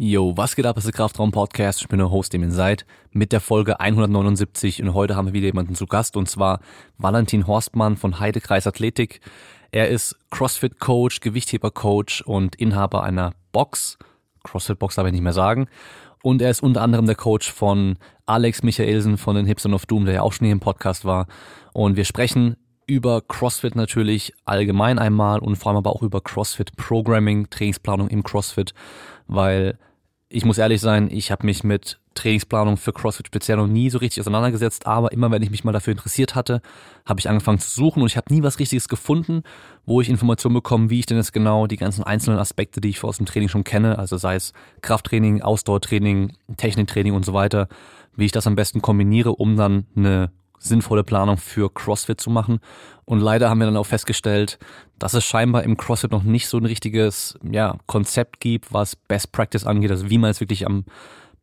Yo, was geht ab? Das ist der Kraftraum Podcast. Ich bin der Host, dem ihr seid, mit der Folge 179 und heute haben wir wieder jemanden zu Gast und zwar Valentin Horstmann von Heidekreis Athletik. Er ist CrossFit Coach, Gewichtheber Coach und Inhaber einer Box. CrossFit Box darf ich nicht mehr sagen. Und er ist unter anderem der Coach von Alex Michaelsen von den Hipstern of Doom, der ja auch schon hier im Podcast war. Und wir sprechen über CrossFit natürlich allgemein einmal und vor allem aber auch über CrossFit Programming, Trainingsplanung im CrossFit, weil ich muss ehrlich sein, ich habe mich mit Trainingsplanung für CrossFit speziell noch nie so richtig auseinandergesetzt, aber immer wenn ich mich mal dafür interessiert hatte, habe ich angefangen zu suchen und ich habe nie was Richtiges gefunden, wo ich Informationen bekomme, wie ich denn jetzt genau die ganzen einzelnen Aspekte, die ich aus dem Training schon kenne, also sei es Krafttraining, Ausdauertraining, Techniktraining und so weiter, wie ich das am besten kombiniere, um dann eine sinnvolle Planung für CrossFit zu machen. Und leider haben wir dann auch festgestellt, dass es scheinbar im CrossFit noch nicht so ein richtiges ja, Konzept gibt, was Best Practice angeht, also wie man es wirklich am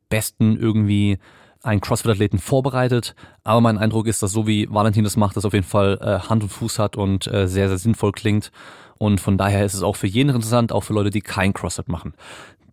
besten irgendwie einen CrossFit-Athleten vorbereitet. Aber mein Eindruck ist, dass so wie Valentin das macht, das auf jeden Fall äh, Hand und Fuß hat und äh, sehr, sehr sinnvoll klingt. Und von daher ist es auch für jeden interessant, auch für Leute, die kein CrossFit machen.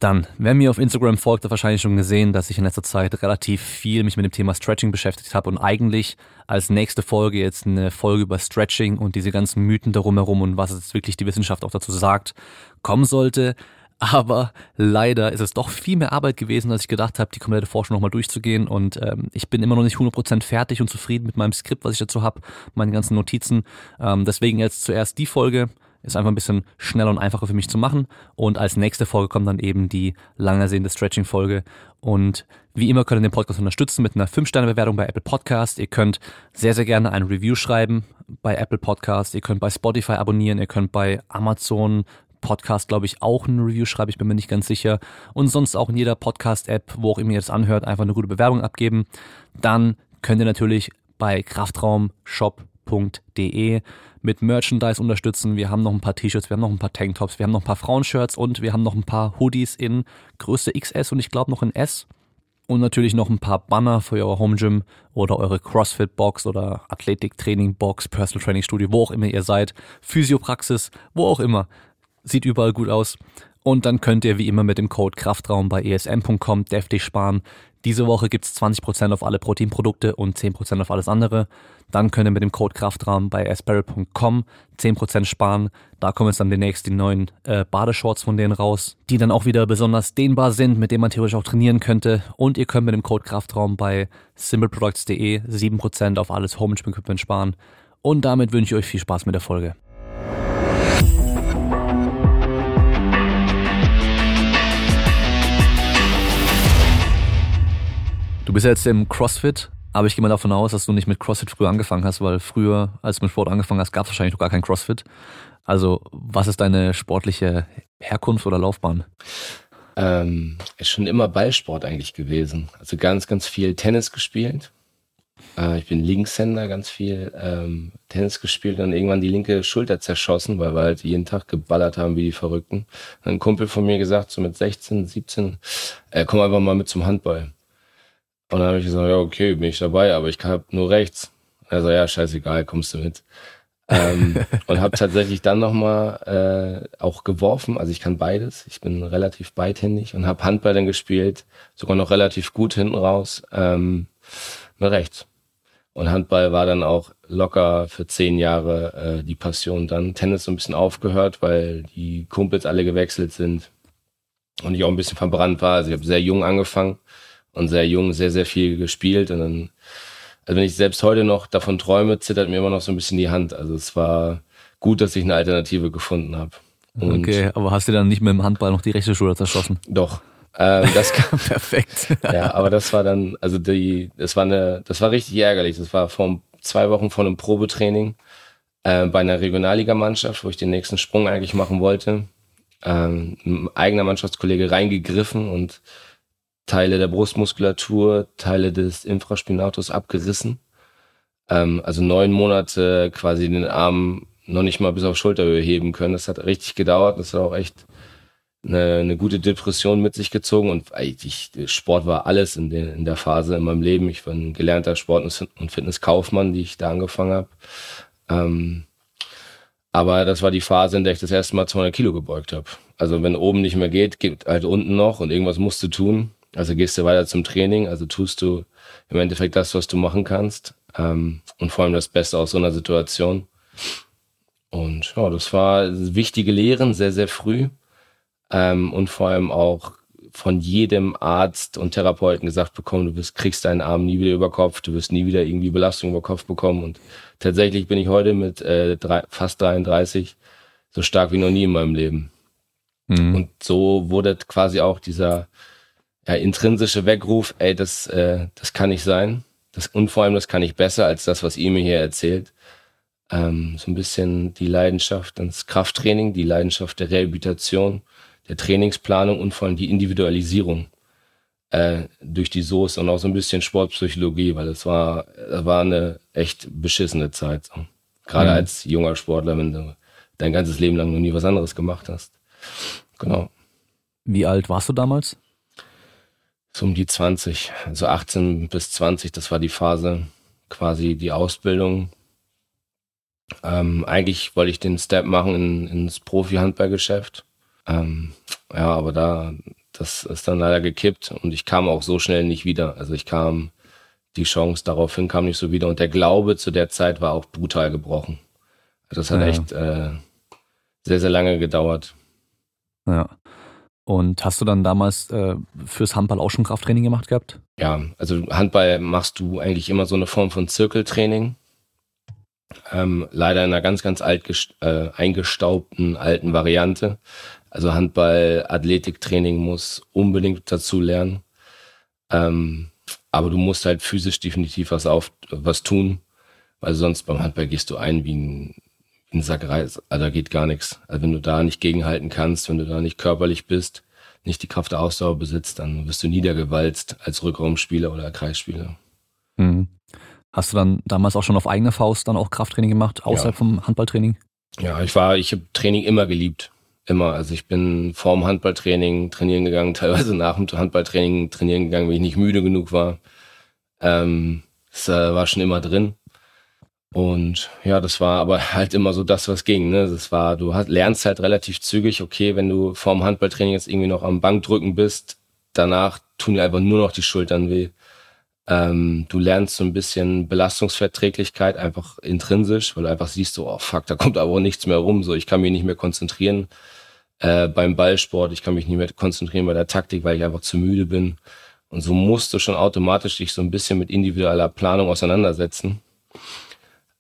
Dann, wer mir auf Instagram folgt, hat wahrscheinlich schon gesehen, dass ich in letzter Zeit relativ viel mich mit dem Thema Stretching beschäftigt habe und eigentlich als nächste Folge jetzt eine Folge über Stretching und diese ganzen Mythen darum herum und was jetzt wirklich die Wissenschaft auch dazu sagt, kommen sollte. Aber leider ist es doch viel mehr Arbeit gewesen, als ich gedacht habe, die komplette Forschung nochmal durchzugehen. Und ähm, ich bin immer noch nicht 100% fertig und zufrieden mit meinem Skript, was ich dazu habe, meine ganzen Notizen. Ähm, deswegen jetzt zuerst die Folge ist einfach ein bisschen schneller und einfacher für mich zu machen. Und als nächste Folge kommt dann eben die langersehende Stretching-Folge. Und wie immer könnt ihr den Podcast unterstützen mit einer 5-Sterne-Bewertung bei Apple Podcast. Ihr könnt sehr, sehr gerne ein Review schreiben bei Apple Podcast. Ihr könnt bei Spotify abonnieren. Ihr könnt bei Amazon Podcast, glaube ich, auch ein Review schreiben. Ich bin mir nicht ganz sicher. Und sonst auch in jeder Podcast-App, wo auch immer ihr das anhört, einfach eine gute Bewerbung abgeben. Dann könnt ihr natürlich bei kraftraumshop.de mit Merchandise unterstützen. Wir haben noch ein paar T-Shirts, wir haben noch ein paar Tanktops, wir haben noch ein paar Frauenshirts und wir haben noch ein paar Hoodies in Größe XS und ich glaube noch in S. Und natürlich noch ein paar Banner für euer Home Gym oder eure CrossFit Box oder Athletik Training Box, Personal Training Studio, wo auch immer ihr seid, Physiopraxis, wo auch immer. Sieht überall gut aus. Und dann könnt ihr wie immer mit dem Code Kraftraum bei esm.com deftig sparen. Diese Woche gibt's 20% auf alle Proteinprodukte und 10% auf alles andere. Dann könnt ihr mit dem Code Kraftraum bei asperry.com 10% sparen. Da kommen jetzt dann demnächst die neuen äh, Badeshorts von denen raus, die dann auch wieder besonders dehnbar sind, mit denen man theoretisch auch trainieren könnte. Und ihr könnt mit dem Code Kraftraum bei simpleproducts.de 7% auf alles Home Equipment sparen. Und damit wünsche ich euch viel Spaß mit der Folge. Du bist ja jetzt im CrossFit, aber ich gehe mal davon aus, dass du nicht mit CrossFit früher angefangen hast, weil früher, als du mit Sport angefangen hast, gab es wahrscheinlich noch gar kein CrossFit. Also, was ist deine sportliche Herkunft oder Laufbahn? Ähm, ist schon immer Ballsport eigentlich gewesen. Also ganz, ganz viel Tennis gespielt. Äh, ich bin Linkshänder, ganz viel ähm, Tennis gespielt und irgendwann die linke Schulter zerschossen, weil wir halt jeden Tag geballert haben wie die Verrückten. Dann ein Kumpel von mir gesagt, so mit 16, 17, äh, komm einfach mal mit zum Handball. Und dann habe ich gesagt, ja, okay, bin ich dabei, aber ich habe nur rechts. Also ja, scheißegal, kommst du mit. ähm, und habe tatsächlich dann nochmal äh, auch geworfen. Also ich kann beides. Ich bin relativ beidhändig und habe Handball dann gespielt, sogar noch relativ gut hinten raus, ähm, mit rechts. Und Handball war dann auch locker für zehn Jahre äh, die Passion. Dann Tennis so ein bisschen aufgehört, weil die Kumpels alle gewechselt sind und ich auch ein bisschen verbrannt war. Also ich habe sehr jung angefangen und sehr jung sehr, sehr viel gespielt. Und dann, also wenn ich selbst heute noch davon träume, zittert mir immer noch so ein bisschen die Hand. Also es war gut, dass ich eine Alternative gefunden habe. okay, aber hast du dann nicht mit dem Handball noch die rechte Schulter zerschossen? Doch. Ähm, das kam perfekt. ja, aber das war dann, also die, das war eine, das war richtig ärgerlich. Das war vor zwei Wochen vor einem Probetraining äh, bei einer Regionalligamannschaft, wo ich den nächsten Sprung eigentlich machen wollte. Ähm, ein eigener Mannschaftskollege reingegriffen und Teile der Brustmuskulatur, Teile des Infraspinatus abgerissen. Ähm, also neun Monate quasi den Arm noch nicht mal bis auf Schulterhöhe heben können. Das hat richtig gedauert. Das hat auch echt eine, eine gute Depression mit sich gezogen. Und eigentlich, Sport war alles in, den, in der Phase in meinem Leben. Ich war ein gelernter Sport- und Fitnesskaufmann, die ich da angefangen habe. Ähm, Aber das war die Phase, in der ich das erste Mal 200 Kilo gebeugt habe. Also wenn oben nicht mehr geht, geht halt unten noch und irgendwas musst du tun. Also gehst du weiter zum Training, also tust du im Endeffekt das, was du machen kannst. Ähm, und vor allem das Beste aus so einer Situation. Und ja, das war wichtige Lehren, sehr, sehr früh. Ähm, und vor allem auch von jedem Arzt und Therapeuten gesagt bekommen, du bist, kriegst deinen Arm nie wieder über Kopf, du wirst nie wieder irgendwie Belastung über Kopf bekommen. Und tatsächlich bin ich heute mit äh, drei, fast 33 so stark wie noch nie in meinem Leben. Mhm. Und so wurde quasi auch dieser ja, intrinsische Weckruf, ey, das, äh, das kann nicht sein. Das, und vor allem, das kann ich besser als das, was ihr mir hier erzählt. Ähm, so ein bisschen die Leidenschaft ans Krafttraining, die Leidenschaft der Rehabilitation, der Trainingsplanung und vor allem die Individualisierung äh, durch die Soße und auch so ein bisschen Sportpsychologie, weil es war, es war eine echt beschissene Zeit. So. Gerade mhm. als junger Sportler, wenn du dein ganzes Leben lang noch nie was anderes gemacht hast. Genau. Wie alt warst du damals? So um die 20, also 18 bis 20, das war die Phase, quasi die Ausbildung. Ähm, eigentlich wollte ich den Step machen in, ins Profi-Handballgeschäft. Ähm, ja, aber da, das ist dann leider gekippt und ich kam auch so schnell nicht wieder. Also ich kam, die Chance daraufhin kam nicht so wieder und der Glaube zu der Zeit war auch brutal gebrochen. Das hat ja. echt äh, sehr, sehr lange gedauert. Ja. Und hast du dann damals äh, fürs Handball auch schon Krafttraining gemacht gehabt? Ja, also Handball machst du eigentlich immer so eine Form von Zirkeltraining. Ähm, leider in einer ganz, ganz alt äh, eingestaubten alten Variante. Also Handball, Athletiktraining muss unbedingt dazu lernen. Ähm, aber du musst halt physisch definitiv was auf, was tun, weil sonst beim Handball gehst du ein wie ein, wie ein Sack Reis. Also da geht gar nichts. Also wenn du da nicht gegenhalten kannst, wenn du da nicht körperlich bist, nicht die Kraft der Ausdauer besitzt, dann wirst du niedergewalzt als Rückraumspieler oder Kreisspieler. Mhm. Hast du dann damals auch schon auf eigene Faust dann auch Krafttraining gemacht, außerhalb ja. vom Handballtraining? Ja, ich war, ich habe Training immer geliebt. Immer. Also ich bin vorm Handballtraining trainieren gegangen, teilweise nach dem Handballtraining trainieren gegangen, wenn ich nicht müde genug war. Ähm, das äh, war schon immer drin. Und ja, das war aber halt immer so das, was ging. Ne? Das war, du hast, lernst halt relativ zügig, okay, wenn du vorm Handballtraining jetzt irgendwie noch am Bankdrücken bist, danach tun dir einfach nur noch die Schultern weh. Ähm, du lernst so ein bisschen Belastungsverträglichkeit einfach intrinsisch, weil du einfach siehst, so, oh fuck, da kommt aber auch nichts mehr rum, so ich kann mich nicht mehr konzentrieren äh, beim Ballsport, ich kann mich nicht mehr konzentrieren bei der Taktik, weil ich einfach zu müde bin. Und so musst du schon automatisch dich so ein bisschen mit individueller Planung auseinandersetzen.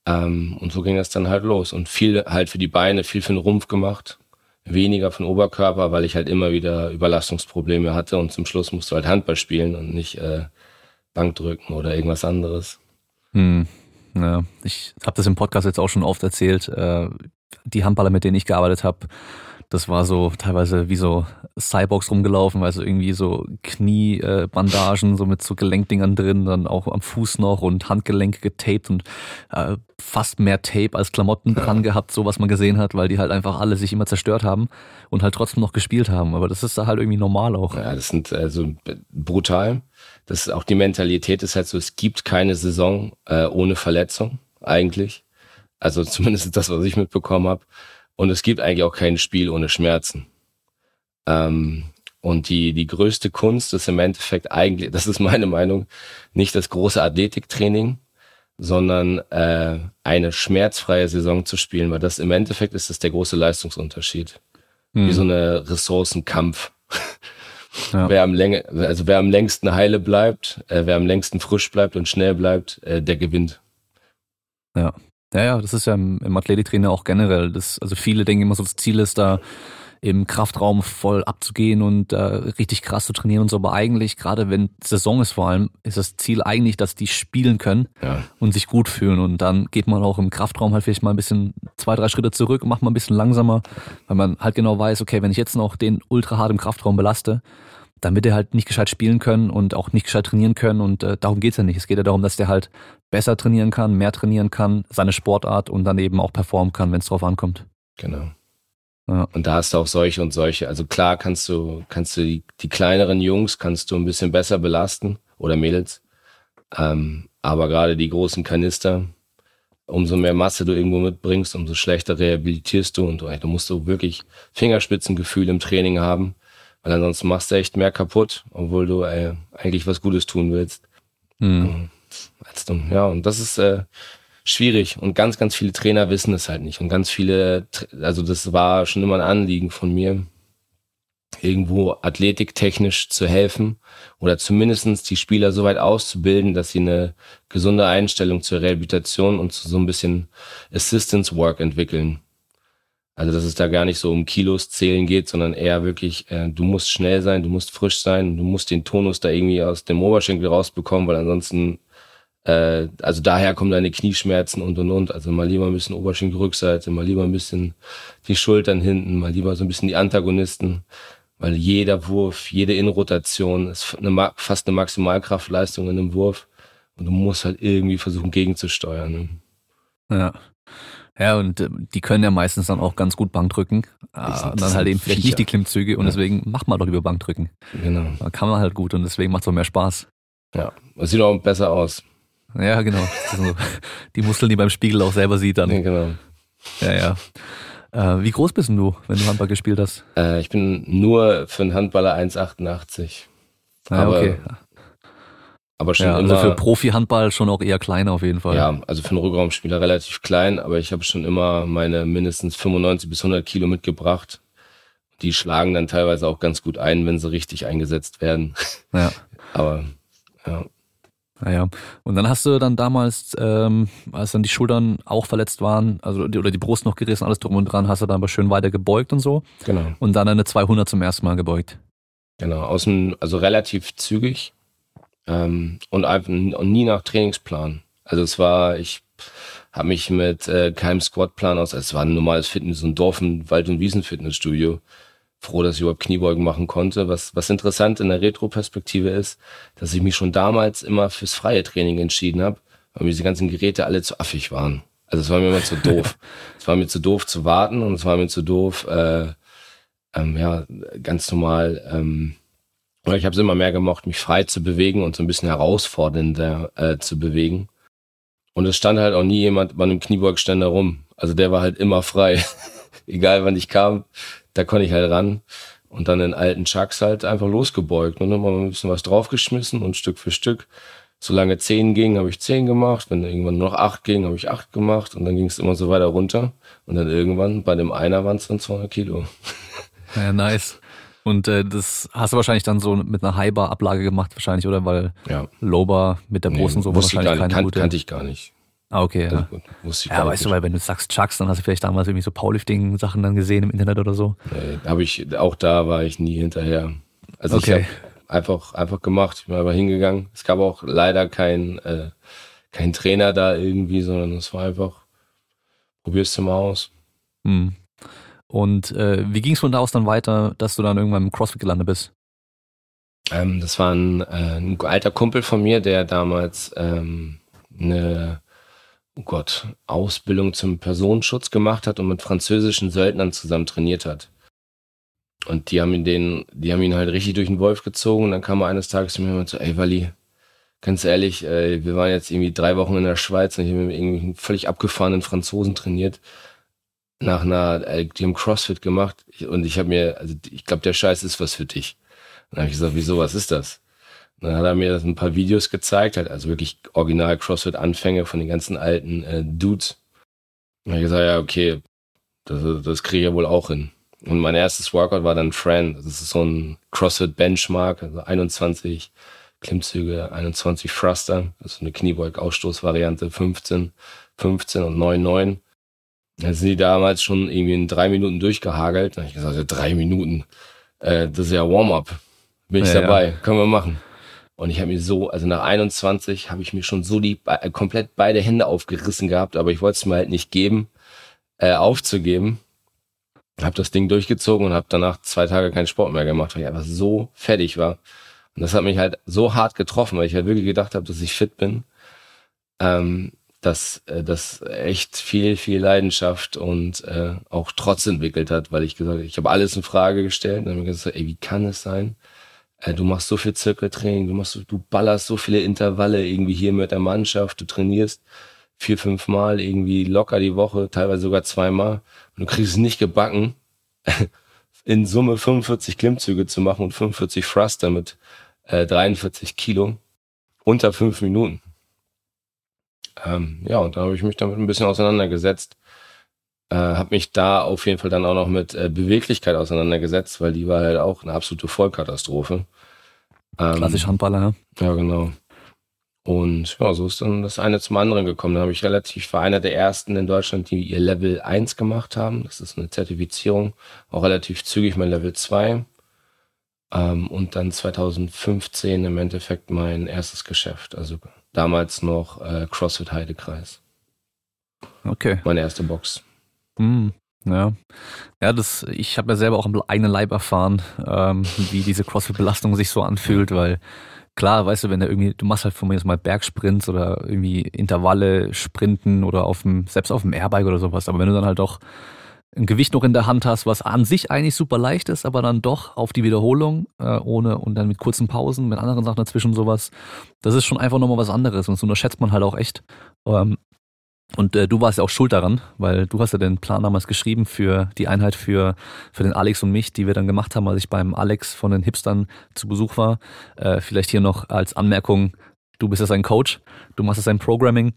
Ähm, und so ging das dann halt los. Und viel halt für die Beine, viel für den Rumpf gemacht, weniger den Oberkörper, weil ich halt immer wieder Überlastungsprobleme hatte und zum Schluss musst du halt Handball spielen und nicht äh, Bankdrücken oder irgendwas anderes. Hm. Ja, ich habe das im Podcast jetzt auch schon oft erzählt. Äh, die Handballer, mit denen ich gearbeitet habe, das war so teilweise wie so Cyborgs rumgelaufen, weil so irgendwie so Kniebandagen, so mit so Gelenkdingern drin, dann auch am Fuß noch und Handgelenke getaped und äh, fast mehr Tape als Klamotten dran gehabt, so was man gesehen hat, weil die halt einfach alle sich immer zerstört haben und halt trotzdem noch gespielt haben. Aber das ist da halt irgendwie normal auch. Ja, das sind also brutal. Das ist auch die Mentalität ist halt so, es gibt keine Saison äh, ohne Verletzung, eigentlich. Also zumindest das, was ich mitbekommen habe. Und es gibt eigentlich auch kein Spiel ohne Schmerzen. Ähm, und die, die größte Kunst ist im Endeffekt eigentlich, das ist meine Meinung, nicht das große Athletiktraining, sondern äh, eine schmerzfreie Saison zu spielen, weil das im Endeffekt ist das der große Leistungsunterschied. Mhm. Wie so eine Ressourcenkampf. Ja. Wer am Länge, also wer am längsten heile bleibt, äh, wer am längsten frisch bleibt und schnell bleibt, äh, der gewinnt. Ja. Ja, ja, das ist ja im, im Athletiktrainer auch generell. Das, also viele denken immer so, das Ziel ist da im Kraftraum voll abzugehen und äh, richtig krass zu trainieren und so. Aber eigentlich, gerade wenn Saison ist vor allem, ist das Ziel eigentlich, dass die spielen können ja. und sich gut fühlen. Und dann geht man auch im Kraftraum halt vielleicht mal ein bisschen zwei, drei Schritte zurück und macht mal ein bisschen langsamer, weil man halt genau weiß, okay, wenn ich jetzt noch den ultra hart im Kraftraum belaste, dann wird er halt nicht gescheit spielen können und auch nicht gescheit trainieren können. Und äh, darum geht's ja nicht. Es geht ja darum, dass der halt besser trainieren kann, mehr trainieren kann, seine Sportart und dann eben auch performen kann, wenn es drauf ankommt. Genau. Ja. Und da hast du auch solche und solche. Also klar kannst du, kannst du die, die kleineren Jungs kannst du ein bisschen besser belasten oder Mädels. Ähm, aber gerade die großen Kanister, umso mehr Masse du irgendwo mitbringst, umso schlechter rehabilitierst du und du, du musst so wirklich Fingerspitzengefühl im Training haben, weil ansonsten machst du echt mehr kaputt, obwohl du äh, eigentlich was Gutes tun willst. Mhm. Als. Ja, und das ist äh, schwierig und ganz, ganz viele Trainer wissen es halt nicht und ganz viele, also das war schon immer ein Anliegen von mir, irgendwo athletiktechnisch zu helfen oder zumindestens die Spieler so weit auszubilden, dass sie eine gesunde Einstellung zur Rehabilitation und zu so ein bisschen Assistance Work entwickeln. Also dass es da gar nicht so um Kilos zählen geht, sondern eher wirklich, äh, du musst schnell sein, du musst frisch sein, du musst den Tonus da irgendwie aus dem Oberschenkel rausbekommen, weil ansonsten, äh, also daher kommen deine Knieschmerzen und und und. Also mal lieber ein bisschen Oberschenkelrückseite, mal lieber ein bisschen die Schultern hinten, mal lieber so ein bisschen die Antagonisten weil jeder Wurf, jede Innenrotation ist eine, fast eine Maximalkraftleistung in einem Wurf und du musst halt irgendwie versuchen gegenzusteuern. Ne? Ja. Ja, und äh, die können ja meistens dann auch ganz gut Bankdrücken. Äh, und dann halt eben vielleicht nicht die Klimmzüge und ja. deswegen macht man doch lieber Bankdrücken. Genau. Da kann man halt gut und deswegen macht es auch mehr Spaß. Ja, es sieht auch besser aus. Ja, genau. Die Muskeln, die beim Spiegel auch selber sieht dann. Ja, genau. Ja, ja. Äh, wie groß bist denn du, wenn du Handball gespielt hast? Äh, ich bin nur für einen Handballer 1,88. Ah, aber, okay. Aber schon ja, also für Profi-Handball schon auch eher klein auf jeden Fall. Ja, also für einen Rückraumspieler relativ klein, aber ich habe schon immer meine mindestens 95 bis 100 Kilo mitgebracht. Die schlagen dann teilweise auch ganz gut ein, wenn sie richtig eingesetzt werden. Ja. aber ja. Naja, und dann hast du dann damals, ähm, als dann die Schultern auch verletzt waren, also die, oder die Brust noch gerissen, alles drum und dran, hast du dann aber schön weiter gebeugt und so. Genau. Und dann eine 200 zum ersten Mal gebeugt. Genau, aus dem, also relativ zügig ähm, und einfach und nie nach Trainingsplan. Also es war, ich habe mich mit äh, keinem Squatplan aus, es war ein normales Fitness, so ein Dorf- und Wald- und Wiesenfitnessstudio froh, dass ich überhaupt Kniebeugen machen konnte. Was, was interessant in der Retro-Perspektive ist, dass ich mich schon damals immer fürs freie Training entschieden habe, weil mir diese ganzen Geräte alle zu affig waren. Also es war mir immer zu doof. es war mir zu doof zu warten und es war mir zu doof, äh, ähm, ja, ganz normal. Ähm, ich habe es immer mehr gemocht, mich frei zu bewegen und so ein bisschen herausfordernder äh, zu bewegen. Und es stand halt auch nie jemand bei einem Kniebeugständer rum. Also der war halt immer frei. Egal wann ich kam, da konnte ich halt ran und dann in alten Chucks halt einfach losgebeugt und immer ein bisschen was draufgeschmissen und Stück für Stück. Solange zehn ging, habe ich zehn gemacht. Wenn irgendwann nur noch acht ging, habe ich acht gemacht und dann ging es immer so weiter runter. Und dann irgendwann bei dem einer waren es dann 200 Kilo. Ja, nice. Und äh, das hast du wahrscheinlich dann so mit einer Highbar-Ablage gemacht, wahrscheinlich, oder? Weil ja. Lowbar mit der Brust nee, und so wahrscheinlich keine kan gute. Kannte ich gar nicht. Ah, okay. Ja, ja weißt du, weil wenn du sagst Chucks, dann hast du vielleicht damals irgendwie so Powerlifting-Sachen dann gesehen im Internet oder so. Nee, habe ich, auch da war ich nie hinterher. Also okay. ich habe einfach, einfach gemacht. Ich bin einfach hingegangen. Es gab auch leider kein, äh, kein Trainer da irgendwie, sondern es war einfach, probierst du mal aus. Hm. Und äh, wie ging es von da aus dann weiter, dass du dann irgendwann im CrossFit gelandet bist? Ähm, das war ein, äh, ein alter Kumpel von mir, der damals ähm, eine oh Gott, Ausbildung zum Personenschutz gemacht hat und mit französischen Söldnern zusammen trainiert hat. Und die haben ihn den, die haben ihn halt richtig durch den Wolf gezogen und dann kam er eines Tages zu mir und so, ey Wally, ganz ehrlich, äh, wir waren jetzt irgendwie drei Wochen in der Schweiz und ich habe mit irgendwie völlig abgefahrenen Franzosen trainiert. Nach einer, äh, die haben CrossFit gemacht und ich habe mir, also ich glaube, der Scheiß ist was für dich. dann habe ich gesagt, wieso, was ist das? Dann hat er mir ein paar Videos gezeigt, halt, also wirklich original CrossFit-Anfänge von den ganzen alten äh, Dudes. Und ich gesagt, ja, okay, das, das kriege ich ja wohl auch hin. Und mein erstes Workout war dann Friend. Das ist so ein CrossFit-Benchmark, also 21 Klimmzüge, 21 Thruster, also eine Kniebeug-Ausstoß-Variante, 15, 15 und 9, 9. Dann sind die damals schon irgendwie in drei Minuten durchgehagelt. Dann habe ich gesagt, ja, drei Minuten, äh, das ist ja Warm-up. Bin ich ja, dabei, ja. können wir machen. Und ich habe mir so, also nach 21 habe ich mir schon so die äh, komplett beide Hände aufgerissen gehabt, aber ich wollte es mir halt nicht geben, äh, aufzugeben. Habe das Ding durchgezogen und habe danach zwei Tage keinen Sport mehr gemacht, weil ich einfach so fertig war. Und das hat mich halt so hart getroffen, weil ich halt wirklich gedacht habe, dass ich fit bin. Ähm, dass äh, das echt viel, viel Leidenschaft und äh, auch Trotz entwickelt hat, weil ich gesagt habe, ich habe alles in Frage gestellt und dann habe ich gesagt, ey, wie kann es sein, äh, du machst so viel Zirkeltraining, du machst, du ballerst so viele Intervalle irgendwie hier mit der Mannschaft, du trainierst vier, fünf Mal irgendwie locker die Woche, teilweise sogar zweimal. Und du kriegst es nicht gebacken, in Summe 45 Klimmzüge zu machen und 45 Thruster mit äh, 43 Kilo unter fünf Minuten. Ähm, ja, und da habe ich mich damit ein bisschen auseinandergesetzt. Äh, habe mich da auf jeden Fall dann auch noch mit äh, Beweglichkeit auseinandergesetzt, weil die war halt auch eine absolute Vollkatastrophe. Ähm, Klassisch Handballer, ne? Ja, genau. Und ja, so ist dann das eine zum anderen gekommen. Da habe ich relativ, war einer der ersten in Deutschland, die ihr Level 1 gemacht haben. Das ist eine Zertifizierung, auch relativ zügig mein Level 2. Ähm, und dann 2015 im Endeffekt mein erstes Geschäft. Also damals noch äh, CrossFit Heidekreis. Okay. Meine erste Box. Mm, ja. Ja, das, ich habe ja selber auch am eigenen Leib erfahren, ähm, wie diese CrossFit-Belastung sich so anfühlt, weil klar, weißt du, wenn du irgendwie, du machst halt von mir jetzt mal Bergsprints oder irgendwie Intervalle, Sprinten oder auf dem, selbst auf dem Airbike oder sowas, aber wenn du dann halt doch ein Gewicht noch in der Hand hast, was an sich eigentlich super leicht ist, aber dann doch auf die Wiederholung äh, ohne und dann mit kurzen Pausen, mit anderen Sachen dazwischen sowas, das ist schon einfach nochmal was anderes und das unterschätzt man halt auch echt. Ähm, und äh, du warst ja auch schuld daran, weil du hast ja den Plan damals geschrieben für die Einheit für, für den Alex und mich, die wir dann gemacht haben, als ich beim Alex von den Hipstern zu Besuch war. Äh, vielleicht hier noch als Anmerkung, du bist ja sein Coach, du machst ja sein Programming.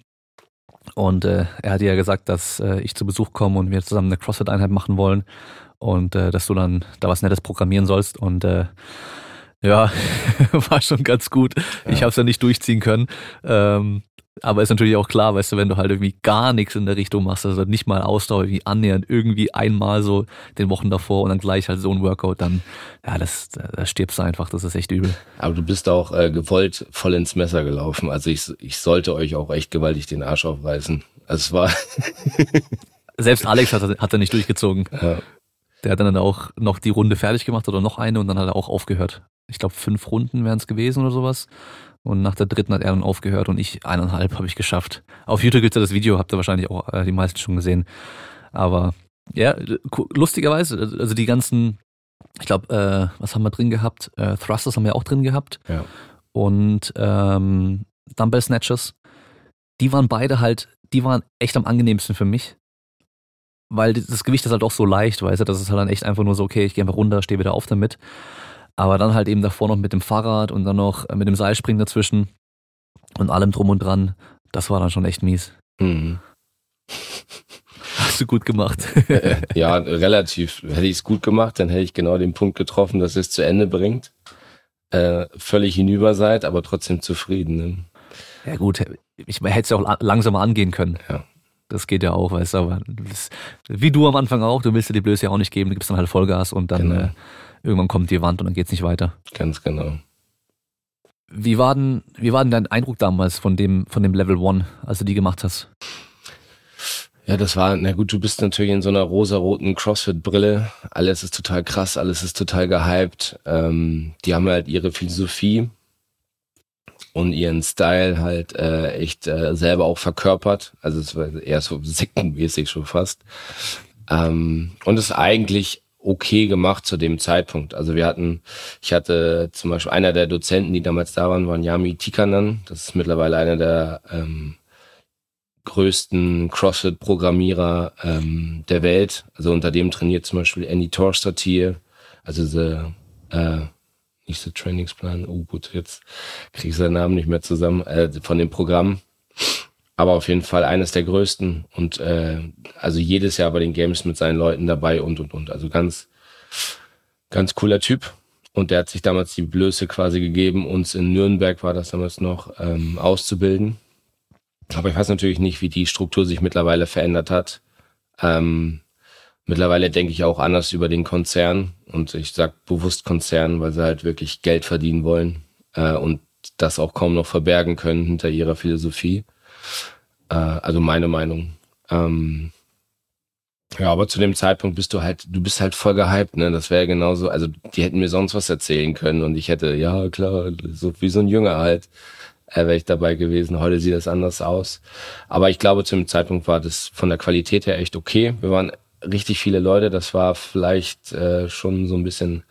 Und äh, er hat ja gesagt, dass äh, ich zu Besuch komme und wir zusammen eine CrossFit-Einheit machen wollen und äh, dass du dann da was Nettes programmieren sollst. Und äh, ja, war schon ganz gut. Ja. Ich habe es ja nicht durchziehen können. Ähm, aber ist natürlich auch klar, weißt du, wenn du halt irgendwie gar nichts in der Richtung machst, also nicht mal Ausdauer wie annähernd irgendwie einmal so den Wochen davor und dann gleich halt so ein Workout, dann, ja, das, da stirbst du einfach, das ist echt übel. Aber du bist auch äh, gewollt voll ins Messer gelaufen. Also ich, ich sollte euch auch echt gewaltig den Arsch aufreißen. Also es war. Selbst Alex hat, hat er nicht durchgezogen. Ja. Der hat dann auch noch die Runde fertig gemacht oder noch eine und dann hat er auch aufgehört. Ich glaube, fünf Runden wären es gewesen oder sowas. Und nach der dritten hat er dann aufgehört und ich eineinhalb habe ich geschafft. Auf YouTube gibt's ja das Video, habt ihr wahrscheinlich auch äh, die meisten schon gesehen. Aber ja, lustigerweise, also die ganzen, ich glaube, äh, was haben wir drin gehabt? Äh, Thrusters haben wir auch drin gehabt. Ja. Und ähm, Dumbbell Snatchers, die waren beide halt, die waren echt am angenehmsten für mich. Weil das Gewicht ist halt auch so leicht, weißt du, das ist halt dann echt einfach nur so, okay, ich gehe einfach runter, stehe wieder auf damit. Aber dann halt eben davor noch mit dem Fahrrad und dann noch mit dem Seilspringen dazwischen und allem drum und dran. Das war dann schon echt mies. Mhm. Hast du gut gemacht. Äh, ja, relativ. Hätte ich es gut gemacht, dann hätte ich genau den Punkt getroffen, dass es zu Ende bringt. Äh, völlig hinüber seid, aber trotzdem zufrieden. Ne? Ja gut, ich hätte es ja auch langsamer angehen können. Ja. Das geht ja auch, weißt du, aber wie du am Anfang auch, du willst dir die Blöße ja auch nicht geben, du gibst dann halt Vollgas und dann genau. äh, irgendwann kommt die Wand und dann geht's nicht weiter. Ganz genau. Wie war denn, wie war denn dein Eindruck damals von dem, von dem Level One, als du die gemacht hast? Ja, das war, na gut, du bist natürlich in so einer rosa-roten CrossFit-Brille. Alles ist total krass, alles ist total gehypt. Ähm, die haben halt ihre Philosophie und ihren Style halt äh, echt äh, selber auch verkörpert. Also es war eher so sektenmäßig schon fast. Ähm, und es ist eigentlich okay gemacht zu dem Zeitpunkt. Also wir hatten, ich hatte zum Beispiel einer der Dozenten, die damals da waren, war Yami Tikanan. Das ist mittlerweile einer der ähm, größten CrossFit-Programmierer ähm, der Welt. Also unter dem trainiert zum Beispiel Andy Torstadt hier. Also the, äh, nicht so Trainingsplan, oh gut, jetzt kriege ich seinen Namen nicht mehr zusammen, äh, von dem Programm aber auf jeden Fall eines der größten und äh, also jedes Jahr bei den Games mit seinen Leuten dabei und und und. Also ganz, ganz cooler Typ. Und der hat sich damals die Blöße quasi gegeben, uns in Nürnberg war das damals noch, ähm, auszubilden. Aber ich weiß natürlich nicht, wie die Struktur sich mittlerweile verändert hat. Ähm, mittlerweile denke ich auch anders über den Konzern. Und ich sag bewusst Konzern, weil sie halt wirklich Geld verdienen wollen äh, und das auch kaum noch verbergen können hinter ihrer Philosophie. Äh, also meine Meinung. Ähm, ja, aber zu dem Zeitpunkt bist du halt, du bist halt voll gehypt, ne? Das wäre genauso, also die hätten mir sonst was erzählen können und ich hätte, ja klar, so wie so ein Jünger halt, äh, wäre ich dabei gewesen. Heute sieht das anders aus. Aber ich glaube, zu dem Zeitpunkt war das von der Qualität her echt okay. Wir waren richtig viele Leute, das war vielleicht äh, schon so ein bisschen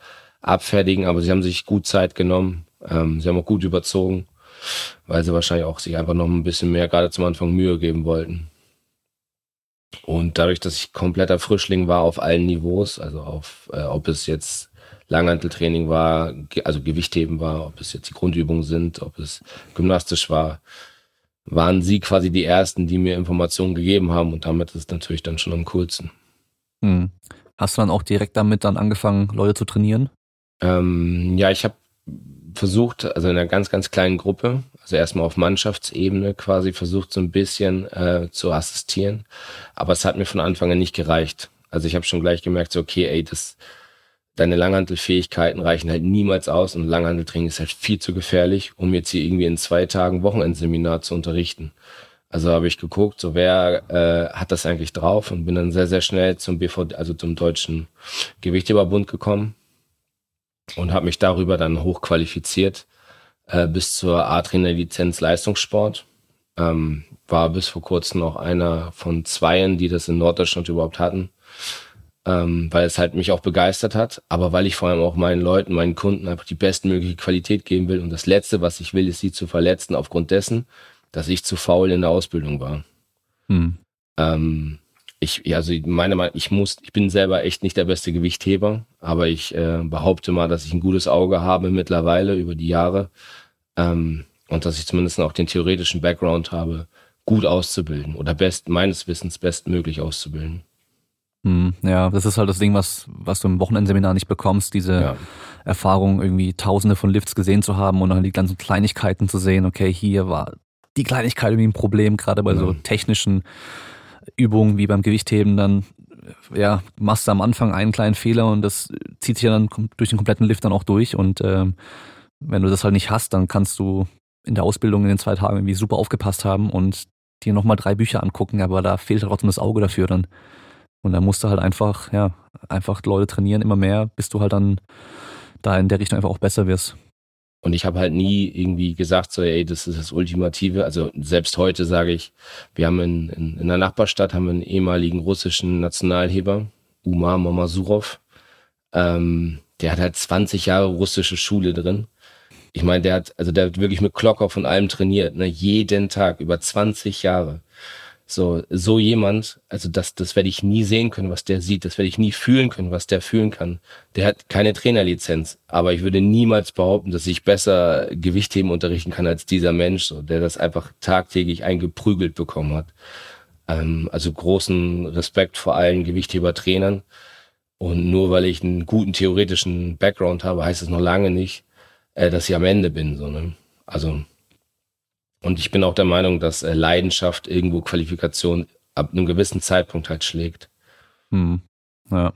abfertigen, aber sie haben sich gut Zeit genommen, ähm, sie haben auch gut überzogen. Weil sie wahrscheinlich auch sich einfach noch ein bisschen mehr gerade zum Anfang Mühe geben wollten. Und dadurch, dass ich kompletter Frischling war auf allen Niveaus, also auf, äh, ob es jetzt Langhanteltraining war, also Gewichtheben war, ob es jetzt die Grundübungen sind, ob es gymnastisch war, waren sie quasi die ersten, die mir Informationen gegeben haben und damit ist es natürlich dann schon am coolsten. Hm. Hast du dann auch direkt damit dann angefangen, Leute zu trainieren? Ähm, ja, ich habe versucht, also in einer ganz, ganz kleinen Gruppe, also erstmal auf Mannschaftsebene quasi versucht, so ein bisschen äh, zu assistieren. Aber es hat mir von Anfang an nicht gereicht. Also ich habe schon gleich gemerkt, so, okay, ey, das, deine Langhantelfähigkeiten reichen halt niemals aus und Langhanteltraining ist halt viel zu gefährlich, um jetzt hier irgendwie in zwei Tagen Wochenendseminar zu unterrichten. Also habe ich geguckt, so wer äh, hat das eigentlich drauf und bin dann sehr, sehr schnell zum BVD, also zum Deutschen Gewichtheberbund gekommen und habe mich darüber dann hochqualifiziert äh, bis zur A-Trainer-Lizenz Leistungssport. Ähm, war bis vor kurzem noch einer von zweien, die das in Norddeutschland überhaupt hatten, ähm, weil es halt mich auch begeistert hat, aber weil ich vor allem auch meinen Leuten, meinen Kunden einfach die bestmögliche Qualität geben will und das Letzte, was ich will, ist sie zu verletzen aufgrund dessen, dass ich zu faul in der Ausbildung war. Hm. Ähm, ich, also meine Meinung, ich muss, ich bin selber echt nicht der beste Gewichtheber, aber ich äh, behaupte mal, dass ich ein gutes Auge habe mittlerweile über die Jahre ähm, und dass ich zumindest auch den theoretischen Background habe, gut auszubilden oder best meines Wissens bestmöglich auszubilden. Hm, ja, das ist halt das Ding, was, was du im Wochenendseminar nicht bekommst, diese ja. Erfahrung, irgendwie tausende von Lifts gesehen zu haben und dann die ganzen Kleinigkeiten zu sehen, okay, hier war die Kleinigkeit irgendwie ein Problem, gerade bei so technischen Übungen wie beim Gewichtheben dann ja, machst du am Anfang einen kleinen Fehler und das zieht sich ja dann durch den kompletten Lift dann auch durch. Und ähm, wenn du das halt nicht hast, dann kannst du in der Ausbildung in den zwei Tagen irgendwie super aufgepasst haben und dir nochmal drei Bücher angucken, aber da fehlt halt trotzdem das Auge dafür dann. Und da musst du halt einfach, ja, einfach Leute trainieren, immer mehr, bis du halt dann da in der Richtung einfach auch besser wirst. Und ich habe halt nie irgendwie gesagt, so, ey, das ist das Ultimative. Also selbst heute sage ich, wir haben in, in, in der Nachbarstadt haben wir einen ehemaligen russischen Nationalheber, Umar Mamasurov. Ähm, der hat halt 20 Jahre russische Schule drin. Ich meine, der hat, also der hat wirklich mit Klocker von allem trainiert, ne, jeden Tag, über 20 Jahre. So, so jemand, also das, das werde ich nie sehen können, was der sieht. Das werde ich nie fühlen können, was der fühlen kann. Der hat keine Trainerlizenz, aber ich würde niemals behaupten, dass ich besser Gewichtheben unterrichten kann als dieser Mensch, so, der das einfach tagtäglich eingeprügelt bekommen hat. Ähm, also großen Respekt vor allen Gewichtheber-Trainern. Und nur weil ich einen guten theoretischen Background habe, heißt es noch lange nicht, äh, dass ich am Ende bin. So, ne? Also und ich bin auch der Meinung, dass äh, Leidenschaft irgendwo Qualifikation ab einem gewissen Zeitpunkt halt schlägt. Hm. Ja.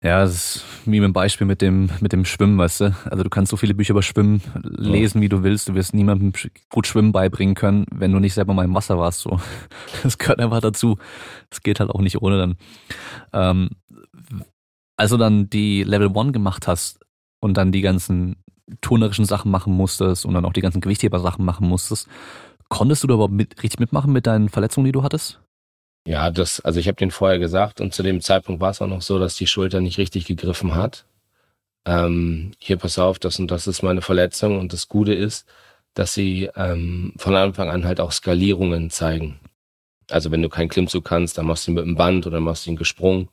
Ja, das ist wie mit dem Beispiel mit dem, mit dem Schwimmen, weißt du? Also du kannst so viele Bücher über Schwimmen lesen, wie du willst. Du wirst niemandem gut Schwimmen beibringen können, wenn du nicht selber mal im Wasser warst. So. Das gehört einfach dazu. Das geht halt auch nicht ohne dann. Ähm, also dann die Level One gemacht hast und dann die ganzen turnerischen Sachen machen musstest und dann auch die ganzen Gewichtheber-Sachen machen musstest. Konntest du da überhaupt mit, richtig mitmachen mit deinen Verletzungen, die du hattest? Ja, das, also ich habe den vorher gesagt und zu dem Zeitpunkt war es auch noch so, dass die Schulter nicht richtig gegriffen hat. Ähm, hier pass auf, das und das ist meine Verletzung und das Gute ist, dass sie ähm, von Anfang an halt auch Skalierungen zeigen. Also wenn du keinen Klimmzug kannst, dann machst du ihn mit dem Band oder machst ihn gesprungen.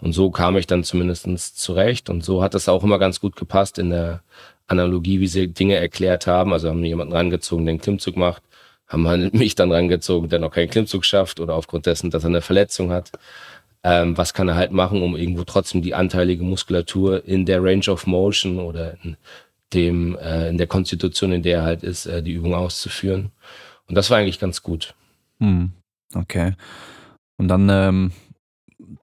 Und so kam ich dann zumindestens zurecht. Und so hat es auch immer ganz gut gepasst in der Analogie, wie sie Dinge erklärt haben. Also haben jemanden rangezogen, der einen Klimmzug macht, haben halt mich dann rangezogen, der noch keinen Klimmzug schafft oder aufgrund dessen, dass er eine Verletzung hat. Ähm, was kann er halt machen, um irgendwo trotzdem die anteilige Muskulatur in der Range of Motion oder in dem äh, in der Konstitution, in der er halt ist, äh, die Übung auszuführen. Und das war eigentlich ganz gut. Hm. Okay. Und dann ähm,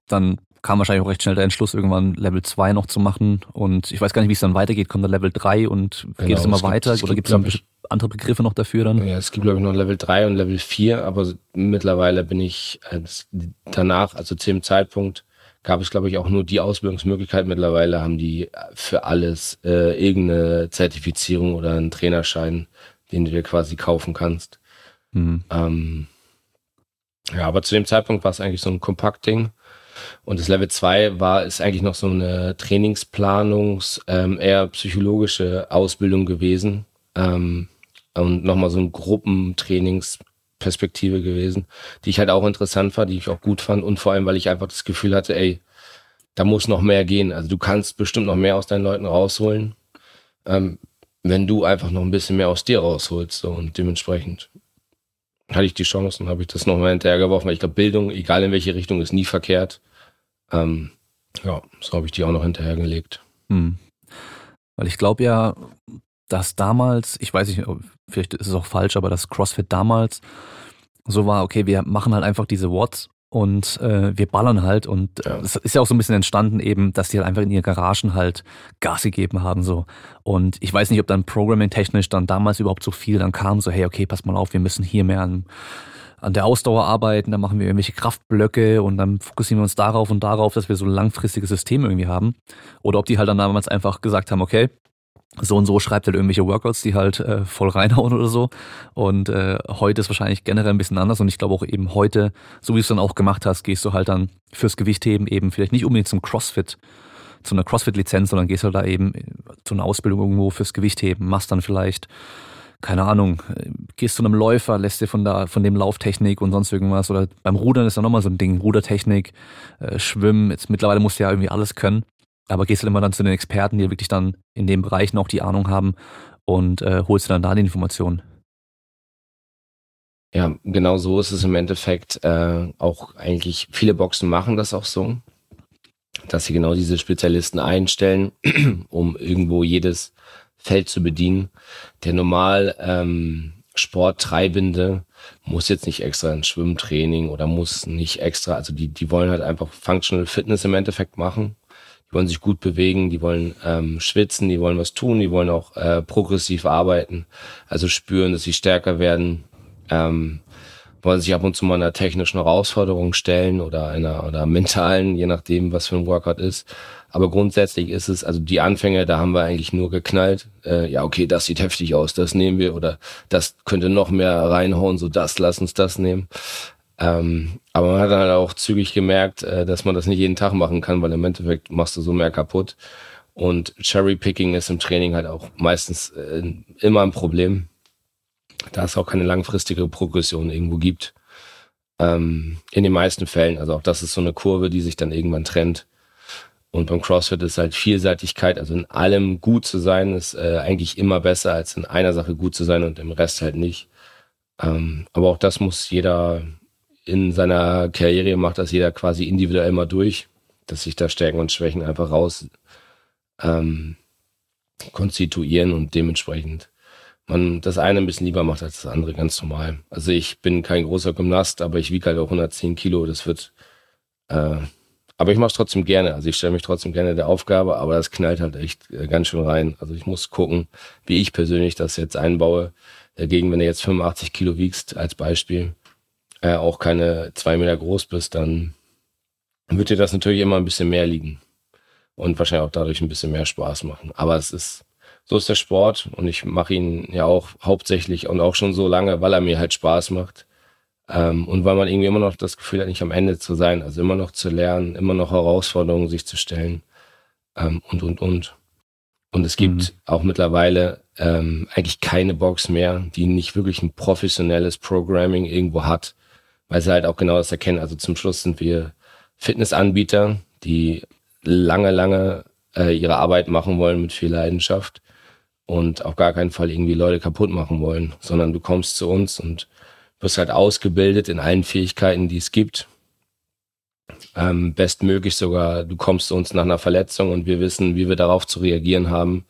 dann kam wahrscheinlich auch recht schnell der Entschluss, irgendwann Level 2 noch zu machen. Und ich weiß gar nicht, wie es dann weitergeht. Kommt dann Level 3 und genau, geht es immer es weiter? Gibt, oder gibt es andere Begriffe noch dafür dann? Ja, es gibt, glaube ich, noch Level 3 und Level 4, aber mittlerweile bin ich äh, danach, also zu dem Zeitpunkt, gab es, glaube ich, auch nur die Ausbildungsmöglichkeit. Mittlerweile haben die für alles äh, irgendeine Zertifizierung oder einen Trainerschein, den du dir quasi kaufen kannst. Mhm. Ähm, ja, aber zu dem Zeitpunkt war es eigentlich so ein Kompaktding. Und das Level 2 war, ist eigentlich noch so eine Trainingsplanungs-, ähm, eher psychologische Ausbildung gewesen. Ähm, und nochmal so ein Gruppentrainingsperspektive gewesen, die ich halt auch interessant fand, die ich auch gut fand und vor allem, weil ich einfach das Gefühl hatte, ey, da muss noch mehr gehen. Also du kannst bestimmt noch mehr aus deinen Leuten rausholen, ähm, wenn du einfach noch ein bisschen mehr aus dir rausholst. So, und dementsprechend hatte ich die Chance und habe ich das nochmal hinterhergeworfen, ich glaube, Bildung, egal in welche Richtung, ist nie verkehrt. Ähm, ja, so habe ich die auch noch hinterhergelegt. Hm. Weil ich glaube ja, dass damals, ich weiß nicht, vielleicht ist es auch falsch, aber dass CrossFit damals so war, okay, wir machen halt einfach diese Watts und äh, wir ballern halt und äh, es ist ja auch so ein bisschen entstanden eben, dass die halt einfach in ihren Garagen halt Gas gegeben haben so. Und ich weiß nicht, ob dann Programming technisch dann damals überhaupt so viel dann kam so hey okay pass mal auf, wir müssen hier mehr an an der Ausdauer arbeiten, dann machen wir irgendwelche Kraftblöcke und dann fokussieren wir uns darauf und darauf, dass wir so langfristige Systeme irgendwie haben. Oder ob die halt dann damals einfach gesagt haben, okay, so und so schreibt halt irgendwelche Workouts, die halt äh, voll reinhauen oder so. Und äh, heute ist wahrscheinlich generell ein bisschen anders und ich glaube auch eben heute, so wie du es dann auch gemacht hast, gehst du halt dann fürs Gewichtheben eben vielleicht nicht unbedingt zum CrossFit, zu einer CrossFit-Lizenz, sondern gehst halt da eben zu einer Ausbildung irgendwo fürs Gewichtheben, machst dann vielleicht, keine Ahnung, gehst zu einem Läufer, lässt dir von da, von dem Lauftechnik und sonst irgendwas oder beim Rudern ist dann nochmal so ein Ding, Rudertechnik, äh, Schwimmen, jetzt mittlerweile musst du ja irgendwie alles können. Aber gehst du halt immer dann zu den Experten, die wirklich dann in den Bereichen auch die Ahnung haben und äh, holst du dann da die Informationen. Ja, genau so ist es im Endeffekt äh, auch eigentlich. Viele Boxen machen das auch so, dass sie genau diese Spezialisten einstellen, um irgendwo jedes Feld zu bedienen. Der normal ähm, Sporttreibende muss jetzt nicht extra ein Schwimmtraining oder muss nicht extra, also die, die wollen halt einfach Functional Fitness im Endeffekt machen die wollen sich gut bewegen, die wollen ähm, schwitzen, die wollen was tun, die wollen auch äh, progressiv arbeiten, also spüren, dass sie stärker werden, ähm, wollen sich ab und zu mal einer technischen Herausforderung stellen oder einer oder mentalen, je nachdem, was für ein Workout ist. Aber grundsätzlich ist es, also die Anfänge, da haben wir eigentlich nur geknallt. Äh, ja, okay, das sieht heftig aus, das nehmen wir oder das könnte noch mehr reinhauen, so das, lass uns das nehmen. Ähm, aber man hat dann halt auch zügig gemerkt, äh, dass man das nicht jeden Tag machen kann, weil im Endeffekt machst du so mehr kaputt. Und Cherry-Picking ist im Training halt auch meistens äh, immer ein Problem, da es auch keine langfristige Progression irgendwo gibt. Ähm, in den meisten Fällen, also auch das ist so eine Kurve, die sich dann irgendwann trennt. Und beim CrossFit ist halt Vielseitigkeit, also in allem gut zu sein, ist äh, eigentlich immer besser, als in einer Sache gut zu sein und im Rest halt nicht. Ähm, aber auch das muss jeder in seiner Karriere macht das jeder quasi individuell mal durch, dass sich da Stärken und Schwächen einfach raus ähm, konstituieren und dementsprechend man das eine ein bisschen lieber macht als das andere, ganz normal. Also ich bin kein großer Gymnast, aber ich wiege halt auch 110 Kilo, das wird, äh, aber ich mache es trotzdem gerne. Also ich stelle mich trotzdem gerne der Aufgabe, aber das knallt halt echt äh, ganz schön rein. Also ich muss gucken, wie ich persönlich das jetzt einbaue. Dagegen, wenn du jetzt 85 Kilo wiegst, als Beispiel, äh, auch keine zwei Meter groß bist, dann wird dir das natürlich immer ein bisschen mehr liegen. Und wahrscheinlich auch dadurch ein bisschen mehr Spaß machen. Aber es ist, so ist der Sport und ich mache ihn ja auch hauptsächlich und auch schon so lange, weil er mir halt Spaß macht. Ähm, und weil man irgendwie immer noch das Gefühl hat, nicht am Ende zu sein, also immer noch zu lernen, immer noch Herausforderungen sich zu stellen ähm, und, und, und. Und es gibt mhm. auch mittlerweile ähm, eigentlich keine Box mehr, die nicht wirklich ein professionelles Programming irgendwo hat weil sie halt auch genau das erkennen. Also zum Schluss sind wir Fitnessanbieter, die lange, lange äh, ihre Arbeit machen wollen mit viel Leidenschaft und auf gar keinen Fall irgendwie Leute kaputt machen wollen, sondern du kommst zu uns und wirst halt ausgebildet in allen Fähigkeiten, die es gibt. Ähm, bestmöglich sogar, du kommst zu uns nach einer Verletzung und wir wissen, wie wir darauf zu reagieren haben.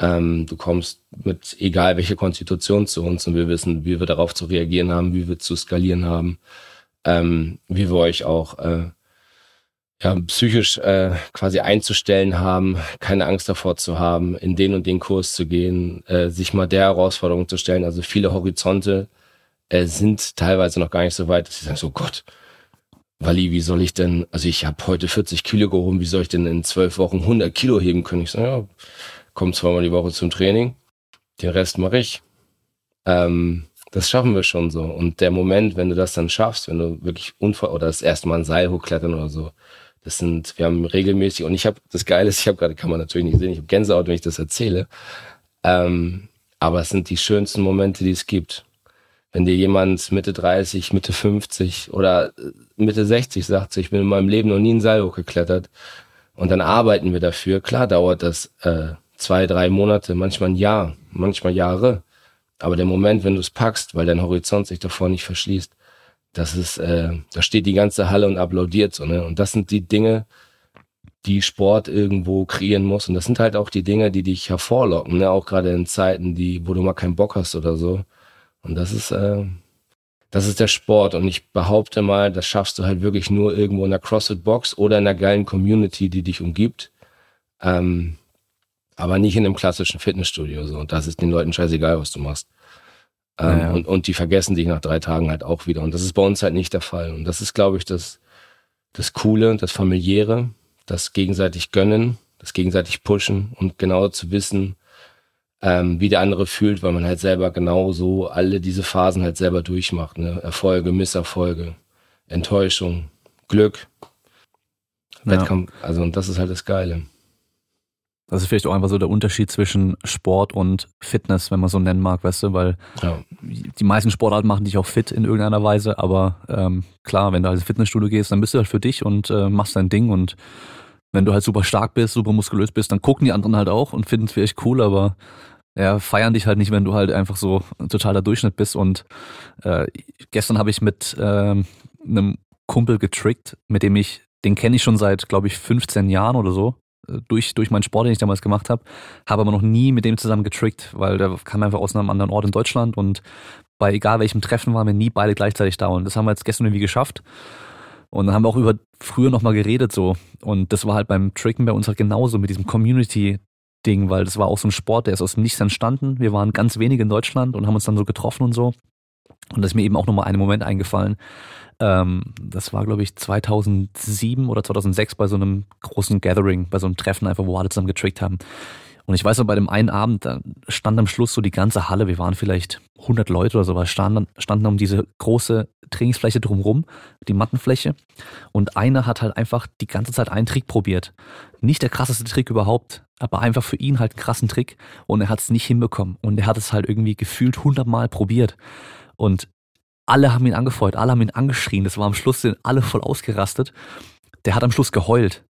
Ähm, du kommst mit egal welche Konstitution zu uns und wir wissen, wie wir darauf zu reagieren haben, wie wir zu skalieren haben, ähm, wie wir euch auch äh, ja, psychisch äh, quasi einzustellen haben, keine Angst davor zu haben, in den und den Kurs zu gehen, äh, sich mal der Herausforderung zu stellen. Also viele Horizonte äh, sind teilweise noch gar nicht so weit, dass sie sagen, so Gott, Wally, wie soll ich denn, also ich habe heute 40 Kilo gehoben, wie soll ich denn in zwölf Wochen 100 Kilo heben können? Ich sage, ja, komme zweimal die Woche zum Training, den Rest mache ich. Ähm, das schaffen wir schon so. Und der Moment, wenn du das dann schaffst, wenn du wirklich Unfall oder das erste Mal ein Seil hochklettern oder so, das sind, wir haben regelmäßig, und ich habe, das Geile ist, ich habe gerade, kann man natürlich nicht sehen, ich habe Gänsehaut, wenn ich das erzähle. Ähm, aber es sind die schönsten Momente, die es gibt. Wenn dir jemand Mitte 30, Mitte 50 oder äh, Mitte 60 sagt, so, ich bin in meinem Leben noch nie ein Seil hochgeklettert und dann arbeiten wir dafür. Klar dauert das äh, zwei, drei Monate, manchmal ein Jahr, manchmal Jahre. Aber der Moment, wenn du es packst, weil dein Horizont sich davor nicht verschließt, das ist, äh, da steht die ganze Halle und applaudiert so, ne? Und das sind die Dinge, die Sport irgendwo kreieren muss. Und das sind halt auch die Dinge, die dich hervorlocken, ne? Auch gerade in Zeiten, die, wo du mal keinen Bock hast oder so. Und das ist, äh, das ist der Sport. Und ich behaupte mal, das schaffst du halt wirklich nur irgendwo in der CrossFit-Box oder in einer geilen Community, die dich umgibt. Ähm, aber nicht in einem klassischen Fitnessstudio. So. Und das ist den Leuten scheißegal, was du machst. Ähm, ja. und, und die vergessen dich nach drei Tagen halt auch wieder. Und das ist bei uns halt nicht der Fall. Und das ist, glaube ich, das, das Coole, das Familiäre, das gegenseitig gönnen, das gegenseitig pushen und genau zu wissen, ähm, wie der andere fühlt, weil man halt selber genauso alle diese Phasen halt selber durchmacht. Ne? Erfolge, Misserfolge, Enttäuschung, Glück, ja. Wettkampf. Also und das ist halt das Geile. Das ist vielleicht auch einfach so der Unterschied zwischen Sport und Fitness, wenn man so nennen mag, weißt du, weil ja. die meisten Sportarten machen dich auch fit in irgendeiner Weise, aber ähm, klar, wenn du halt ins Fitnessstudio gehst, dann bist du halt für dich und äh, machst dein Ding und wenn du halt super stark bist, super muskulös bist, dann gucken die anderen halt auch und finden es vielleicht cool, aber ja, feiern dich halt nicht, wenn du halt einfach so totaler Durchschnitt bist. Und äh, gestern habe ich mit ähm, einem Kumpel getrickt, mit dem ich, den kenne ich schon seit, glaube ich, 15 Jahren oder so durch, durch meinen Sport, den ich damals gemacht habe, habe aber noch nie mit dem zusammen getrickt, weil der kam einfach aus einem anderen Ort in Deutschland und bei egal welchem Treffen waren wir nie beide gleichzeitig da und das haben wir jetzt gestern irgendwie geschafft. Und dann haben wir auch über früher nochmal geredet so. Und das war halt beim Tricken bei uns halt genauso mit diesem Community-Ding, weil das war auch so ein Sport, der ist aus Nichts entstanden. Wir waren ganz wenige in Deutschland und haben uns dann so getroffen und so. Und da ist mir eben auch nochmal ein Moment eingefallen. Ähm, das war, glaube ich, 2007 oder 2006 bei so einem großen Gathering, bei so einem Treffen einfach, wo alle zusammen getrickt haben. Und ich weiß noch, bei dem einen Abend, da stand am Schluss so die ganze Halle, wir waren vielleicht 100 Leute oder sowas, standen, standen um diese große Trainingsfläche drumrum, die Mattenfläche. Und einer hat halt einfach die ganze Zeit einen Trick probiert. Nicht der krasseste Trick überhaupt, aber einfach für ihn halt einen krassen Trick. Und er hat es nicht hinbekommen. Und er hat es halt irgendwie gefühlt 100 Mal probiert. Und alle haben ihn angefeuert, alle haben ihn angeschrien. Das war am Schluss, sind alle voll ausgerastet. Der hat am Schluss geheult.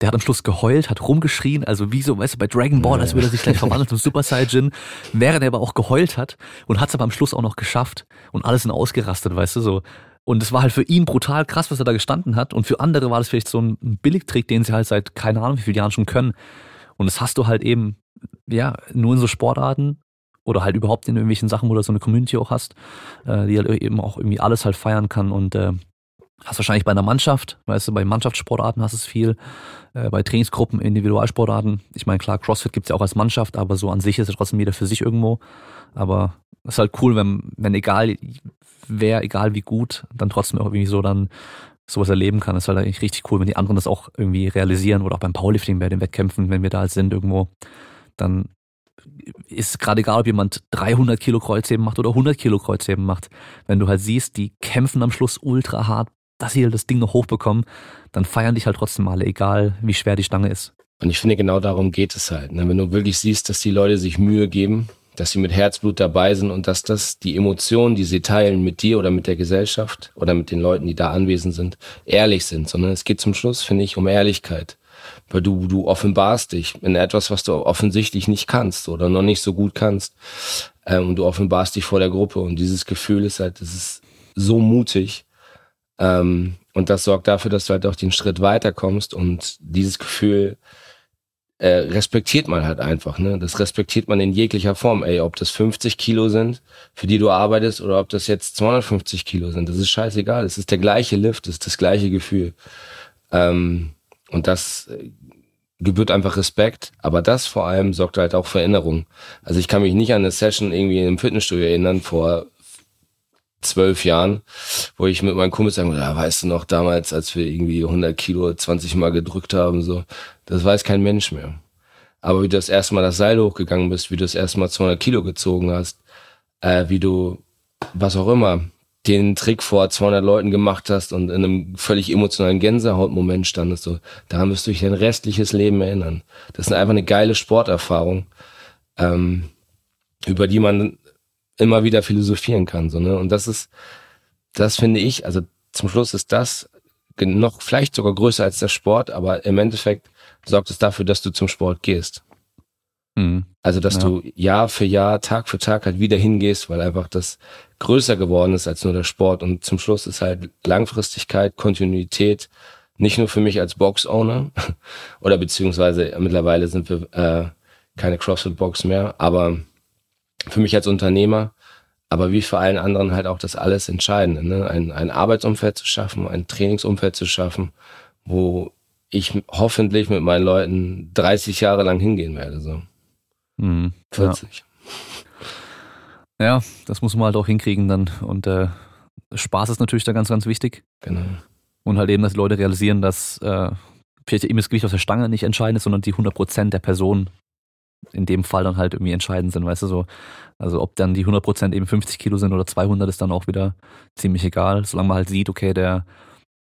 Der hat am Schluss geheult, hat rumgeschrien, also wie so, weißt du, bei Dragon Ball, als würde er sich gleich verwandeln zum Super Saiyan, während er aber auch geheult hat und hat es aber am Schluss auch noch geschafft und alle sind ausgerastet, weißt du, so. Und es war halt für ihn brutal krass, was er da gestanden hat und für andere war das vielleicht so ein Billigtrick, den sie halt seit keine Ahnung wie vielen Jahren schon können. Und das hast du halt eben, ja, nur in so Sportarten oder halt überhaupt in irgendwelchen Sachen, wo du so eine Community auch hast, äh, die halt eben auch irgendwie alles halt feiern kann und äh, hast wahrscheinlich bei einer Mannschaft, weißt du, bei Mannschaftssportarten hast du es viel, äh, bei Trainingsgruppen, Individualsportarten. Ich meine, klar, CrossFit gibt's ja auch als Mannschaft, aber so an sich ist es trotzdem jeder für sich irgendwo. Aber es ist halt cool, wenn, wenn egal wer, egal wie gut, dann trotzdem auch irgendwie so dann sowas erleben kann. Das ist halt eigentlich richtig cool, wenn die anderen das auch irgendwie realisieren oder auch beim Powerlifting bei den Wettkämpfen, wenn wir da halt sind irgendwo, dann ist gerade egal, ob jemand 300 Kilo Kreuzheben macht oder 100 Kilo Kreuzheben macht. Wenn du halt siehst, die kämpfen am Schluss ultra hart, dass sie halt das Ding noch hochbekommen, dann feiern dich halt trotzdem alle, egal wie schwer die Stange ist. Und ich finde, genau darum geht es halt. Ne? Wenn du wirklich siehst, dass die Leute sich Mühe geben, dass sie mit Herzblut dabei sind und dass das die Emotionen, die sie teilen mit dir oder mit der Gesellschaft oder mit den Leuten, die da anwesend sind, ehrlich sind, sondern es geht zum Schluss, finde ich, um Ehrlichkeit weil du, du offenbarst dich in etwas, was du offensichtlich nicht kannst oder noch nicht so gut kannst. Ähm, und du offenbarst dich vor der Gruppe und dieses Gefühl ist halt, das ist so mutig. Ähm, und das sorgt dafür, dass du halt auch den Schritt weiterkommst und dieses Gefühl äh, respektiert man halt einfach, ne? Das respektiert man in jeglicher Form, ey, ob das 50 Kilo sind, für die du arbeitest, oder ob das jetzt 250 Kilo sind, das ist scheißegal. Es ist der gleiche Lift, es ist das gleiche Gefühl. Ähm, und das äh, gebührt einfach Respekt, aber das vor allem sorgt halt auch für Erinnerung. Also ich kann mich nicht an eine Session irgendwie im Fitnessstudio erinnern vor zwölf Jahren, wo ich mit meinen Kumpels sagen, ja, weißt du noch damals, als wir irgendwie 100 Kilo 20 Mal gedrückt haben, so, das weiß kein Mensch mehr. Aber wie du das erste Mal das Seil hochgegangen bist, wie du das erste Mal 200 Kilo gezogen hast, äh, wie du, was auch immer, den Trick vor 200 Leuten gemacht hast und in einem völlig emotionalen Gänsehautmoment standest, so, daran wirst du dich dein restliches Leben erinnern. Das ist einfach eine geile Sporterfahrung. Ähm, über die man immer wieder philosophieren kann. So, ne? Und das ist, das finde ich, also zum Schluss ist das noch vielleicht sogar größer als der Sport, aber im Endeffekt sorgt es dafür, dass du zum Sport gehst. Mhm. Also, dass ja. du Jahr für Jahr, Tag für Tag halt wieder hingehst, weil einfach das größer geworden ist als nur der Sport. Und zum Schluss ist halt Langfristigkeit, Kontinuität, nicht nur für mich als Box-Owner oder beziehungsweise mittlerweile sind wir äh, keine CrossFit-Box mehr, aber für mich als Unternehmer, aber wie für allen anderen halt auch das alles Entscheidende, ne? ein, ein Arbeitsumfeld zu schaffen, ein Trainingsumfeld zu schaffen, wo ich hoffentlich mit meinen Leuten 30 Jahre lang hingehen werde. So. Mhm, 40. Ja. ja. das muss man halt auch hinkriegen dann. Und äh, Spaß ist natürlich da ganz, ganz wichtig. Genau. Und halt eben, dass die Leute realisieren, dass äh, vielleicht eben das Gewicht auf der Stange nicht entscheidend ist, sondern die 100% der Person in dem Fall dann halt irgendwie entscheidend sind, weißt du so. Also ob dann die 100% eben 50 Kilo sind oder 200 ist dann auch wieder ziemlich egal, solange man halt sieht, okay, der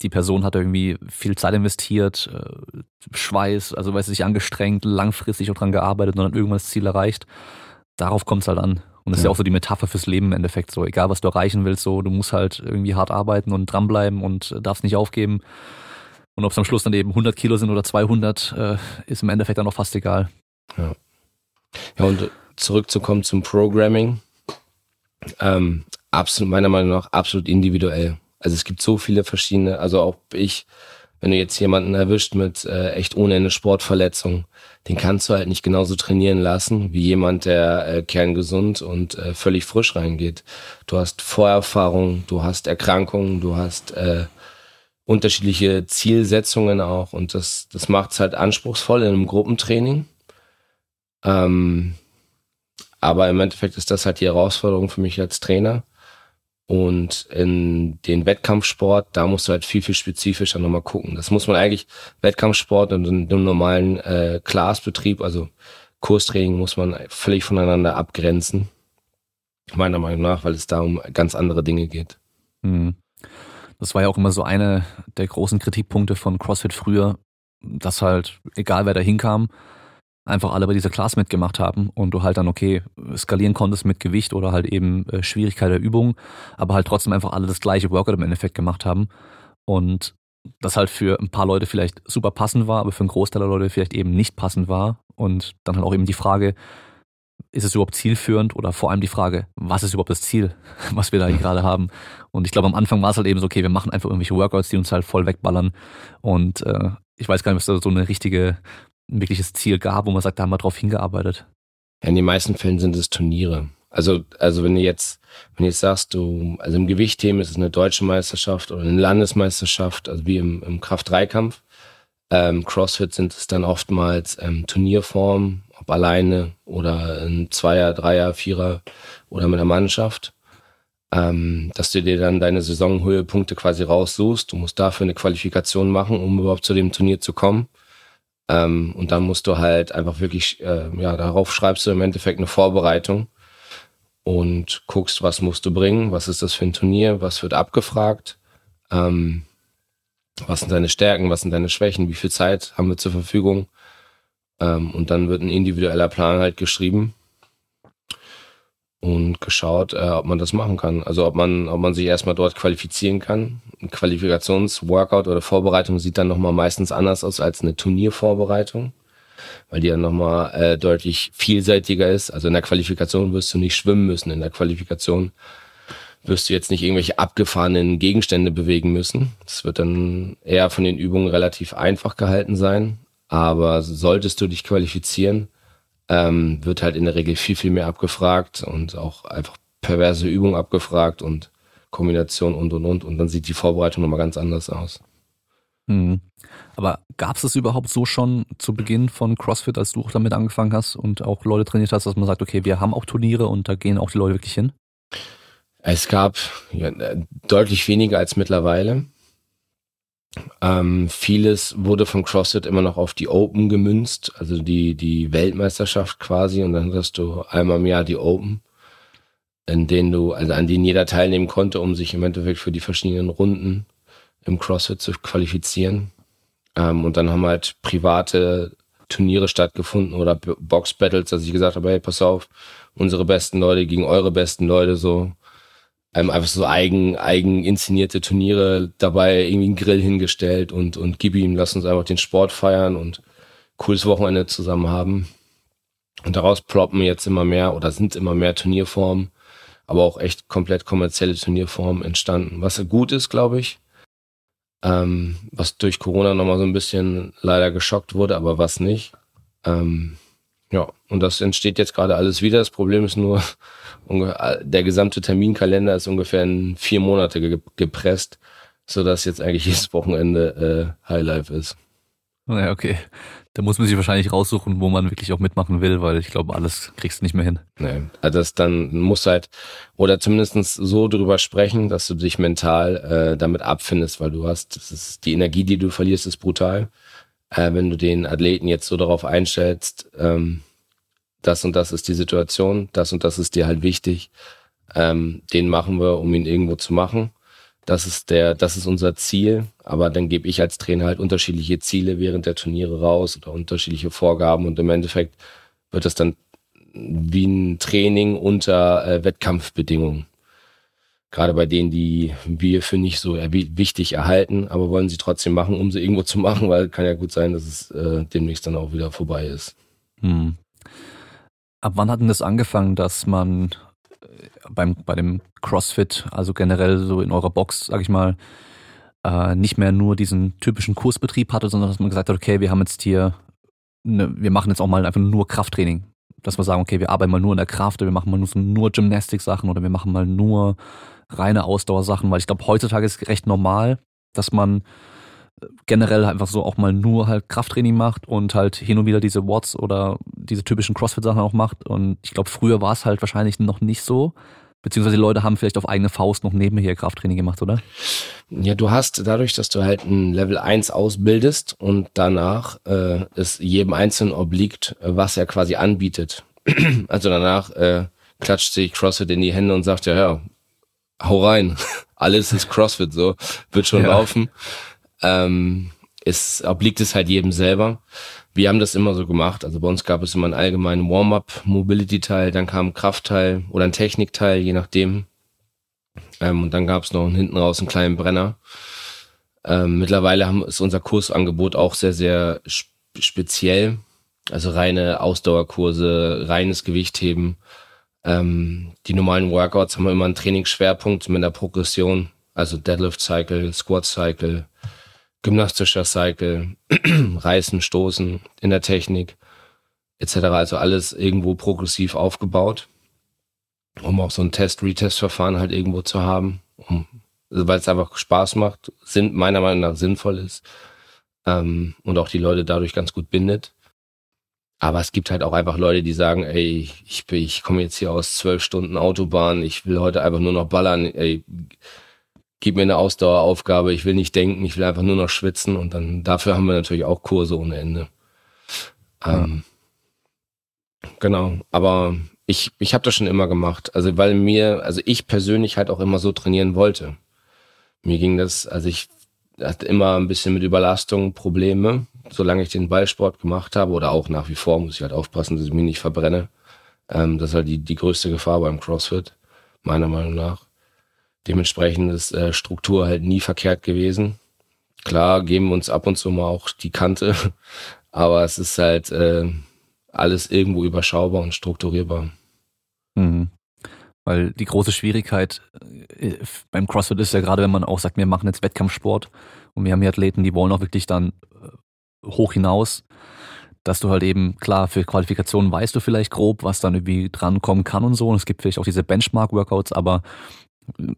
die Person hat irgendwie viel Zeit investiert, äh, Schweiß, also weiß sich angestrengt, langfristig auch dran gearbeitet und dann irgendwann das Ziel erreicht. Darauf kommt es halt an. Und das ja. ist ja auch so die Metapher fürs Leben im Endeffekt. So, egal was du erreichen willst, so, du musst halt irgendwie hart arbeiten und dranbleiben und darfst nicht aufgeben. Und ob es am Schluss dann eben 100 Kilo sind oder 200, äh, ist im Endeffekt dann auch fast egal. Ja. Ja, und zurückzukommen zum Programming. Ähm, absolut, meiner Meinung nach, absolut individuell. Also es gibt so viele verschiedene, also auch ich, wenn du jetzt jemanden erwischt mit äh, echt ohne eine Sportverletzung, den kannst du halt nicht genauso trainieren lassen wie jemand, der äh, kerngesund und äh, völlig frisch reingeht. Du hast Vorerfahrung, du hast Erkrankungen, du hast äh, unterschiedliche Zielsetzungen auch und das, das macht es halt anspruchsvoll in einem Gruppentraining. Ähm, aber im Endeffekt ist das halt die Herausforderung für mich als Trainer. Und in den Wettkampfsport, da musst du halt viel, viel spezifischer nochmal gucken. Das muss man eigentlich, Wettkampfsport und im normalen äh, Classbetrieb, also Kurstraining, muss man völlig voneinander abgrenzen. Meiner Meinung nach, weil es da um ganz andere Dinge geht. Mhm. Das war ja auch immer so eine der großen Kritikpunkte von CrossFit früher, dass halt, egal wer da hinkam, einfach alle bei dieser Class mitgemacht haben und du halt dann, okay, skalieren konntest mit Gewicht oder halt eben äh, Schwierigkeit der Übung, aber halt trotzdem einfach alle das gleiche Workout im Endeffekt gemacht haben. Und das halt für ein paar Leute vielleicht super passend war, aber für einen Großteil der Leute vielleicht eben nicht passend war. Und dann halt auch eben die Frage, ist es überhaupt zielführend oder vor allem die Frage, was ist überhaupt das Ziel, was wir da gerade haben? Und ich glaube, am Anfang war es halt eben so, okay, wir machen einfach irgendwelche Workouts, die uns halt voll wegballern. Und äh, ich weiß gar nicht, was da so eine richtige ein wirkliches Ziel gab, wo man sagt, da haben wir drauf hingearbeitet? In den meisten Fällen sind es Turniere. Also, also wenn du jetzt, wenn du jetzt sagst, du, also im Gewichtthemen ist es eine deutsche Meisterschaft oder eine Landesmeisterschaft, also wie im, im Kraft-3-Kampf. Ähm, Crossfit sind es dann oftmals ähm, Turnierform, ob alleine oder in Zweier, Dreier, Vierer oder mit der Mannschaft. Ähm, dass du dir dann deine Saisonhöhepunkte quasi raussuchst. Du musst dafür eine Qualifikation machen, um überhaupt zu dem Turnier zu kommen. Ähm, und dann musst du halt einfach wirklich, äh, ja, darauf schreibst du im Endeffekt eine Vorbereitung und guckst, was musst du bringen, was ist das für ein Turnier, was wird abgefragt, ähm, was sind deine Stärken, was sind deine Schwächen, wie viel Zeit haben wir zur Verfügung. Ähm, und dann wird ein individueller Plan halt geschrieben und geschaut, äh, ob man das machen kann. Also ob man, ob man sich erstmal dort qualifizieren kann. Ein Qualifikationsworkout oder Vorbereitung sieht dann nochmal meistens anders aus als eine Turniervorbereitung, weil die dann nochmal äh, deutlich vielseitiger ist. Also in der Qualifikation wirst du nicht schwimmen müssen. In der Qualifikation wirst du jetzt nicht irgendwelche abgefahrenen Gegenstände bewegen müssen. Das wird dann eher von den Übungen relativ einfach gehalten sein. Aber solltest du dich qualifizieren, ähm, wird halt in der Regel viel, viel mehr abgefragt und auch einfach perverse Übungen abgefragt und Kombination und und und und dann sieht die Vorbereitung nochmal ganz anders aus. Mhm. Aber gab es das überhaupt so schon zu Beginn von CrossFit, als du auch damit angefangen hast und auch Leute trainiert hast, dass man sagt, okay, wir haben auch Turniere und da gehen auch die Leute wirklich hin? Es gab ja, deutlich weniger als mittlerweile. Ähm, vieles wurde von CrossFit immer noch auf die Open gemünzt, also die, die Weltmeisterschaft quasi, und dann hast du einmal im Jahr die Open, in denen du, also an denen jeder teilnehmen konnte, um sich im Endeffekt für die verschiedenen Runden im CrossFit zu qualifizieren. Ähm, und dann haben halt private Turniere stattgefunden oder Box-Battles, dass ich gesagt habe, hey, pass auf, unsere besten Leute gegen eure besten Leute, so ähm, einfach so eigen, eigen inszenierte Turniere dabei, irgendwie einen Grill hingestellt und, und gib ihm, lass uns einfach den Sport feiern und cooles Wochenende zusammen haben. Und daraus ploppen jetzt immer mehr oder sind immer mehr Turnierformen, aber auch echt komplett kommerzielle Turnierformen entstanden. Was gut ist, glaube ich. Ähm, was durch Corona nochmal so ein bisschen leider geschockt wurde, aber was nicht. Ähm, ja, und das entsteht jetzt gerade alles wieder. Das Problem ist nur, der gesamte Terminkalender ist ungefähr in vier Monate ge gepresst, sodass jetzt eigentlich jedes Wochenende äh, Highlife ist. Naja, okay. Da muss man sich wahrscheinlich raussuchen, wo man wirklich auch mitmachen will, weil ich glaube, alles kriegst du nicht mehr hin. Nee, also das dann muss halt, oder zumindestens so drüber sprechen, dass du dich mental äh, damit abfindest, weil du hast, das ist, die Energie, die du verlierst, ist brutal. Äh, wenn du den Athleten jetzt so darauf einstellst, ähm, das und das ist die Situation, das und das ist dir halt wichtig, ähm, den machen wir, um ihn irgendwo zu machen das ist der, das ist unser Ziel. Aber dann gebe ich als Trainer halt unterschiedliche Ziele während der Turniere raus oder unterschiedliche Vorgaben und im Endeffekt wird das dann wie ein Training unter äh, Wettkampfbedingungen. Gerade bei denen, die wir für nicht so wichtig erhalten, aber wollen sie trotzdem machen, um sie irgendwo zu machen, weil kann ja gut sein, dass es äh, demnächst dann auch wieder vorbei ist. Hm. Ab wann hat denn das angefangen, dass man beim, bei dem CrossFit, also generell so in eurer Box, sag ich mal, äh, nicht mehr nur diesen typischen Kursbetrieb hatte, sondern dass man gesagt hat, okay, wir haben jetzt hier, ne, wir machen jetzt auch mal einfach nur Krafttraining. Dass wir sagen, okay, wir arbeiten mal nur in der Kraft, wir machen mal nur, nur Gymnastik-Sachen oder wir machen mal nur reine Ausdauersachen, weil ich glaube, heutzutage ist es recht normal, dass man generell einfach so auch mal nur halt Krafttraining macht und halt hin und wieder diese Watts oder diese typischen CrossFit-Sachen auch macht. Und ich glaube, früher war es halt wahrscheinlich noch nicht so. Beziehungsweise die Leute haben vielleicht auf eigene Faust noch nebenher Krafttraining gemacht, oder? Ja, du hast dadurch, dass du halt ein Level 1 ausbildest und danach äh, es jedem Einzelnen obliegt, was er quasi anbietet. also danach äh, klatscht sich CrossFit in die Hände und sagt, ja, ja, hau rein. Alles ist CrossFit so, wird schon ja. laufen ähm, es obliegt es halt jedem selber. Wir haben das immer so gemacht. Also bei uns gab es immer einen allgemeinen Warm-up, Mobility-Teil, dann kam ein Kraftteil oder ein Technikteil, je nachdem. Ähm, und dann gab es noch hinten raus einen kleinen Brenner. Ähm, mittlerweile haben, ist unser Kursangebot auch sehr, sehr speziell. Also reine Ausdauerkurse, reines Gewichtheben. Ähm, die normalen Workouts haben immer einen Trainingsschwerpunkt mit einer Progression. Also Deadlift Cycle, Squat Cycle, gymnastischer Cycle, Reißen, Stoßen in der Technik etc. Also alles irgendwo progressiv aufgebaut, um auch so ein Test-Retest-Verfahren halt irgendwo zu haben, um, also weil es einfach Spaß macht, sind meiner Meinung nach sinnvoll ist ähm, und auch die Leute dadurch ganz gut bindet. Aber es gibt halt auch einfach Leute, die sagen, ey, ich, ich komme jetzt hier aus zwölf Stunden Autobahn, ich will heute einfach nur noch ballern, ey, gib mir eine Ausdaueraufgabe, ich will nicht denken, ich will einfach nur noch schwitzen und dann dafür haben wir natürlich auch Kurse ohne Ende. Ähm, Genau, aber ich, ich habe das schon immer gemacht. Also weil mir, also ich persönlich halt auch immer so trainieren wollte. Mir ging das, also ich hatte immer ein bisschen mit Überlastung Probleme, solange ich den Ballsport gemacht habe oder auch nach wie vor muss ich halt aufpassen, dass ich mich nicht verbrenne. Ähm, das ist halt die, die größte Gefahr beim CrossFit, meiner Meinung nach. Dementsprechend ist äh, Struktur halt nie verkehrt gewesen. Klar geben wir uns ab und zu mal auch die Kante, aber es ist halt äh, alles irgendwo überschaubar und strukturierbar. Mhm. Weil die große Schwierigkeit äh, beim CrossFit ist ja gerade, wenn man auch sagt, wir machen jetzt Wettkampfsport und wir haben hier Athleten, die wollen auch wirklich dann äh, hoch hinaus, dass du halt eben, klar, für Qualifikationen weißt du vielleicht grob, was dann irgendwie drankommen kann und so. Und es gibt vielleicht auch diese Benchmark-Workouts, aber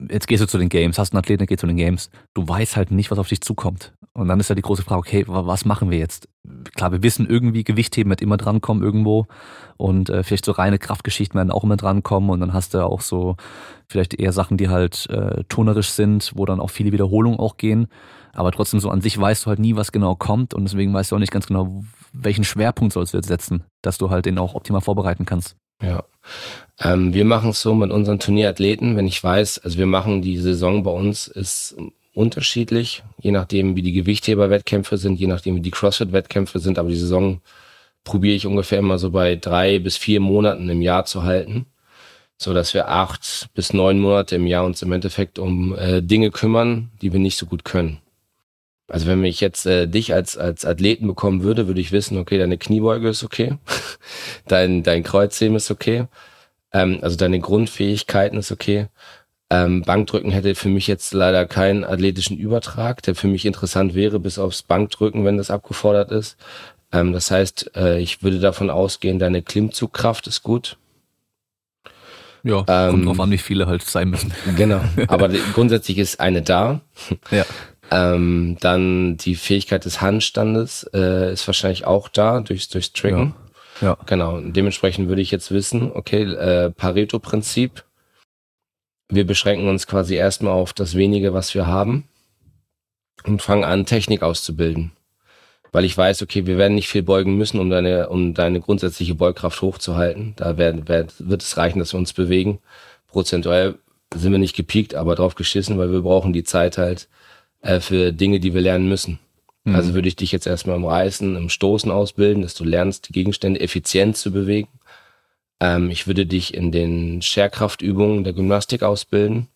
jetzt gehst du zu den Games, hast einen Athleten, der geht zu den Games, du weißt halt nicht, was auf dich zukommt. Und dann ist ja die große Frage, okay, was machen wir jetzt? Klar, wir wissen irgendwie, Gewichtheben wird immer drankommen irgendwo und äh, vielleicht so reine Kraftgeschichten werden auch immer drankommen und dann hast du auch so vielleicht eher Sachen, die halt äh, turnerisch sind, wo dann auch viele Wiederholungen auch gehen. Aber trotzdem so an sich weißt du halt nie, was genau kommt und deswegen weißt du auch nicht ganz genau, welchen Schwerpunkt sollst du jetzt setzen, dass du halt den auch optimal vorbereiten kannst. Ja. Ähm, wir machen es so mit unseren Turnierathleten, wenn ich weiß, also wir machen die Saison bei uns ist unterschiedlich, je nachdem wie die Gewichtheber-Wettkämpfe sind, je nachdem wie die CrossFit-Wettkämpfe sind, aber die Saison probiere ich ungefähr immer so bei drei bis vier Monaten im Jahr zu halten, so dass wir acht bis neun Monate im Jahr uns im Endeffekt um äh, Dinge kümmern, die wir nicht so gut können. Also wenn ich jetzt äh, dich als als Athleten bekommen würde, würde ich wissen, okay, deine Kniebeuge ist okay, dein dein Kreuzheben ist okay, ähm, also deine Grundfähigkeiten ist okay. Ähm, Bankdrücken hätte für mich jetzt leider keinen athletischen Übertrag, der für mich interessant wäre, bis aufs Bankdrücken, wenn das abgefordert ist. Ähm, das heißt, äh, ich würde davon ausgehen, deine Klimmzugkraft ist gut. Ja, ähm, kommt drauf an, wie viele halt sein müssen. Genau, aber grundsätzlich ist eine da. Ja. Ähm, dann die Fähigkeit des Handstandes äh, ist wahrscheinlich auch da durch, durchs Tricken. Ja. ja. Genau, und dementsprechend würde ich jetzt wissen, okay, äh, Pareto-Prinzip, wir beschränken uns quasi erstmal auf das wenige, was wir haben und fangen an, Technik auszubilden. Weil ich weiß, okay, wir werden nicht viel beugen müssen, um deine, um deine grundsätzliche Beugkraft hochzuhalten. Da werden, wird, wird es reichen, dass wir uns bewegen. Prozentuell sind wir nicht gepiekt, aber drauf geschissen, weil wir brauchen die Zeit halt äh, für Dinge, die wir lernen müssen. Mhm. Also würde ich dich jetzt erstmal im Reißen, im Stoßen ausbilden, dass du lernst, die Gegenstände effizient zu bewegen ähm, ich würde dich in den Scherkraftübungen der Gymnastik ausbilden.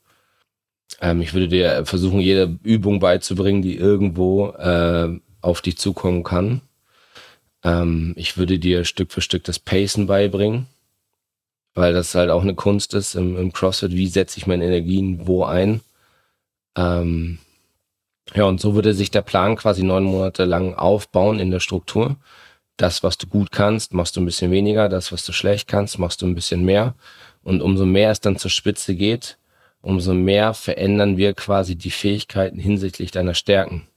Ähm, ich würde dir versuchen, jede Übung beizubringen, die irgendwo äh, auf dich zukommen kann. Ähm, ich würde dir Stück für Stück das Pacen beibringen, weil das halt auch eine Kunst ist im, im CrossFit. Wie setze ich meine Energien wo ein? Ähm, ja, und so würde sich der Plan quasi neun Monate lang aufbauen in der Struktur das, was du gut kannst, machst du ein bisschen weniger, das, was du schlecht kannst, machst du ein bisschen mehr. Und umso mehr es dann zur Spitze geht, umso mehr verändern wir quasi die Fähigkeiten hinsichtlich deiner Stärken.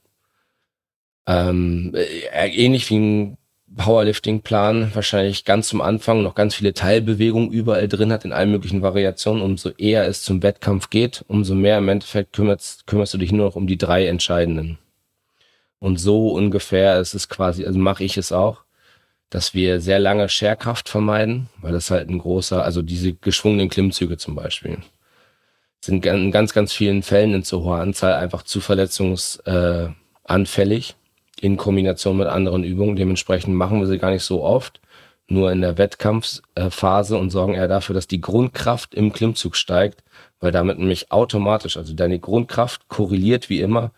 Ähm, äh, ähnlich wie ein Powerlifting-Plan, wahrscheinlich ganz zum Anfang noch ganz viele Teilbewegungen überall drin hat in allen möglichen Variationen. Umso eher es zum Wettkampf geht, umso mehr im Endeffekt kümmerst, kümmerst du dich nur noch um die drei entscheidenden. Und so ungefähr ist es quasi, also mache ich es auch dass wir sehr lange Scherkraft vermeiden, weil das halt ein großer, also diese geschwungenen Klimmzüge zum Beispiel, sind in ganz, ganz vielen Fällen in zu hoher Anzahl einfach zu verletzungsanfällig äh, in Kombination mit anderen Übungen. Dementsprechend machen wir sie gar nicht so oft, nur in der Wettkampfphase und sorgen eher dafür, dass die Grundkraft im Klimmzug steigt, weil damit nämlich automatisch, also deine Grundkraft korreliert wie immer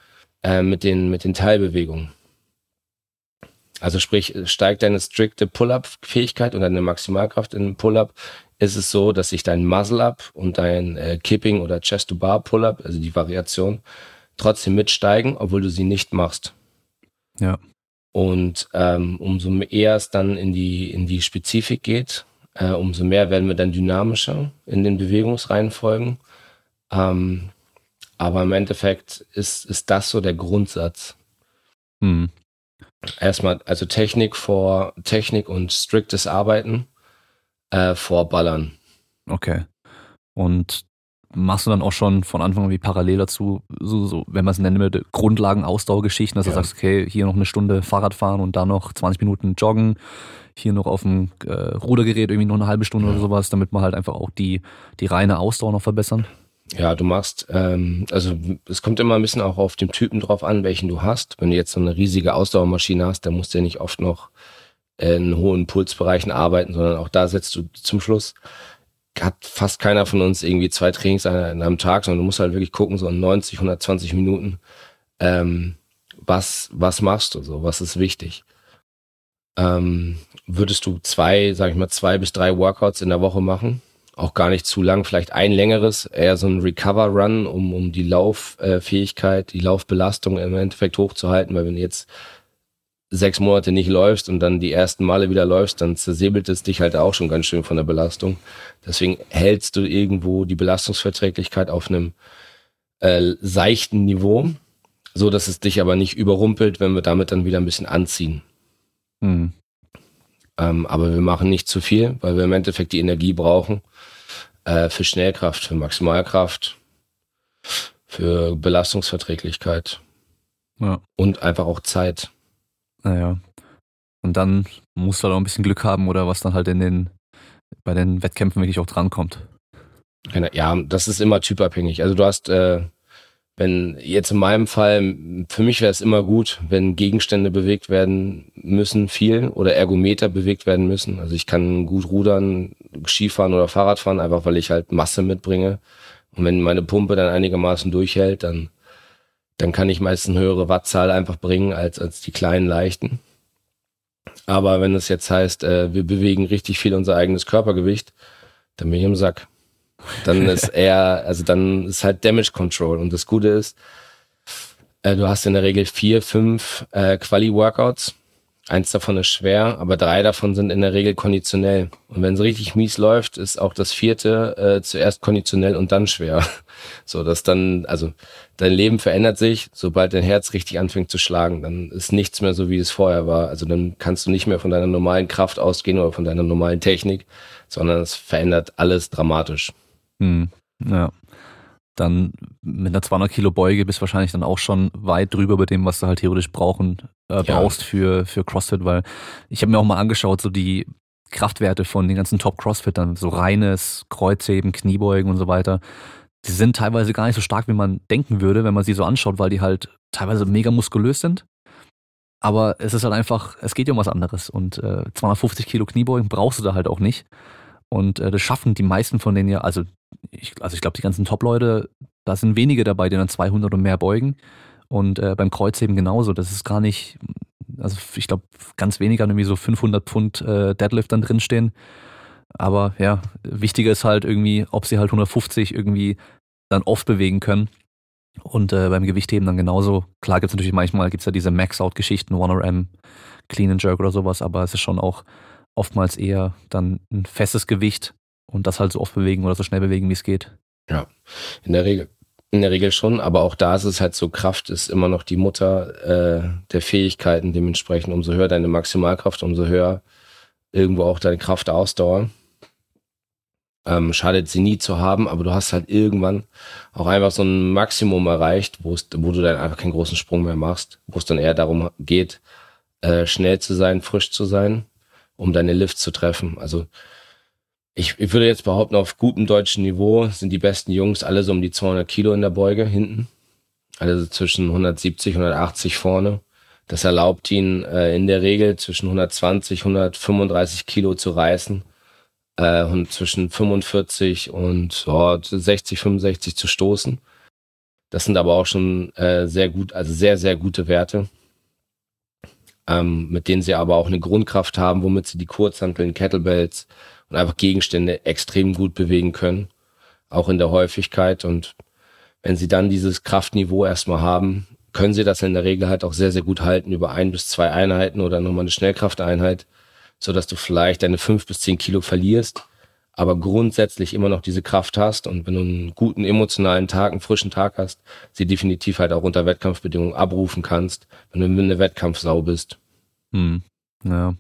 äh, mit den, mit den Teilbewegungen. Also sprich, steigt deine strikte Pull-up-Fähigkeit und deine Maximalkraft in Pull-up, ist es so, dass sich dein Muscle-up und dein äh, Kipping oder Chest-to-Bar Pull-up, also die Variation, trotzdem mitsteigen, obwohl du sie nicht machst. Ja. Und ähm, umso eher es dann in die, in die Spezifik geht, äh, umso mehr werden wir dann dynamischer in den Bewegungsreihenfolgen. Ähm, aber im Endeffekt ist, ist das so der Grundsatz. Mhm erstmal, also Technik vor Technik und striktes Arbeiten äh, vor Ballern. Okay. Und machst du dann auch schon von Anfang an wie parallel dazu, so, so wenn man es nennen würde, Grundlagen-Ausdauergeschichten, dass ja. du sagst, okay, hier noch eine Stunde Fahrrad fahren und da noch 20 Minuten joggen, hier noch auf dem äh, Rudergerät irgendwie noch eine halbe Stunde ja. oder sowas, damit man halt einfach auch die, die reine Ausdauer noch verbessern? Ja, du machst, ähm, also es kommt immer ein bisschen auch auf den Typen drauf an, welchen du hast. Wenn du jetzt so eine riesige Ausdauermaschine hast, dann musst du ja nicht oft noch in hohen Pulsbereichen arbeiten, sondern auch da setzt du zum Schluss, hat fast keiner von uns irgendwie zwei Trainings an einem Tag, sondern du musst halt wirklich gucken, so in 90, 120 Minuten, ähm, was, was machst du so, was ist wichtig. Ähm, würdest du zwei, sag ich mal, zwei bis drei Workouts in der Woche machen, auch gar nicht zu lang, vielleicht ein längeres, eher so ein Recover-Run, um, um die Lauffähigkeit, die Laufbelastung im Endeffekt hochzuhalten, weil wenn du jetzt sechs Monate nicht läufst und dann die ersten Male wieder läufst, dann zersäbelt es dich halt auch schon ganz schön von der Belastung. Deswegen hältst du irgendwo die Belastungsverträglichkeit auf einem äh, seichten Niveau, so dass es dich aber nicht überrumpelt, wenn wir damit dann wieder ein bisschen anziehen. Mhm. Ähm, aber wir machen nicht zu viel, weil wir im Endeffekt die Energie brauchen äh, für Schnellkraft, für Maximalkraft, für Belastungsverträglichkeit ja. und einfach auch Zeit. Naja. Und dann musst du halt auch ein bisschen Glück haben oder was dann halt in den bei den Wettkämpfen wirklich auch drankommt. Ja, das ist immer typabhängig. Also du hast äh, wenn jetzt in meinem Fall, für mich wäre es immer gut, wenn Gegenstände bewegt werden müssen, viel oder Ergometer bewegt werden müssen. Also ich kann gut rudern, Skifahren oder Fahrrad fahren, einfach weil ich halt Masse mitbringe. Und wenn meine Pumpe dann einigermaßen durchhält, dann, dann kann ich meist eine höhere Wattzahl einfach bringen als, als die kleinen leichten. Aber wenn es jetzt heißt, äh, wir bewegen richtig viel unser eigenes Körpergewicht, dann bin ich im Sack. Dann ist eher, also dann ist halt Damage Control. Und das Gute ist, äh, du hast in der Regel vier, fünf äh, Quali-Workouts. Eins davon ist schwer, aber drei davon sind in der Regel konditionell. Und wenn es richtig mies läuft, ist auch das vierte äh, zuerst konditionell und dann schwer. So, dass dann, also dein Leben verändert sich, sobald dein Herz richtig anfängt zu schlagen, dann ist nichts mehr so, wie es vorher war. Also dann kannst du nicht mehr von deiner normalen Kraft ausgehen oder von deiner normalen Technik, sondern es verändert alles dramatisch. Hm, ja. Dann mit einer 200 Kilo Beuge bist du wahrscheinlich dann auch schon weit drüber bei dem, was du halt theoretisch brauchen, äh, brauchst ja. für, für CrossFit, weil ich habe mir auch mal angeschaut, so die Kraftwerte von den ganzen Top-Crossfittern, so reines Kreuzheben, Kniebeugen und so weiter, die sind teilweise gar nicht so stark, wie man denken würde, wenn man sie so anschaut, weil die halt teilweise mega muskulös sind. Aber es ist halt einfach, es geht ja um was anderes. Und äh, 250 Kilo Kniebeugen brauchst du da halt auch nicht. Und äh, das schaffen die meisten von denen ja, also ich, also ich glaube, die ganzen Top-Leute, da sind wenige dabei, die dann 200 und mehr beugen. Und äh, beim Kreuzheben genauso. Das ist gar nicht, also ich glaube, ganz weniger irgendwie so 500 Pfund äh, Deadlift dann drinstehen. Aber ja, wichtiger ist halt irgendwie, ob sie halt 150 irgendwie dann oft bewegen können. Und äh, beim Gewichtheben dann genauso. Klar gibt es natürlich manchmal, gibt es ja diese Max-Out-Geschichten, 1RM, Clean and Jerk oder sowas, aber es ist schon auch oftmals eher dann ein festes Gewicht und das halt so oft bewegen oder so schnell bewegen, wie es geht. Ja, in der Regel. In der Regel schon, aber auch da ist es halt so, Kraft ist immer noch die Mutter äh, der Fähigkeiten. Dementsprechend, umso höher deine Maximalkraft, umso höher irgendwo auch deine Kraftausdauer. Ähm, schadet sie nie zu haben, aber du hast halt irgendwann auch einfach so ein Maximum erreicht, wo du dann einfach keinen großen Sprung mehr machst, wo es dann eher darum geht, äh, schnell zu sein, frisch zu sein um deine Lifts zu treffen. Also ich, ich würde jetzt behaupten, auf gutem deutschen Niveau sind die besten Jungs alle so um die 200 Kilo in der Beuge hinten. Also zwischen 170, 180 vorne. Das erlaubt ihnen äh, in der Regel zwischen 120, 135 Kilo zu reißen äh, und zwischen 45 und oh, 60, 65 zu stoßen. Das sind aber auch schon äh, sehr gut, also sehr, sehr gute Werte ähm, mit denen sie aber auch eine Grundkraft haben, womit sie die Kurzhanteln, Kettlebells und einfach Gegenstände extrem gut bewegen können, auch in der Häufigkeit. Und wenn sie dann dieses Kraftniveau erstmal haben, können sie das in der Regel halt auch sehr, sehr gut halten über ein bis zwei Einheiten oder nochmal eine Schnellkrafteinheit, so dass du vielleicht deine fünf bis zehn Kilo verlierst, aber grundsätzlich immer noch diese Kraft hast und wenn du einen guten emotionalen Tag, einen frischen Tag hast, sie definitiv halt auch unter Wettkampfbedingungen abrufen kannst, wenn du eine Wettkampfsau bist. Hm. Ja.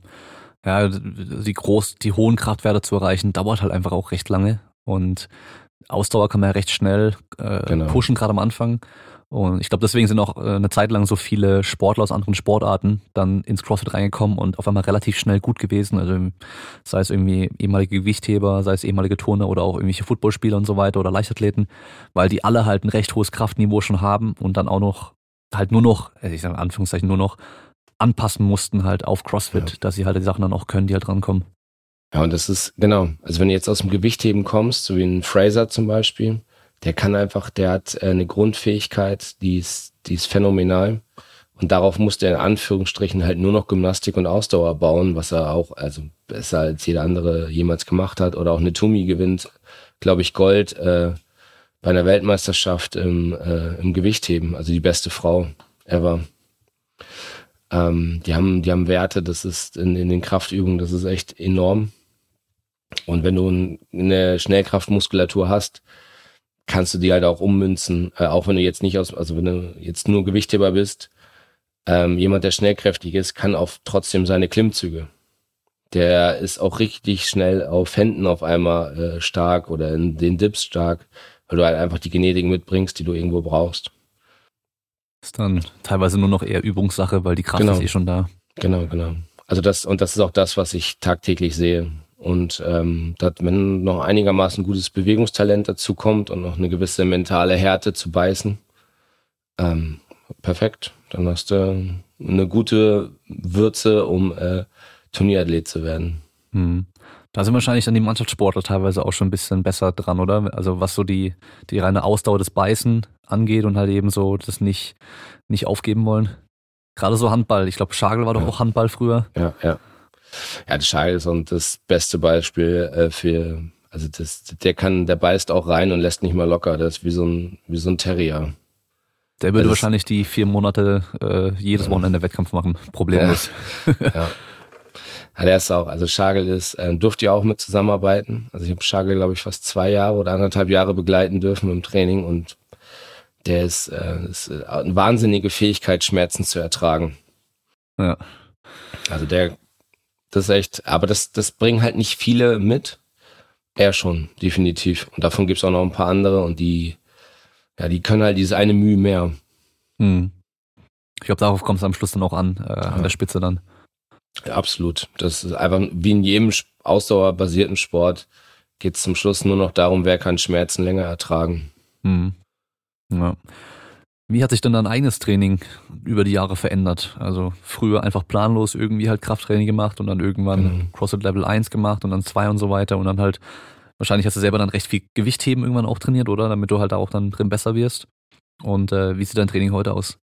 Ja, die groß, die hohen Kraftwerte zu erreichen, dauert halt einfach auch recht lange und Ausdauer kann man ja recht schnell äh, genau. pushen, gerade am Anfang. Und ich glaube, deswegen sind auch äh, eine Zeit lang so viele Sportler aus anderen Sportarten dann ins CrossFit reingekommen und auf einmal relativ schnell gut gewesen. Also sei es irgendwie ehemalige Gewichtheber, sei es ehemalige Turner oder auch irgendwelche Footballspieler und so weiter oder Leichtathleten, weil die alle halt ein recht hohes Kraftniveau schon haben und dann auch noch halt nur noch, also ich sage in Anführungszeichen nur noch anpassen mussten halt auf CrossFit, ja. dass sie halt die Sachen dann auch können, die halt rankommen. Ja, und das ist, genau, also wenn du jetzt aus dem Gewichtheben kommst, so wie ein Fraser zum Beispiel, der kann einfach, der hat äh, eine Grundfähigkeit, die ist, die ist phänomenal. Und darauf musste er in Anführungsstrichen halt nur noch Gymnastik und Ausdauer bauen, was er auch, also besser als jeder andere jemals gemacht hat. Oder auch eine Tumi gewinnt, glaube ich, Gold äh, bei einer Weltmeisterschaft im, äh, im Gewichtheben. Also die beste Frau ever. Ähm, die haben, die haben Werte, das ist in, in den Kraftöbungen, das ist echt enorm. Und wenn du eine Schnellkraftmuskulatur hast, kannst du die halt auch ummünzen, äh, auch wenn du jetzt nicht aus, also wenn du jetzt nur Gewichtheber bist, ähm, jemand, der schnellkräftig ist, kann auch trotzdem seine Klimmzüge. Der ist auch richtig schnell auf Händen auf einmal äh, stark oder in den Dips stark, weil du halt einfach die Genetik mitbringst, die du irgendwo brauchst. Ist dann teilweise nur noch eher Übungssache, weil die Kraft genau. ist eh schon da. Genau, genau. Also das, und das ist auch das, was ich tagtäglich sehe. Und ähm, dat, wenn noch einigermaßen gutes Bewegungstalent dazu kommt und noch eine gewisse mentale Härte zu beißen, ähm, perfekt. Dann hast du eine gute Würze, um äh, Turnierathlet zu werden. Hm. Da sind wahrscheinlich dann die Mannschaftssportler teilweise auch schon ein bisschen besser dran, oder? Also was so die, die reine Ausdauer des Beißen angeht und halt eben so das nicht, nicht aufgeben wollen. Gerade so Handball. Ich glaube, Schagel war doch ja. auch Handball früher. Ja, ja. Ja, der Schagel ist das beste Beispiel äh, für, also das, der kann, der beißt auch rein und lässt nicht mal locker. Das ist wie so ein, wie so ein Terrier. Der würde also wahrscheinlich die vier Monate äh, jedes. Wochenende Wettkampf machen. Problemlos. Ja. ja. Ja, der ist auch, also Schagel ist, äh, durfte ja auch mit zusammenarbeiten. Also ich habe Schagel, glaube ich, fast zwei Jahre oder anderthalb Jahre begleiten dürfen im Training und der ist, äh, ist äh, eine wahnsinnige Fähigkeit, Schmerzen zu ertragen. Ja. Also der, das ist echt, aber das, das bringen halt nicht viele mit. Er schon, definitiv. Und davon gibt's auch noch ein paar andere und die, ja, die können halt diese eine Mühe mehr. Hm. Ich glaube, darauf kommt es am Schluss dann auch an, äh, ja. an der Spitze dann. Ja, absolut. Das ist einfach wie in jedem ausdauerbasierten Sport geht es zum Schluss nur noch darum, wer kann Schmerzen länger ertragen. Hm. Ja. Wie hat sich denn dein eigenes Training über die Jahre verändert? Also früher einfach planlos irgendwie halt Krafttraining gemacht und dann irgendwann mhm. CrossFit Level 1 gemacht und dann 2 und so weiter und dann halt, wahrscheinlich hast du selber dann recht viel Gewichtheben irgendwann auch trainiert, oder? Damit du halt auch dann drin besser wirst. Und äh, wie sieht dein Training heute aus?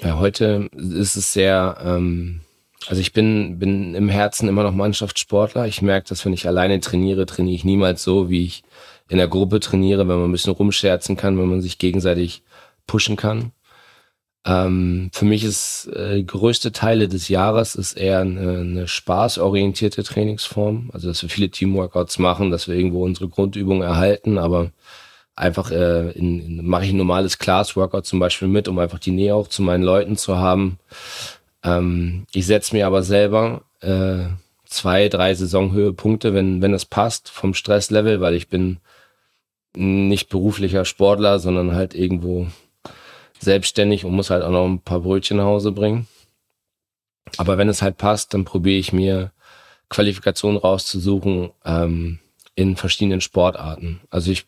Ja, heute ist es sehr, ähm, also ich bin, bin im Herzen immer noch Mannschaftssportler. Ich merke, dass wenn ich alleine trainiere, trainiere ich niemals so, wie ich in der Gruppe trainiere, wenn man ein bisschen rumscherzen kann, wenn man sich gegenseitig pushen kann. Ähm, für mich ist äh, größte Teile des Jahres ist eher eine, eine spaßorientierte Trainingsform. Also dass wir viele Teamworkouts machen, dass wir irgendwo unsere Grundübungen erhalten, aber einfach äh, in, in, mache ich ein normales Class-Workout zum Beispiel mit, um einfach die Nähe auch zu meinen Leuten zu haben. Ähm, ich setze mir aber selber äh, zwei, drei Saisonhöhepunkte, wenn, wenn es passt, vom Stresslevel, weil ich bin nicht beruflicher Sportler, sondern halt irgendwo selbstständig und muss halt auch noch ein paar Brötchen nach Hause bringen. Aber wenn es halt passt, dann probiere ich mir Qualifikationen rauszusuchen ähm, in verschiedenen Sportarten. Also ich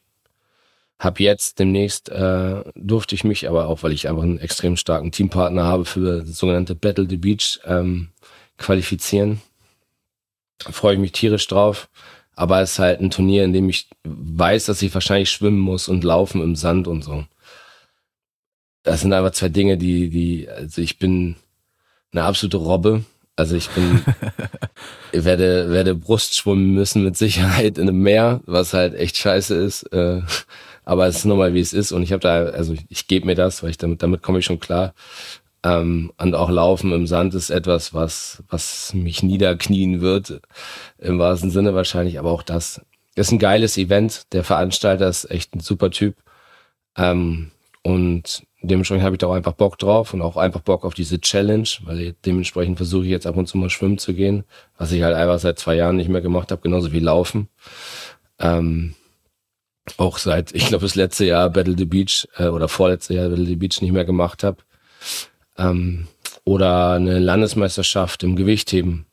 habe jetzt demnächst äh, durfte ich mich, aber auch weil ich einfach einen extrem starken Teampartner habe für das sogenannte Battle the Beach ähm, qualifizieren. Freue ich mich tierisch drauf. Aber es ist halt ein Turnier, in dem ich weiß, dass ich wahrscheinlich schwimmen muss und laufen im Sand und so. Das sind einfach zwei Dinge, die, die, also ich bin eine absolute Robbe. Also ich bin, ich werde, werde Brust schwimmen müssen mit Sicherheit in einem Meer, was halt echt scheiße ist. Äh, aber es ist nun mal, wie es ist. Und ich habe da, also ich, ich gebe mir das, weil ich damit, damit komme ich schon klar. Ähm, und auch Laufen im Sand ist etwas, was, was mich niederknien wird, im wahrsten Sinne wahrscheinlich, aber auch das ist ein geiles Event. Der Veranstalter ist echt ein super Typ. Ähm, und dementsprechend habe ich da auch einfach Bock drauf und auch einfach Bock auf diese Challenge, weil dementsprechend versuche ich jetzt ab und zu mal schwimmen zu gehen, was ich halt einfach seit zwei Jahren nicht mehr gemacht habe, genauso wie Laufen. Ähm, auch seit, ich glaube, das letzte Jahr Battle the Beach äh, oder vorletzte Jahr Battle the Beach nicht mehr gemacht habe. Ähm, oder eine Landesmeisterschaft im Gewichtheben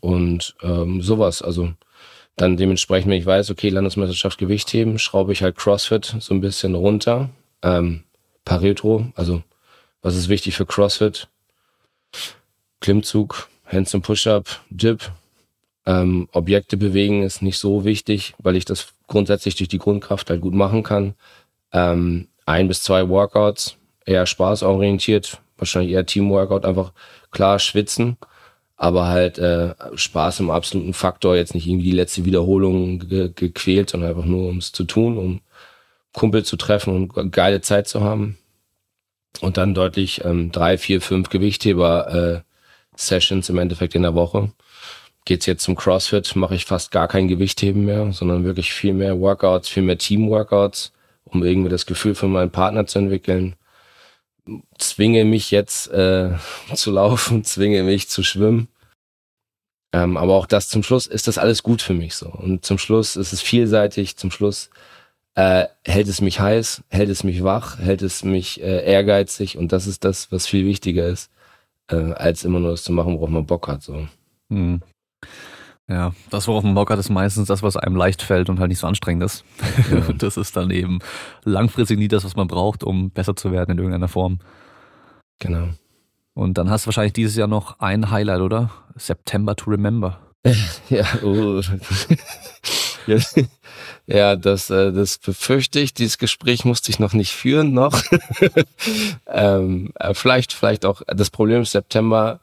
und ähm, sowas. Also dann dementsprechend, wenn ich weiß, okay, Landesmeisterschaft Gewichtheben, schraube ich halt CrossFit so ein bisschen runter. Ähm, Pareto, also was ist wichtig für CrossFit? Klimmzug, Hands und Push-Up, Dip. Ähm, Objekte bewegen ist nicht so wichtig, weil ich das grundsätzlich durch die Grundkraft halt gut machen kann. Ähm, ein bis zwei Workouts, eher spaßorientiert, wahrscheinlich eher Teamworkout, einfach klar schwitzen, aber halt äh, Spaß im absoluten Faktor, jetzt nicht irgendwie die letzte Wiederholung ge gequält, sondern einfach nur um es zu tun, um Kumpel zu treffen und geile Zeit zu haben. Und dann deutlich ähm, drei, vier, fünf Gewichtheber äh, im Endeffekt in der Woche geht's jetzt zum CrossFit, mache ich fast gar kein Gewichtheben mehr, sondern wirklich viel mehr Workouts, viel mehr Team-Workouts, um irgendwie das Gefühl für meinen Partner zu entwickeln. Zwinge mich jetzt äh, zu laufen, zwinge mich zu schwimmen. Ähm, aber auch das zum Schluss ist das alles gut für mich so. Und zum Schluss ist es vielseitig, zum Schluss äh, hält es mich heiß, hält es mich wach, hält es mich äh, ehrgeizig und das ist das, was viel wichtiger ist, äh, als immer nur das zu machen, worauf man Bock hat. So. Hm. Ja, das, worauf man Bock hat, ist meistens das, was einem leicht fällt und halt nicht so anstrengend ist. Ja. Das ist dann eben langfristig nie das, was man braucht, um besser zu werden in irgendeiner Form. Genau. Und dann hast du wahrscheinlich dieses Jahr noch ein Highlight, oder? September to Remember. ja, oh. ja, das, äh, das befürchte ich. Dieses Gespräch musste ich noch nicht führen, noch. ähm, äh, vielleicht, vielleicht auch. Das Problem ist, September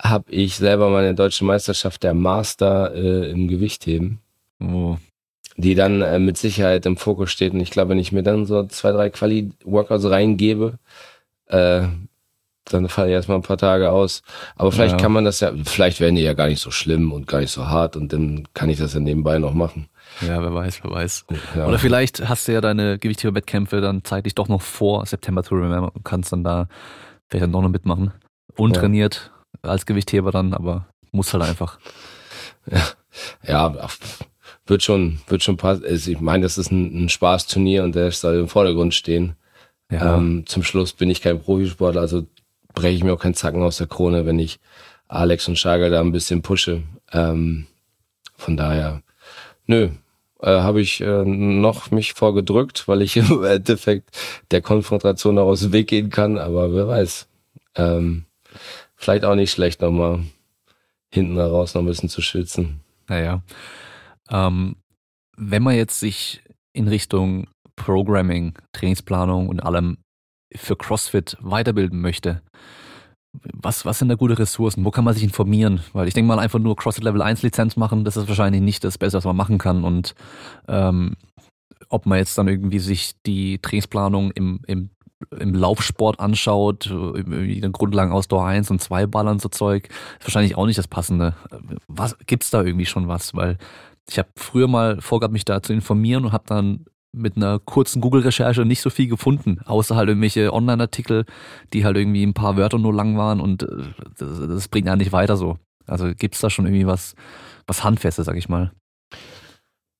habe ich selber meine deutsche Meisterschaft der Master äh, im Gewichtheben. Oh. Die dann äh, mit Sicherheit im Fokus steht. Und ich glaube, wenn ich mir dann so zwei, drei Quali-Workouts reingebe, äh, dann falle ich erstmal ein paar Tage aus. Aber vielleicht ja. kann man das ja, vielleicht werden die ja gar nicht so schlimm und gar nicht so hart und dann kann ich das ja nebenbei noch machen. Ja, wer weiß, wer weiß. Ja. Oder vielleicht hast du ja deine Gewichtheber-Wettkämpfe dann zeitlich doch noch vor September to Remember und kannst dann da vielleicht dann doch noch mitmachen. Untrainiert. Als Gewichtheber dann, aber muss halt einfach. Ja, ja wird schon, wird schon passen. Also ich meine, das ist ein, ein Spaßturnier und der soll im Vordergrund stehen. Ja. Ähm, zum Schluss bin ich kein Profisportler, also breche ich mir auch keinen Zacken aus der Krone, wenn ich Alex und Schager da ein bisschen pushe. Ähm, von daher, nö, äh, habe ich äh, noch mich vorgedrückt, weil ich im Endeffekt der Konfrontation auch aus dem Weg gehen kann, aber wer weiß. Ähm, vielleicht auch nicht schlecht, nochmal hinten heraus noch ein bisschen zu schwitzen. Naja. Ähm, wenn man jetzt sich in Richtung Programming, Trainingsplanung und allem für CrossFit weiterbilden möchte, was, was sind da gute Ressourcen? Wo kann man sich informieren? Weil ich denke mal, einfach nur CrossFit Level 1 Lizenz machen, das ist wahrscheinlich nicht das Beste, was man machen kann. Und ähm, ob man jetzt dann irgendwie sich die Trainingsplanung im, im, im Laufsport anschaut, irgendwie den Grundlagen Ausdauer 1 und 2 ballern so Zeug, ist wahrscheinlich auch nicht das Passende. Was gibt's da irgendwie schon was? Weil ich habe früher mal vorgehabt, mich da zu informieren und habe dann mit einer kurzen Google-Recherche nicht so viel gefunden, außer halt irgendwelche Online-Artikel, die halt irgendwie ein paar Wörter nur lang waren und äh, das, das bringt ja nicht weiter so. Also gibt's da schon irgendwie was, was Handfestes, sag ich mal?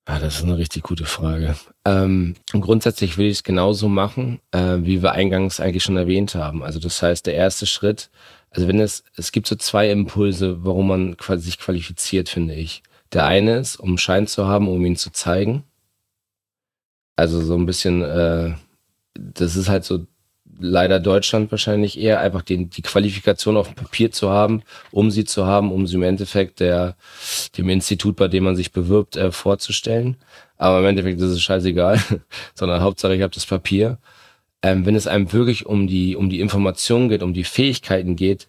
Ja, das ist eine richtig gute Frage. Ähm, grundsätzlich will ich es genauso machen, äh, wie wir eingangs eigentlich schon erwähnt haben. Also das heißt, der erste Schritt, also wenn es, es gibt so zwei Impulse, warum man sich qualifiziert, finde ich. Der eine ist, um Schein zu haben, um ihn zu zeigen. Also so ein bisschen, äh, das ist halt so leider Deutschland wahrscheinlich eher einfach den, die Qualifikation auf dem Papier zu haben, um sie zu haben, um sie im Endeffekt der, dem Institut, bei dem man sich bewirbt, äh, vorzustellen. Aber im Endeffekt ist es scheißegal, sondern Hauptsache ich habe das Papier. Ähm, wenn es einem wirklich um die, um die Information geht, um die Fähigkeiten geht,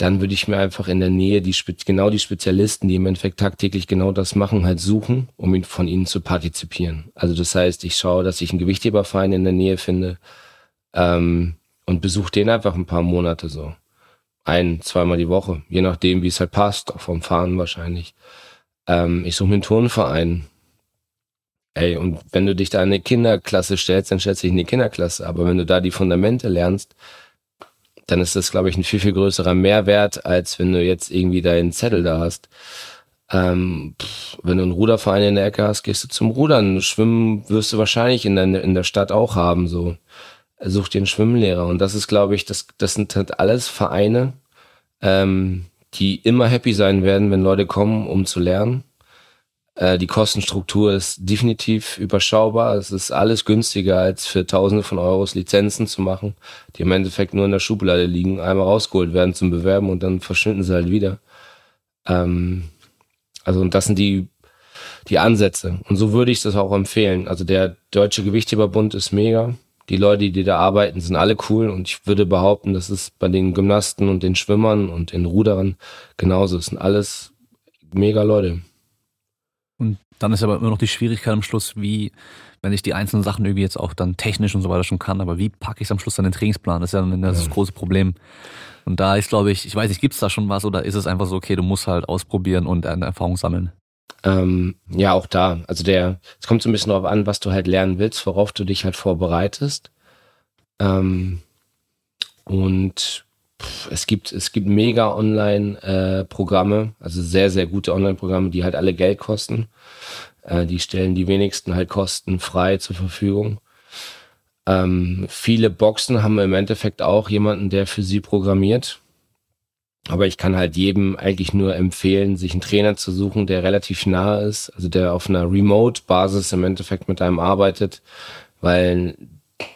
dann würde ich mir einfach in der Nähe die genau die Spezialisten, die im Endeffekt tagtäglich genau das machen, halt suchen, um ihn, von ihnen zu partizipieren. Also das heißt, ich schaue, dass ich einen Gewichtheberverein in der Nähe finde ähm, und besuche den einfach ein paar Monate so. Ein, zweimal die Woche, je nachdem, wie es halt passt, auch vom Fahren wahrscheinlich. Ähm, ich suche mir einen Turnverein. Ey, und wenn du dich da in eine Kinderklasse stellst, dann stellst du dich in die Kinderklasse. Aber wenn du da die Fundamente lernst, dann ist das, glaube ich, ein viel, viel größerer Mehrwert, als wenn du jetzt irgendwie deinen Zettel da hast. Ähm, pff, wenn du einen Ruderverein in der Ecke hast, gehst du zum Rudern. Schwimmen wirst du wahrscheinlich in der, in der Stadt auch haben, so. Such dir einen Schwimmlehrer. Und das ist, glaube ich, das, das sind halt alles Vereine, ähm, die immer happy sein werden, wenn Leute kommen, um zu lernen. Äh, die Kostenstruktur ist definitiv überschaubar. Es ist alles günstiger, als für Tausende von Euros Lizenzen zu machen, die im Endeffekt nur in der Schublade liegen, einmal rausgeholt werden zum Bewerben und dann verschwinden sie halt wieder. Ähm, also und das sind die die Ansätze. Und so würde ich das auch empfehlen. Also der Deutsche Gewichtheberbund ist mega. Die Leute, die da arbeiten, sind alle cool. Und ich würde behaupten, das ist bei den Gymnasten und den Schwimmern und den Ruderern genauso. Es sind alles mega Leute. Und dann ist aber immer noch die Schwierigkeit am Schluss, wie, wenn ich die einzelnen Sachen irgendwie jetzt auch dann technisch und so weiter schon kann, aber wie packe ich es am Schluss dann in den Trainingsplan? Das ist ja dann das, ja. große Problem. Und da ist, glaube ich, ich weiß nicht, gibt es da schon was oder ist es einfach so, okay, du musst halt ausprobieren und eine Erfahrung sammeln? Ähm, ja, auch da. Also der, es kommt so ein bisschen darauf an, was du halt lernen willst, worauf du dich halt vorbereitest. Ähm, und es gibt, es gibt mega Online-Programme, äh, also sehr, sehr gute Online-Programme, die halt alle Geld kosten. Äh, die stellen die wenigsten halt kostenfrei zur Verfügung. Ähm, viele Boxen haben im Endeffekt auch jemanden, der für sie programmiert. Aber ich kann halt jedem eigentlich nur empfehlen, sich einen Trainer zu suchen, der relativ nah ist, also der auf einer Remote-Basis im Endeffekt mit einem arbeitet, weil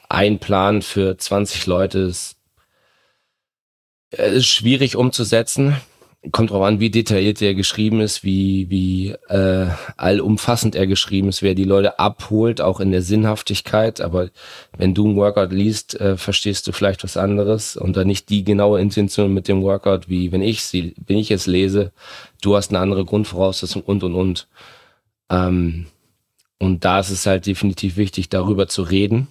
ein Plan für 20 Leute ist, ist schwierig umzusetzen kommt drauf an, wie detailliert er geschrieben ist, wie, wie äh, allumfassend er geschrieben ist, wer die Leute abholt, auch in der Sinnhaftigkeit. Aber wenn du ein Workout liest, äh, verstehst du vielleicht was anderes und dann nicht die genaue Intention mit dem Workout, wie wenn ich sie, wenn ich es lese, du hast eine andere Grundvoraussetzung und und und. Ähm, und da ist es halt definitiv wichtig, darüber zu reden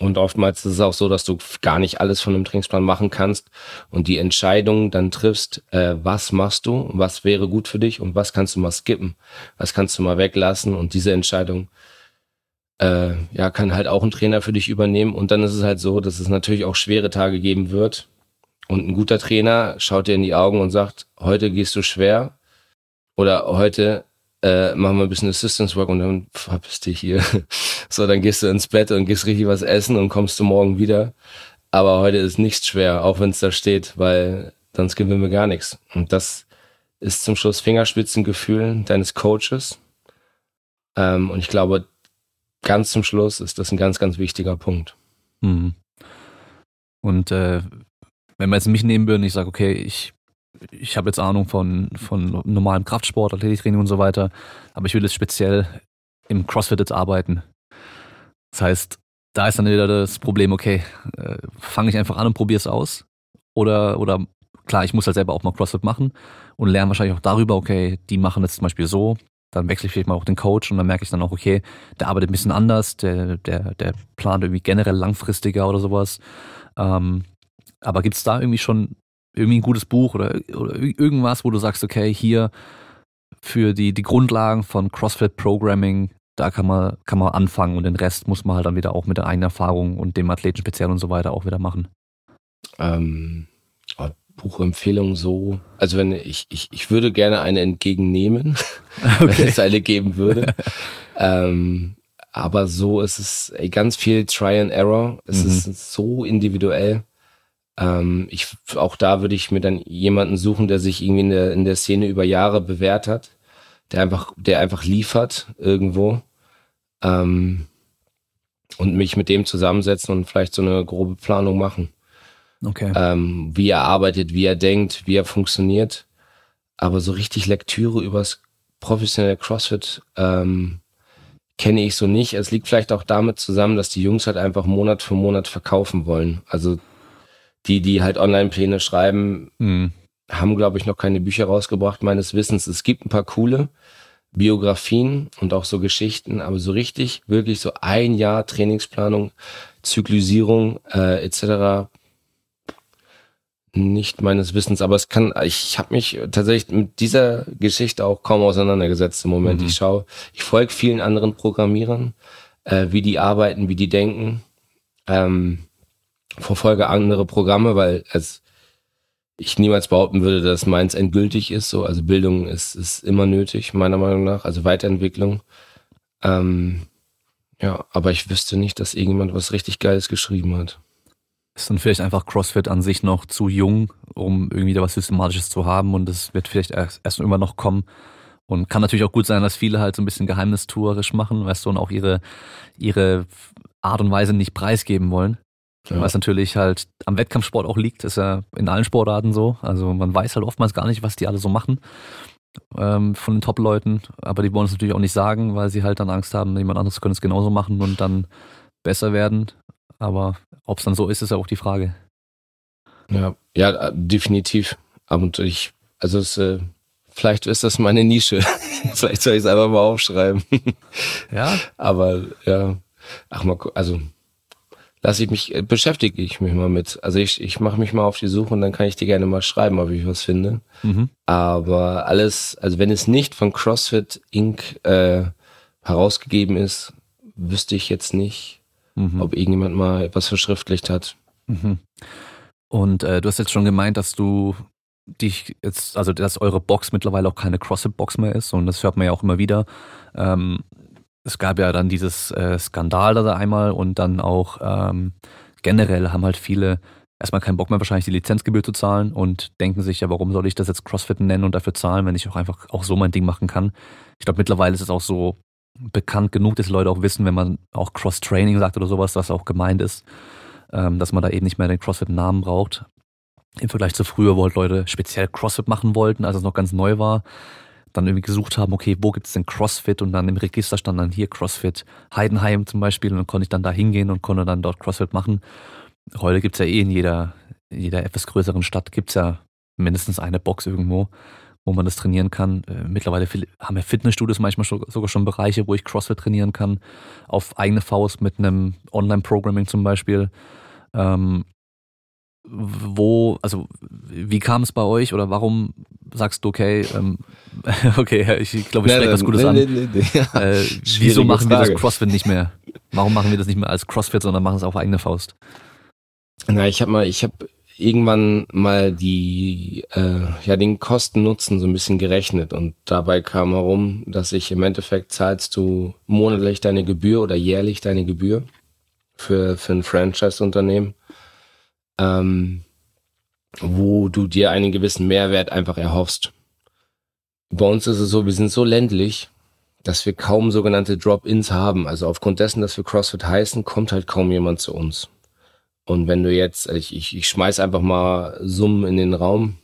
und oftmals ist es auch so, dass du gar nicht alles von einem Trainingsplan machen kannst und die Entscheidung dann triffst, äh, was machst du, was wäre gut für dich und was kannst du mal skippen, was kannst du mal weglassen. Und diese Entscheidung äh, ja kann halt auch ein Trainer für dich übernehmen. Und dann ist es halt so, dass es natürlich auch schwere Tage geben wird. Und ein guter Trainer schaut dir in die Augen und sagt, heute gehst du schwer oder heute äh, machen wir ein bisschen Assistance Work und dann verpiss dich hier. so, dann gehst du ins Bett und gehst richtig was essen und kommst du morgen wieder. Aber heute ist nichts schwer, auch wenn es da steht, weil dann gewinnen wir gar nichts. Und das ist zum Schluss Fingerspitzengefühl deines Coaches. Ähm, und ich glaube, ganz zum Schluss ist das ein ganz, ganz wichtiger Punkt. Mhm. Und äh, wenn wir jetzt mich nehmen würden, ich sage, okay, ich ich habe jetzt Ahnung von, von normalem Kraftsport, Athletiktraining und so weiter, aber ich will jetzt speziell im CrossFit jetzt arbeiten. Das heißt, da ist dann wieder das Problem, okay, äh, fange ich einfach an und probiere es aus? Oder, oder klar, ich muss halt selber auch mal CrossFit machen und lerne wahrscheinlich auch darüber, okay, die machen jetzt zum Beispiel so, dann wechsle ich vielleicht mal auch den Coach und dann merke ich dann auch, okay, der arbeitet ein bisschen anders, der, der, der plant irgendwie generell langfristiger oder sowas. Ähm, aber gibt es da irgendwie schon irgendwie ein gutes Buch oder, oder irgendwas, wo du sagst, okay, hier für die, die Grundlagen von CrossFit Programming, da kann man, kann man anfangen und den Rest muss man halt dann wieder auch mit der eigenen Erfahrung und dem Athleten speziell und so weiter auch wieder machen. Ähm, oh, Buchempfehlung so, also wenn ich, ich, ich würde gerne eine entgegennehmen, okay. wenn es eine geben würde. ähm, aber so ist es ey, ganz viel Try and Error. Es mhm. ist so individuell. Ähm, ich, auch da würde ich mir dann jemanden suchen, der sich irgendwie in der, in der Szene über Jahre bewährt hat, der einfach, der einfach liefert irgendwo. Ähm, und mich mit dem zusammensetzen und vielleicht so eine grobe Planung machen. Okay. Ähm, wie er arbeitet, wie er denkt, wie er funktioniert. Aber so richtig Lektüre übers professionelle CrossFit ähm, kenne ich so nicht. Es liegt vielleicht auch damit zusammen, dass die Jungs halt einfach Monat für Monat verkaufen wollen. Also die, die halt Online-Pläne schreiben, mhm. haben, glaube ich, noch keine Bücher rausgebracht, meines Wissens. Es gibt ein paar coole Biografien und auch so Geschichten, aber so richtig, wirklich so ein Jahr Trainingsplanung, Zyklisierung äh, etc. Nicht meines Wissens, aber es kann, ich habe mich tatsächlich mit dieser Geschichte auch kaum auseinandergesetzt im Moment. Mhm. Ich schaue, ich folge vielen anderen Programmierern, äh, wie die arbeiten, wie die denken. Ähm, verfolge andere Programme, weil als ich niemals behaupten würde, dass meins endgültig ist. So, also Bildung ist, ist immer nötig, meiner Meinung nach, also Weiterentwicklung. Ähm, ja, aber ich wüsste nicht, dass irgendjemand was richtig Geiles geschrieben hat. Ist dann vielleicht einfach CrossFit an sich noch zu jung, um irgendwie da was Systematisches zu haben und es wird vielleicht erst, erst immer noch kommen. Und kann natürlich auch gut sein, dass viele halt so ein bisschen geheimnistuerisch machen, weißt du, und auch ihre, ihre Art und Weise nicht preisgeben wollen. Ja. Was natürlich halt am Wettkampfsport auch liegt, ist ja in allen Sportarten so. Also man weiß halt oftmals gar nicht, was die alle so machen ähm, von den Top-Leuten. Aber die wollen es natürlich auch nicht sagen, weil sie halt dann Angst haben, jemand anderes könnte es genauso machen und dann besser werden. Aber ob es dann so ist, ist ja auch die Frage. Ja, ja, definitiv. Und ich, also es, äh, vielleicht ist das meine Nische. vielleicht soll ich es einfach mal aufschreiben. ja. Aber ja, ach mal, also lasse ich mich, äh, beschäftige ich mich mal mit. Also ich, ich mache mich mal auf die Suche und dann kann ich dir gerne mal schreiben, ob ich was finde. Mhm. Aber alles, also wenn es nicht von CrossFit Inc. Äh, herausgegeben ist, wüsste ich jetzt nicht, mhm. ob irgendjemand mal etwas verschriftlicht hat. Mhm. Und äh, du hast jetzt schon gemeint, dass du dich jetzt, also dass eure Box mittlerweile auch keine CrossFit-Box mehr ist und das hört man ja auch immer wieder. Ähm, es gab ja dann dieses äh, Skandal da einmal und dann auch ähm, generell haben halt viele erstmal keinen Bock mehr wahrscheinlich die Lizenzgebühr zu zahlen und denken sich, ja, warum soll ich das jetzt CrossFit nennen und dafür zahlen, wenn ich auch einfach auch so mein Ding machen kann. Ich glaube, mittlerweile ist es auch so bekannt genug, dass die Leute auch wissen, wenn man auch Cross-Training sagt oder sowas, was auch gemeint ist, ähm, dass man da eben nicht mehr den CrossFit-Namen braucht. Im Vergleich zu früher, wo halt Leute speziell CrossFit machen wollten, als es noch ganz neu war, dann irgendwie gesucht haben, okay, wo gibt es denn CrossFit? Und dann im Register stand dann hier CrossFit Heidenheim zum Beispiel und dann konnte ich dann da hingehen und konnte dann dort CrossFit machen. Heute gibt's ja eh in jeder, jeder etwas größeren Stadt gibt's ja mindestens eine Box irgendwo, wo man das trainieren kann. Äh, mittlerweile haben ja Fitnessstudios manchmal sogar schon Bereiche, wo ich CrossFit trainieren kann, auf eigene Faust mit einem Online-Programming zum Beispiel. Ähm, wo, also wie kam es bei euch oder warum sagst du, okay, ähm, okay, ich glaube, ich spreche was Gutes an. Äh, wieso machen wir das CrossFit nicht mehr? Warum machen wir das nicht mehr als CrossFit, sondern machen es auf eigene Faust? Na, ich habe mal, ich habe irgendwann mal die äh, ja den Kosten-Nutzen so ein bisschen gerechnet und dabei kam herum, dass ich im Endeffekt zahlst du monatlich deine Gebühr oder jährlich deine Gebühr für für ein Franchise-Unternehmen, ähm, wo du dir einen gewissen Mehrwert einfach erhoffst. Bei uns ist es so, wir sind so ländlich, dass wir kaum sogenannte Drop-ins haben. Also aufgrund dessen, dass wir CrossFit heißen, kommt halt kaum jemand zu uns. Und wenn du jetzt, ich, ich, ich schmeiß einfach mal Summen in den Raum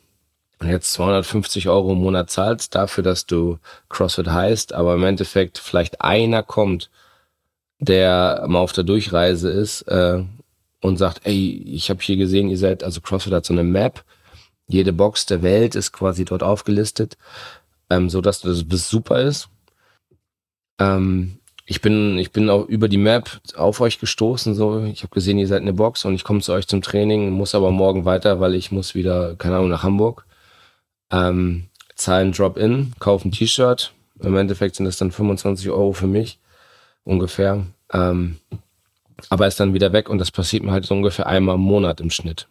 und jetzt 250 Euro im Monat zahlst dafür, dass du CrossFit heißt, aber im Endeffekt vielleicht einer kommt, der mal auf der Durchreise ist äh, und sagt, ey, ich habe hier gesehen, ihr seid, also CrossFit hat so eine Map, jede Box der Welt ist quasi dort aufgelistet, ähm, so dass das super ist. Ähm, ich bin, ich bin auch über die Map auf euch gestoßen. So, ich habe gesehen, ihr seid eine Box und ich komme zu euch zum Training, muss aber morgen weiter, weil ich muss wieder, keine Ahnung, nach Hamburg. Ähm, zahlen Drop-in, kaufe ein T-Shirt. Im Endeffekt sind das dann 25 Euro für mich ungefähr. Ähm, aber ist dann wieder weg und das passiert mir halt so ungefähr einmal im Monat im Schnitt.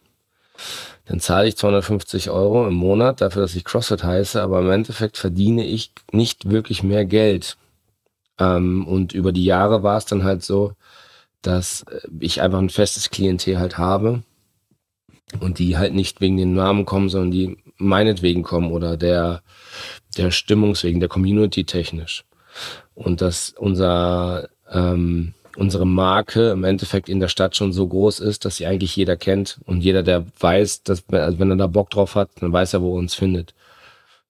Dann zahle ich 250 Euro im Monat dafür, dass ich CrossFit heiße, aber im Endeffekt verdiene ich nicht wirklich mehr Geld ähm, und über die Jahre war es dann halt so, dass äh, ich einfach ein festes Klientel halt habe und die halt nicht wegen den Namen kommen, sondern die meinetwegen kommen oder der, der Stimmungswegen, der Community technisch. Und dass unser, ähm, unsere Marke im Endeffekt in der Stadt schon so groß ist, dass sie eigentlich jeder kennt und jeder, der weiß, dass, also wenn er da Bock drauf hat, dann weiß er, wo er uns findet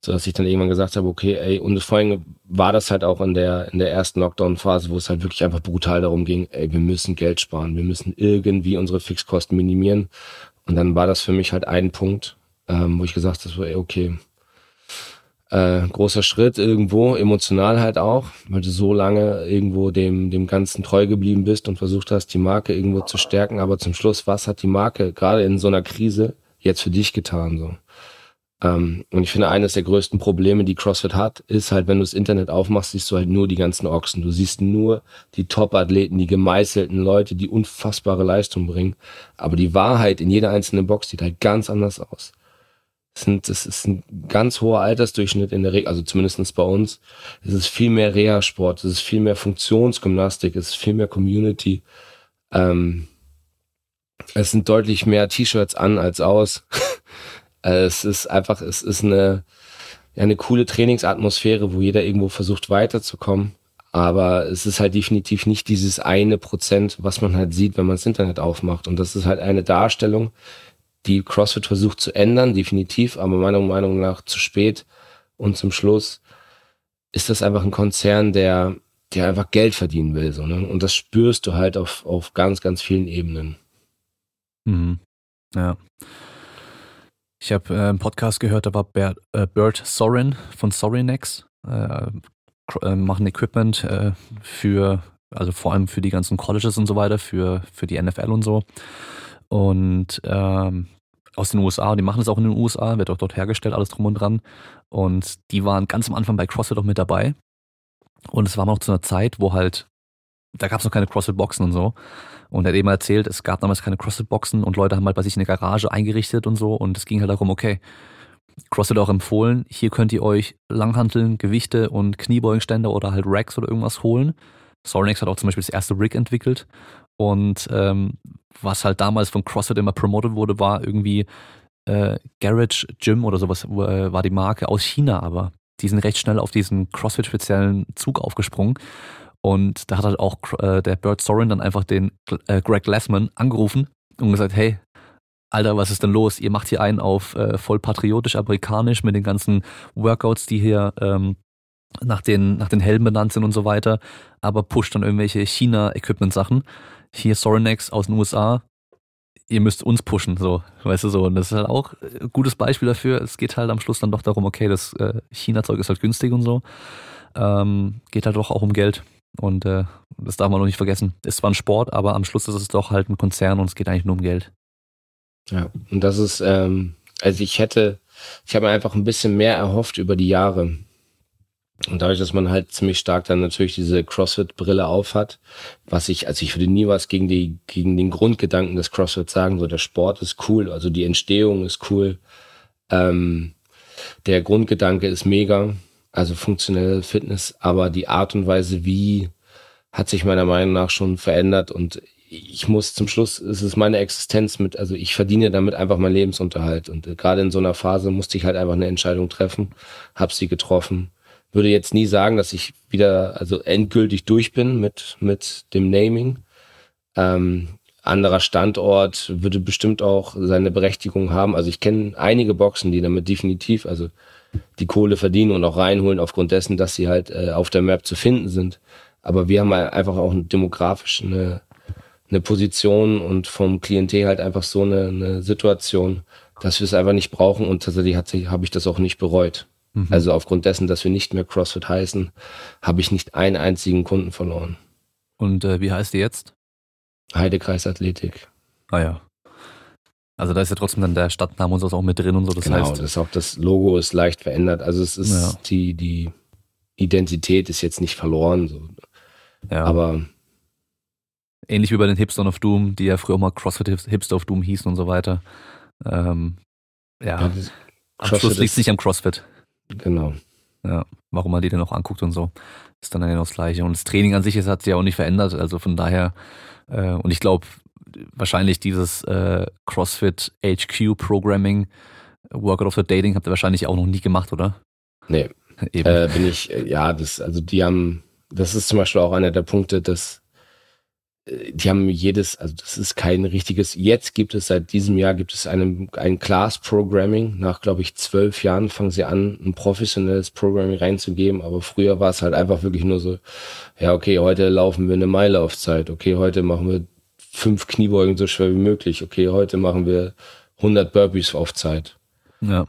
so dass ich dann irgendwann gesagt habe, okay, ey, und vor allem war das halt auch in der, in der ersten Lockdown-Phase, wo es halt wirklich einfach brutal darum ging, ey, wir müssen Geld sparen, wir müssen irgendwie unsere Fixkosten minimieren. Und dann war das für mich halt ein Punkt, ähm, wo ich gesagt habe, ey, okay, äh, großer Schritt irgendwo, emotional halt auch, weil du so lange irgendwo dem, dem Ganzen treu geblieben bist und versucht hast, die Marke irgendwo zu stärken. Aber zum Schluss, was hat die Marke gerade in so einer Krise jetzt für dich getan? So. Ähm, und ich finde, eines der größten Probleme, die CrossFit hat, ist halt, wenn du das Internet aufmachst, siehst du halt nur die ganzen Ochsen. Du siehst nur die Top-Athleten, die gemeißelten Leute, die unfassbare Leistung bringen. Aber die Wahrheit in jeder einzelnen Box sieht halt ganz anders aus. Das, sind, das ist ein ganz hoher Altersdurchschnitt in der Regel, also zumindestens bei uns. Es ist viel mehr Reha-Sport, es ist viel mehr Funktionsgymnastik, es ist viel mehr Community. Ähm, es sind deutlich mehr T-Shirts an als aus. Es ist einfach, es ist eine, eine coole Trainingsatmosphäre, wo jeder irgendwo versucht weiterzukommen. Aber es ist halt definitiv nicht dieses eine Prozent, was man halt sieht, wenn man das Internet aufmacht. Und das ist halt eine Darstellung, die CrossFit versucht zu ändern, definitiv, aber meiner Meinung nach zu spät. Und zum Schluss ist das einfach ein Konzern, der, der einfach Geld verdienen will. So, ne? Und das spürst du halt auf, auf ganz, ganz vielen Ebenen. Mhm. Ja. Ich habe äh, einen Podcast gehört, da war Bert, äh, Bert Sorin von Sorinex, äh, äh, machen Equipment äh, für, also vor allem für die ganzen Colleges und so weiter, für, für die NFL und so. Und ähm, aus den USA, die machen es auch in den USA, wird auch dort hergestellt, alles drum und dran. Und die waren ganz am Anfang bei CrossFit auch mit dabei. Und es war noch zu einer Zeit, wo halt, da gab es noch keine CrossFit-Boxen und so. Und er hat eben erzählt, es gab damals keine CrossFit-Boxen und Leute haben halt bei sich eine Garage eingerichtet und so. Und es ging halt darum, okay, CrossFit auch empfohlen, hier könnt ihr euch Langhanteln, Gewichte und Kniebeugenständer oder halt Racks oder irgendwas holen. Sorinex hat auch zum Beispiel das erste Rig entwickelt. Und ähm, was halt damals von CrossFit immer promoted wurde, war irgendwie äh, Garage Gym oder sowas äh, war die Marke aus China, aber die sind recht schnell auf diesen CrossFit-speziellen Zug aufgesprungen. Und da hat halt auch äh, der Bert Sorin dann einfach den äh, Greg Glassman angerufen und gesagt, hey, Alter, was ist denn los? Ihr macht hier einen auf äh, voll patriotisch, amerikanisch mit den ganzen Workouts, die hier ähm, nach den, nach den Helmen benannt sind und so weiter, aber pusht dann irgendwelche China-Equipment-Sachen. Hier Sorinex aus den USA, ihr müsst uns pushen, so, weißt du so. Und das ist halt auch ein gutes Beispiel dafür. Es geht halt am Schluss dann doch darum, okay, das äh, China-Zeug ist halt günstig und so. Ähm, geht halt doch auch um Geld. Und äh, das darf man noch nicht vergessen. Ist zwar ein Sport, aber am Schluss ist es doch halt ein Konzern und es geht eigentlich nur um Geld. Ja, und das ist, ähm, also ich hätte, ich habe einfach ein bisschen mehr erhofft über die Jahre. Und dadurch, dass man halt ziemlich stark dann natürlich diese CrossFit-Brille aufhat, was ich, also ich würde nie was gegen die, gegen den Grundgedanken des CrossFit sagen, so der Sport ist cool, also die Entstehung ist cool, ähm, der Grundgedanke ist mega, also funktionelle Fitness, aber die Art und Weise, wie hat sich meiner Meinung nach schon verändert und ich muss zum Schluss, es ist meine Existenz mit, also ich verdiene damit einfach meinen Lebensunterhalt und äh, gerade in so einer Phase musste ich halt einfach eine Entscheidung treffen, habe sie getroffen würde jetzt nie sagen, dass ich wieder also endgültig durch bin mit mit dem Naming. Ähm, anderer Standort würde bestimmt auch seine Berechtigung haben. Also ich kenne einige Boxen, die damit definitiv also die Kohle verdienen und auch reinholen aufgrund dessen, dass sie halt äh, auf der Map zu finden sind. Aber wir haben einfach auch demografisch eine, eine Position und vom Klientel halt einfach so eine, eine Situation, dass wir es einfach nicht brauchen und tatsächlich habe ich das auch nicht bereut. Mhm. Also aufgrund dessen, dass wir nicht mehr CrossFit heißen, habe ich nicht einen einzigen Kunden verloren. Und äh, wie heißt die jetzt? Heidekreis Athletik. Ah ja. Also da ist ja trotzdem dann der Stadtname und so auch mit drin und so. Das genau, heißt, das, auch das Logo ist leicht verändert. Also es ist ja. die, die Identität ist jetzt nicht verloren. So. Ja. Aber ähnlich wie bei den Hipstern of Doom, die ja früher mal CrossFit Hipster of Doom hießen und so weiter. Ähm, ja, ja am Schluss liegt es nicht am CrossFit. Genau. Ja, warum man die denn auch anguckt und so. Ist dann genau das Gleiche. Und das Training an sich ist, hat sich ja auch nicht verändert. Also von daher, äh, und ich glaube, wahrscheinlich dieses äh, CrossFit HQ Programming, Workout of the Dating habt ihr wahrscheinlich auch noch nie gemacht, oder? Nee. Eben. Äh, bin ich, äh, ja, das, also die haben, das ist zum Beispiel auch einer der Punkte, dass die haben jedes, also das ist kein richtiges, jetzt gibt es seit diesem Jahr gibt es einen, ein Class Programming. Nach, glaube ich, zwölf Jahren fangen sie an, ein professionelles Programming reinzugeben. Aber früher war es halt einfach wirklich nur so, ja, okay, heute laufen wir eine Meile auf Zeit. Okay, heute machen wir fünf Kniebeugen so schwer wie möglich. Okay, heute machen wir 100 Burpees auf Zeit. Ja.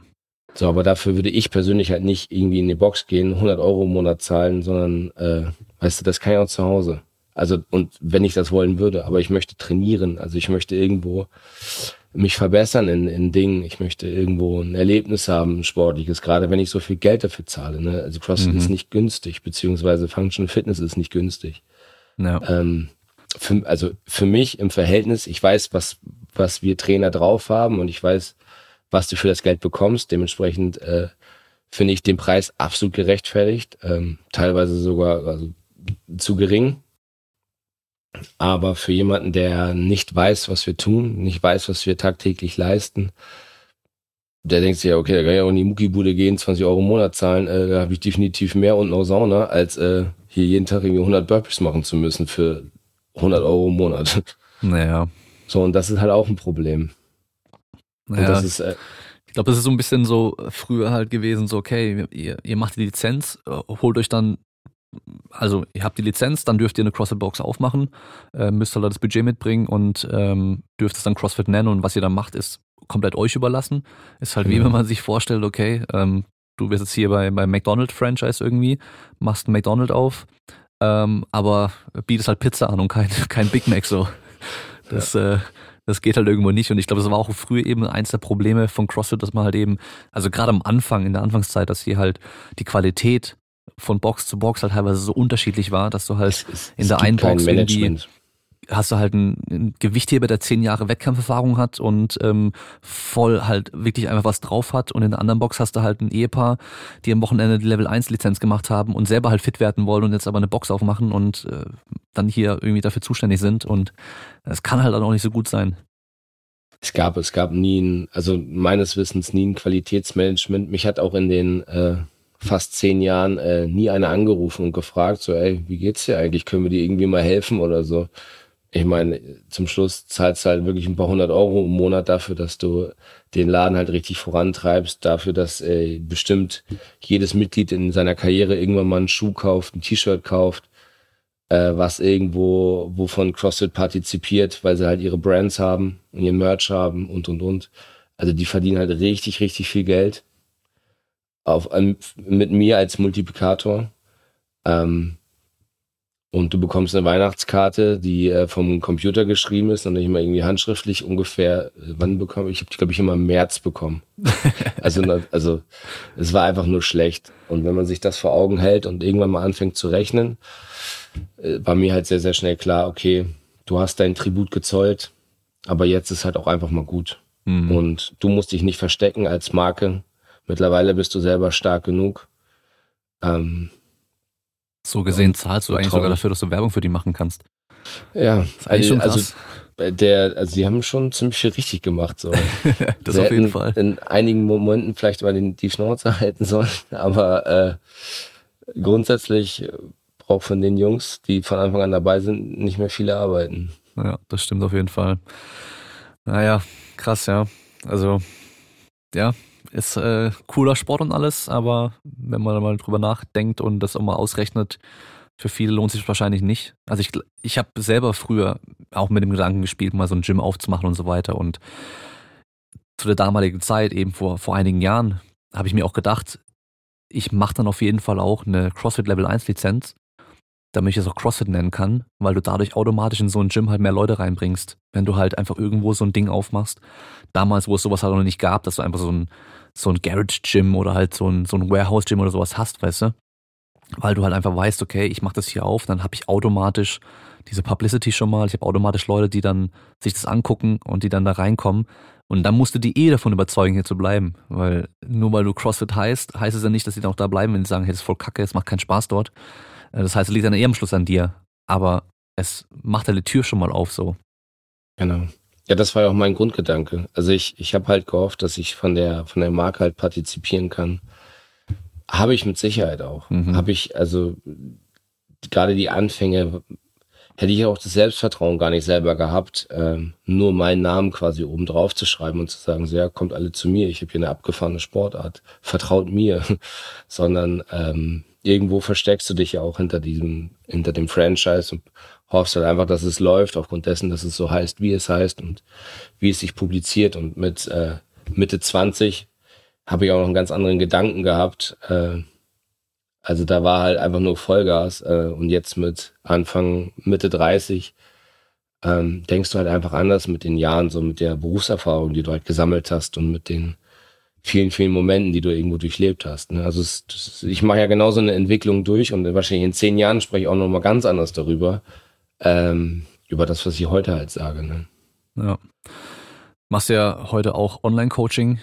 So, aber dafür würde ich persönlich halt nicht irgendwie in die Box gehen, 100 Euro im Monat zahlen, sondern, äh, weißt du, das kann ich auch zu Hause. Also, und wenn ich das wollen würde, aber ich möchte trainieren. Also ich möchte irgendwo mich verbessern in, in Dingen. Ich möchte irgendwo ein Erlebnis haben, ein sportliches, gerade wenn ich so viel Geld dafür zahle. Ne? Also CrossFit mhm. ist nicht günstig, beziehungsweise Functional Fitness ist nicht günstig. Ja. Ähm, für, also für mich im Verhältnis, ich weiß, was, was wir Trainer drauf haben und ich weiß, was du für das Geld bekommst. Dementsprechend äh, finde ich den Preis absolut gerechtfertigt, ähm, teilweise sogar also, zu gering. Aber für jemanden, der nicht weiß, was wir tun, nicht weiß, was wir tagtäglich leisten, der denkt sich ja, okay, da kann ich auch in die Muckibude gehen, 20 Euro im Monat zahlen, äh, da habe ich definitiv mehr und noch Sauna, als äh, hier jeden Tag irgendwie 100 Burpees machen zu müssen für 100 Euro im Monat. Naja. So, und das ist halt auch ein Problem. Naja, das ist, äh, ich glaube, das ist so ein bisschen so früher halt gewesen, so, okay, ihr, ihr macht die Lizenz, äh, holt euch dann also ihr habt die Lizenz, dann dürft ihr eine CrossFit-Box aufmachen, äh, müsst halt das Budget mitbringen und ähm, dürft es dann CrossFit nennen und was ihr dann macht, ist komplett euch überlassen. Ist halt mhm. wie wenn man sich vorstellt, okay, ähm, du wirst jetzt hier bei, bei McDonald's-Franchise irgendwie, machst ein McDonald's auf, ähm, aber bietest halt Pizza an und kein, kein Big Mac so. Das, ja. äh, das geht halt irgendwo nicht. Und ich glaube, das war auch früher eben eins der Probleme von CrossFit, dass man halt eben, also gerade am Anfang, in der Anfangszeit, dass hier halt die Qualität von Box zu Box halt teilweise so unterschiedlich war, dass du halt es, es, in der einen Box irgendwie hast du halt einen, einen Gewichtheber, der zehn Jahre Wettkampferfahrung hat und ähm, voll halt wirklich einfach was drauf hat. Und in der anderen Box hast du halt ein Ehepaar, die am Wochenende die Level 1 Lizenz gemacht haben und selber halt fit werden wollen und jetzt aber eine Box aufmachen und äh, dann hier irgendwie dafür zuständig sind. Und es kann halt auch nicht so gut sein. Es gab, es gab nie ein, also meines Wissens nie ein Qualitätsmanagement. Mich hat auch in den äh, fast zehn Jahren äh, nie einer angerufen und gefragt, so, ey, wie geht's dir eigentlich? Können wir dir irgendwie mal helfen oder so? Ich meine, zum Schluss zahlst du halt wirklich ein paar hundert Euro im Monat dafür, dass du den Laden halt richtig vorantreibst, dafür, dass äh, bestimmt jedes Mitglied in seiner Karriere irgendwann mal einen Schuh kauft, ein T-Shirt kauft, äh, was irgendwo, wovon CrossFit partizipiert, weil sie halt ihre Brands haben und ihren Merch haben und und und. Also die verdienen halt richtig, richtig viel Geld auf, mit mir als Multiplikator. Ähm, und du bekommst eine Weihnachtskarte, die äh, vom Computer geschrieben ist und nicht mal irgendwie handschriftlich ungefähr, äh, wann bekomme ich? Ich habe die, glaube ich, immer im März bekommen. also, also es war einfach nur schlecht. Und wenn man sich das vor Augen hält und irgendwann mal anfängt zu rechnen, äh, war mir halt sehr, sehr schnell klar, okay, du hast dein Tribut gezollt, aber jetzt ist halt auch einfach mal gut. Mhm. Und du musst dich nicht verstecken als Marke. Mittlerweile bist du selber stark genug. Ähm, so gesehen zahlst du eigentlich sogar dafür, dass du Werbung für die machen kannst. Ja, das ist eigentlich schon also krass. Also, der, also sie haben schon ziemlich viel richtig gemacht. So. das sie auf jeden Fall. In einigen Momenten vielleicht mal den, die Schnauze halten sollen, aber äh, grundsätzlich braucht von den Jungs, die von Anfang an dabei sind, nicht mehr viele arbeiten. Ja, das stimmt auf jeden Fall. Naja, krass, ja. Also, ja, ist äh, cooler Sport und alles, aber wenn man mal drüber nachdenkt und das auch mal ausrechnet, für viele lohnt sich wahrscheinlich nicht. Also ich, ich habe selber früher auch mit dem Gedanken gespielt, mal so ein Gym aufzumachen und so weiter. Und zu der damaligen Zeit, eben vor, vor einigen Jahren, habe ich mir auch gedacht, ich mache dann auf jeden Fall auch eine CrossFit Level 1 Lizenz damit ich es auch CrossFit nennen kann, weil du dadurch automatisch in so ein Gym halt mehr Leute reinbringst. Wenn du halt einfach irgendwo so ein Ding aufmachst. Damals, wo es sowas halt noch nicht gab, dass du einfach so ein, so ein Garage-Gym oder halt so ein, so ein Warehouse-Gym oder sowas hast, weißt du? Weil du halt einfach weißt, okay, ich mach das hier auf, dann habe ich automatisch diese Publicity schon mal, ich habe automatisch Leute, die dann sich das angucken und die dann da reinkommen. Und dann musst du die eh davon überzeugen, hier zu bleiben. Weil nur weil du CrossFit heißt, heißt es ja nicht, dass die dann auch da bleiben, wenn sie sagen, hey, das ist voll kacke, es macht keinen Spaß dort. Äh, das heißt, es liegt dann eher am Schluss an dir. Aber es macht die Tür schon mal auf so. Genau. Ja, das war ja auch mein Grundgedanke. Also ich, ich habe halt gehofft, dass ich von der, von der Marke halt partizipieren kann. Habe ich mit Sicherheit auch. Mhm. Habe ich, also gerade die Anfänge, hätte ich auch das Selbstvertrauen gar nicht selber gehabt, ähm, nur meinen Namen quasi oben drauf zu schreiben und zu sagen, so ja, kommt alle zu mir, ich habe hier eine abgefahrene Sportart, vertraut mir, sondern ähm, irgendwo versteckst du dich ja auch hinter diesem, hinter dem Franchise und hoffst halt einfach, dass es läuft, aufgrund dessen, dass es so heißt, wie es heißt und wie es sich publiziert. Und mit äh, Mitte 20 habe ich auch noch einen ganz anderen Gedanken gehabt. Äh, also da war halt einfach nur Vollgas. Äh, und jetzt mit Anfang, Mitte 30 ähm, denkst du halt einfach anders mit den Jahren, so mit der Berufserfahrung, die du halt gesammelt hast und mit den vielen, vielen Momenten, die du irgendwo durchlebt hast. Ne? Also es, ich mache ja genauso eine Entwicklung durch und wahrscheinlich in zehn Jahren spreche ich auch nochmal ganz anders darüber, ähm, über das, was ich heute halt sage. Ne? Ja. Machst ja heute auch Online-Coaching,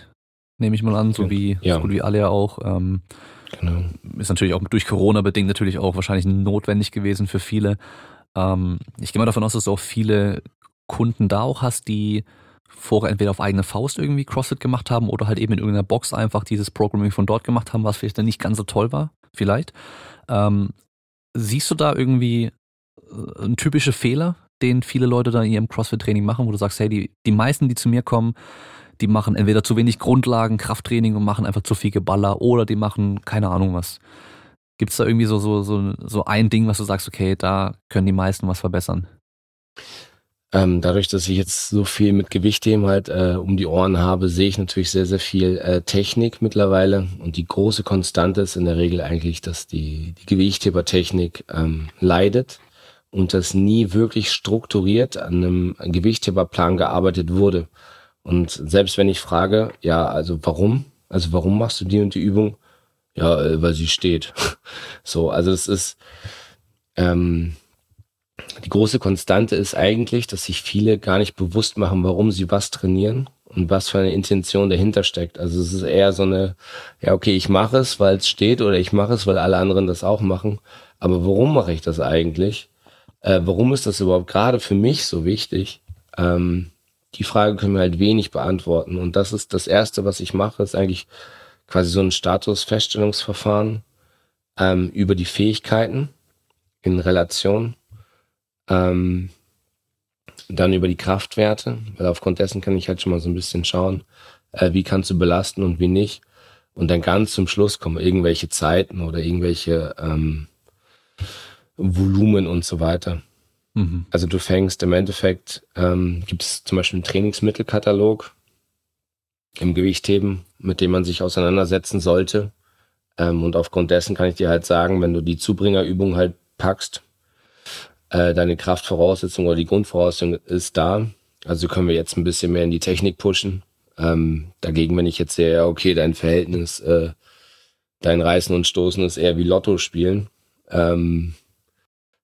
nehme ich mal an, so wie, ja. so gut wie alle ja auch. Ähm, genau. Ist natürlich auch durch Corona bedingt natürlich auch wahrscheinlich notwendig gewesen für viele. Ähm, ich gehe mal davon aus, dass du auch viele Kunden da auch hast, die vorher entweder auf eigene Faust irgendwie CrossFit gemacht haben oder halt eben in irgendeiner Box einfach dieses Programming von dort gemacht haben, was vielleicht dann nicht ganz so toll war, vielleicht. Ähm, siehst du da irgendwie äh, einen typische Fehler, den viele Leute da in ihrem CrossFit-Training machen, wo du sagst, hey, die, die meisten, die zu mir kommen, die machen entweder zu wenig Grundlagen, Krafttraining und machen einfach zu viel Geballer oder die machen keine Ahnung was. Gibt es da irgendwie so, so, so, so ein Ding, was du sagst, okay, da können die meisten was verbessern? Ähm, dadurch, dass ich jetzt so viel mit Gewichtheben halt äh, um die Ohren habe, sehe ich natürlich sehr, sehr viel äh, Technik mittlerweile. Und die große Konstante ist in der Regel eigentlich, dass die, die Gewichthebertechnik ähm, leidet und dass nie wirklich strukturiert an einem Gewichtheberplan gearbeitet wurde. Und selbst wenn ich frage, ja, also warum? Also warum machst du die und die Übung? Ja, äh, weil sie steht. so, also es ist, ähm, die große Konstante ist eigentlich, dass sich viele gar nicht bewusst machen, warum sie was trainieren und was für eine Intention dahinter steckt. Also es ist eher so eine, ja okay, ich mache es, weil es steht oder ich mache es, weil alle anderen das auch machen. Aber warum mache ich das eigentlich? Äh, warum ist das überhaupt gerade für mich so wichtig? Ähm, die Frage können wir halt wenig beantworten. Und das ist das Erste, was ich mache, ist eigentlich quasi so ein Statusfeststellungsverfahren ähm, über die Fähigkeiten in Relation ähm, dann über die Kraftwerte, weil aufgrund dessen kann ich halt schon mal so ein bisschen schauen, äh, wie kannst du belasten und wie nicht. Und dann ganz zum Schluss kommen irgendwelche Zeiten oder irgendwelche ähm, Volumen und so weiter. Mhm. Also du fängst im Endeffekt, ähm, gibt es zum Beispiel einen Trainingsmittelkatalog im Gewichtheben, mit dem man sich auseinandersetzen sollte. Ähm, und aufgrund dessen kann ich dir halt sagen, wenn du die Zubringerübung halt packst, äh, deine Kraftvoraussetzung oder die Grundvoraussetzung ist da. Also können wir jetzt ein bisschen mehr in die Technik pushen. Ähm, dagegen, wenn ich jetzt sehe, okay, dein Verhältnis, äh, dein Reißen und Stoßen ist eher wie Lotto spielen, ähm,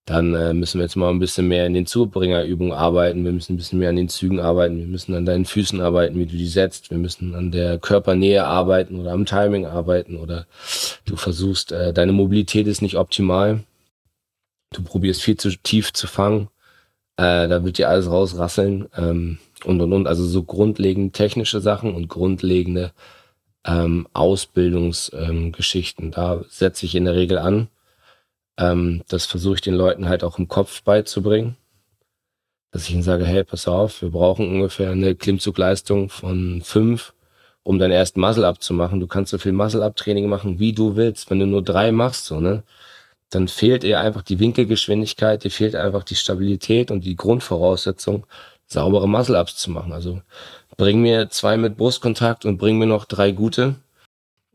dann äh, müssen wir jetzt mal ein bisschen mehr in den Zubringerübungen arbeiten. Wir müssen ein bisschen mehr an den Zügen arbeiten. Wir müssen an deinen Füßen arbeiten, wie du die setzt. Wir müssen an der Körpernähe arbeiten oder am Timing arbeiten oder du versuchst, äh, deine Mobilität ist nicht optimal du probierst viel zu tief zu fangen, äh, da wird dir alles rausrasseln ähm, und und und. Also so grundlegend technische Sachen und grundlegende ähm, Ausbildungsgeschichten. Ähm, da setze ich in der Regel an. Ähm, das versuche ich den Leuten halt auch im Kopf beizubringen. Dass ich ihnen sage, hey, pass auf, wir brauchen ungefähr eine Klimmzugleistung von fünf, um deinen ersten Muscle-Up zu machen. Du kannst so viel Muscle-Up-Training machen, wie du willst. Wenn du nur drei machst, so, ne? dann fehlt ihr einfach die Winkelgeschwindigkeit, dir fehlt einfach die Stabilität und die Grundvoraussetzung, saubere Muscle-Ups zu machen. Also bring mir zwei mit Brustkontakt und bring mir noch drei gute.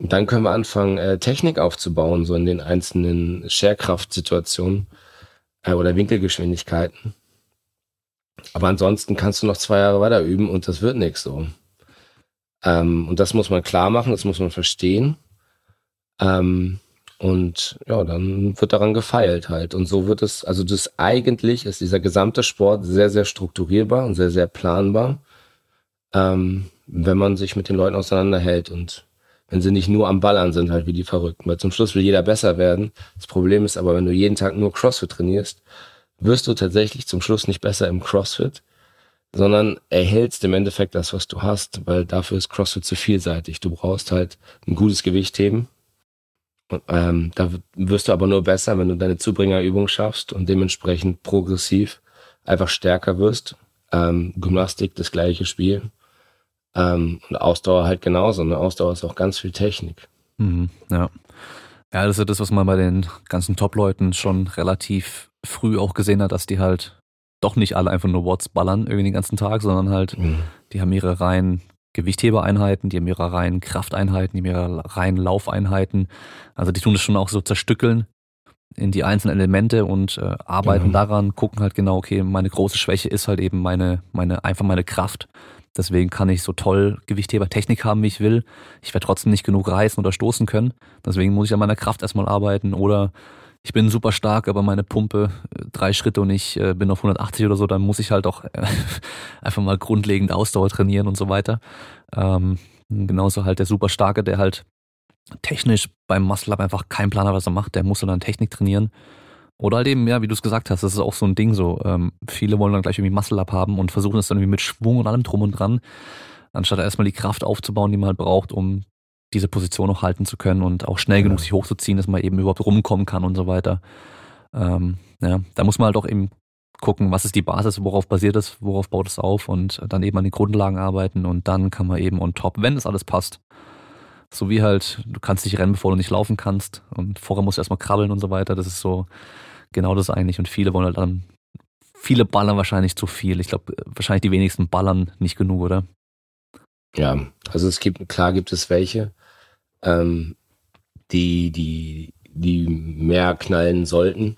Und dann können wir anfangen, äh, Technik aufzubauen, so in den einzelnen Scherkraftsituationen äh, oder Winkelgeschwindigkeiten. Aber ansonsten kannst du noch zwei Jahre weiter üben und das wird nichts so. Ähm, und das muss man klar machen, das muss man verstehen. Ähm, und ja, dann wird daran gefeilt halt. Und so wird es, also das eigentlich ist dieser gesamte Sport sehr, sehr strukturierbar und sehr, sehr planbar, ähm, wenn man sich mit den Leuten auseinanderhält und wenn sie nicht nur am Ballern sind, halt wie die Verrückten. Weil zum Schluss will jeder besser werden. Das Problem ist aber, wenn du jeden Tag nur CrossFit trainierst, wirst du tatsächlich zum Schluss nicht besser im CrossFit, sondern erhältst im Endeffekt das, was du hast, weil dafür ist CrossFit zu vielseitig. Du brauchst halt ein gutes Gewicht heben, ähm, da wirst du aber nur besser, wenn du deine Zubringerübung schaffst und dementsprechend progressiv einfach stärker wirst. Ähm, Gymnastik das gleiche Spiel. Ähm, und Ausdauer halt genauso. Ne? Ausdauer ist auch ganz viel Technik. Mhm, ja. Ja, das ist das, was man bei den ganzen Top-Leuten schon relativ früh auch gesehen hat, dass die halt doch nicht alle einfach nur Watts ballern irgendwie den ganzen Tag, sondern halt, mhm. die haben ihre rein Gewichthebereinheiten, die haben ihre reinen Krafteinheiten, die haben ihre reinen Laufeinheiten. Also die tun das schon auch so zerstückeln in die einzelnen Elemente und äh, arbeiten mhm. daran, gucken halt genau, okay, meine große Schwäche ist halt eben meine, meine, einfach meine Kraft. Deswegen kann ich so toll Gewichthebertechnik haben, wie ich will. Ich werde trotzdem nicht genug reißen oder stoßen können. Deswegen muss ich an meiner Kraft erstmal arbeiten oder ich bin super stark, aber meine Pumpe äh, drei Schritte und ich äh, bin auf 180 oder so, dann muss ich halt auch äh, einfach mal grundlegend Ausdauer trainieren und so weiter. Ähm, genauso halt der super starke, der halt technisch beim Muscle Up einfach keinen Plan hat, was er macht, der muss dann Technik trainieren. Oder halt eben, ja, wie du es gesagt hast, das ist auch so ein Ding so. Ähm, viele wollen dann gleich irgendwie Muscle Up haben und versuchen es dann irgendwie mit Schwung und allem drum und dran, anstatt erstmal die Kraft aufzubauen, die man halt braucht, um diese Position noch halten zu können und auch schnell genug sich hochzuziehen, dass man eben überhaupt rumkommen kann und so weiter. Ähm, ja, da muss man halt auch eben gucken, was ist die Basis, worauf basiert es, worauf baut es auf und dann eben an den Grundlagen arbeiten und dann kann man eben on top, wenn das alles passt, so wie halt, du kannst nicht rennen, bevor du nicht laufen kannst und vorher musst du erstmal krabbeln und so weiter, das ist so genau das eigentlich und viele wollen halt dann, viele ballern wahrscheinlich zu viel. Ich glaube, wahrscheinlich die wenigsten ballern nicht genug, oder? Ja, also es gibt, klar gibt es welche, ähm, die, die, die mehr knallen sollten.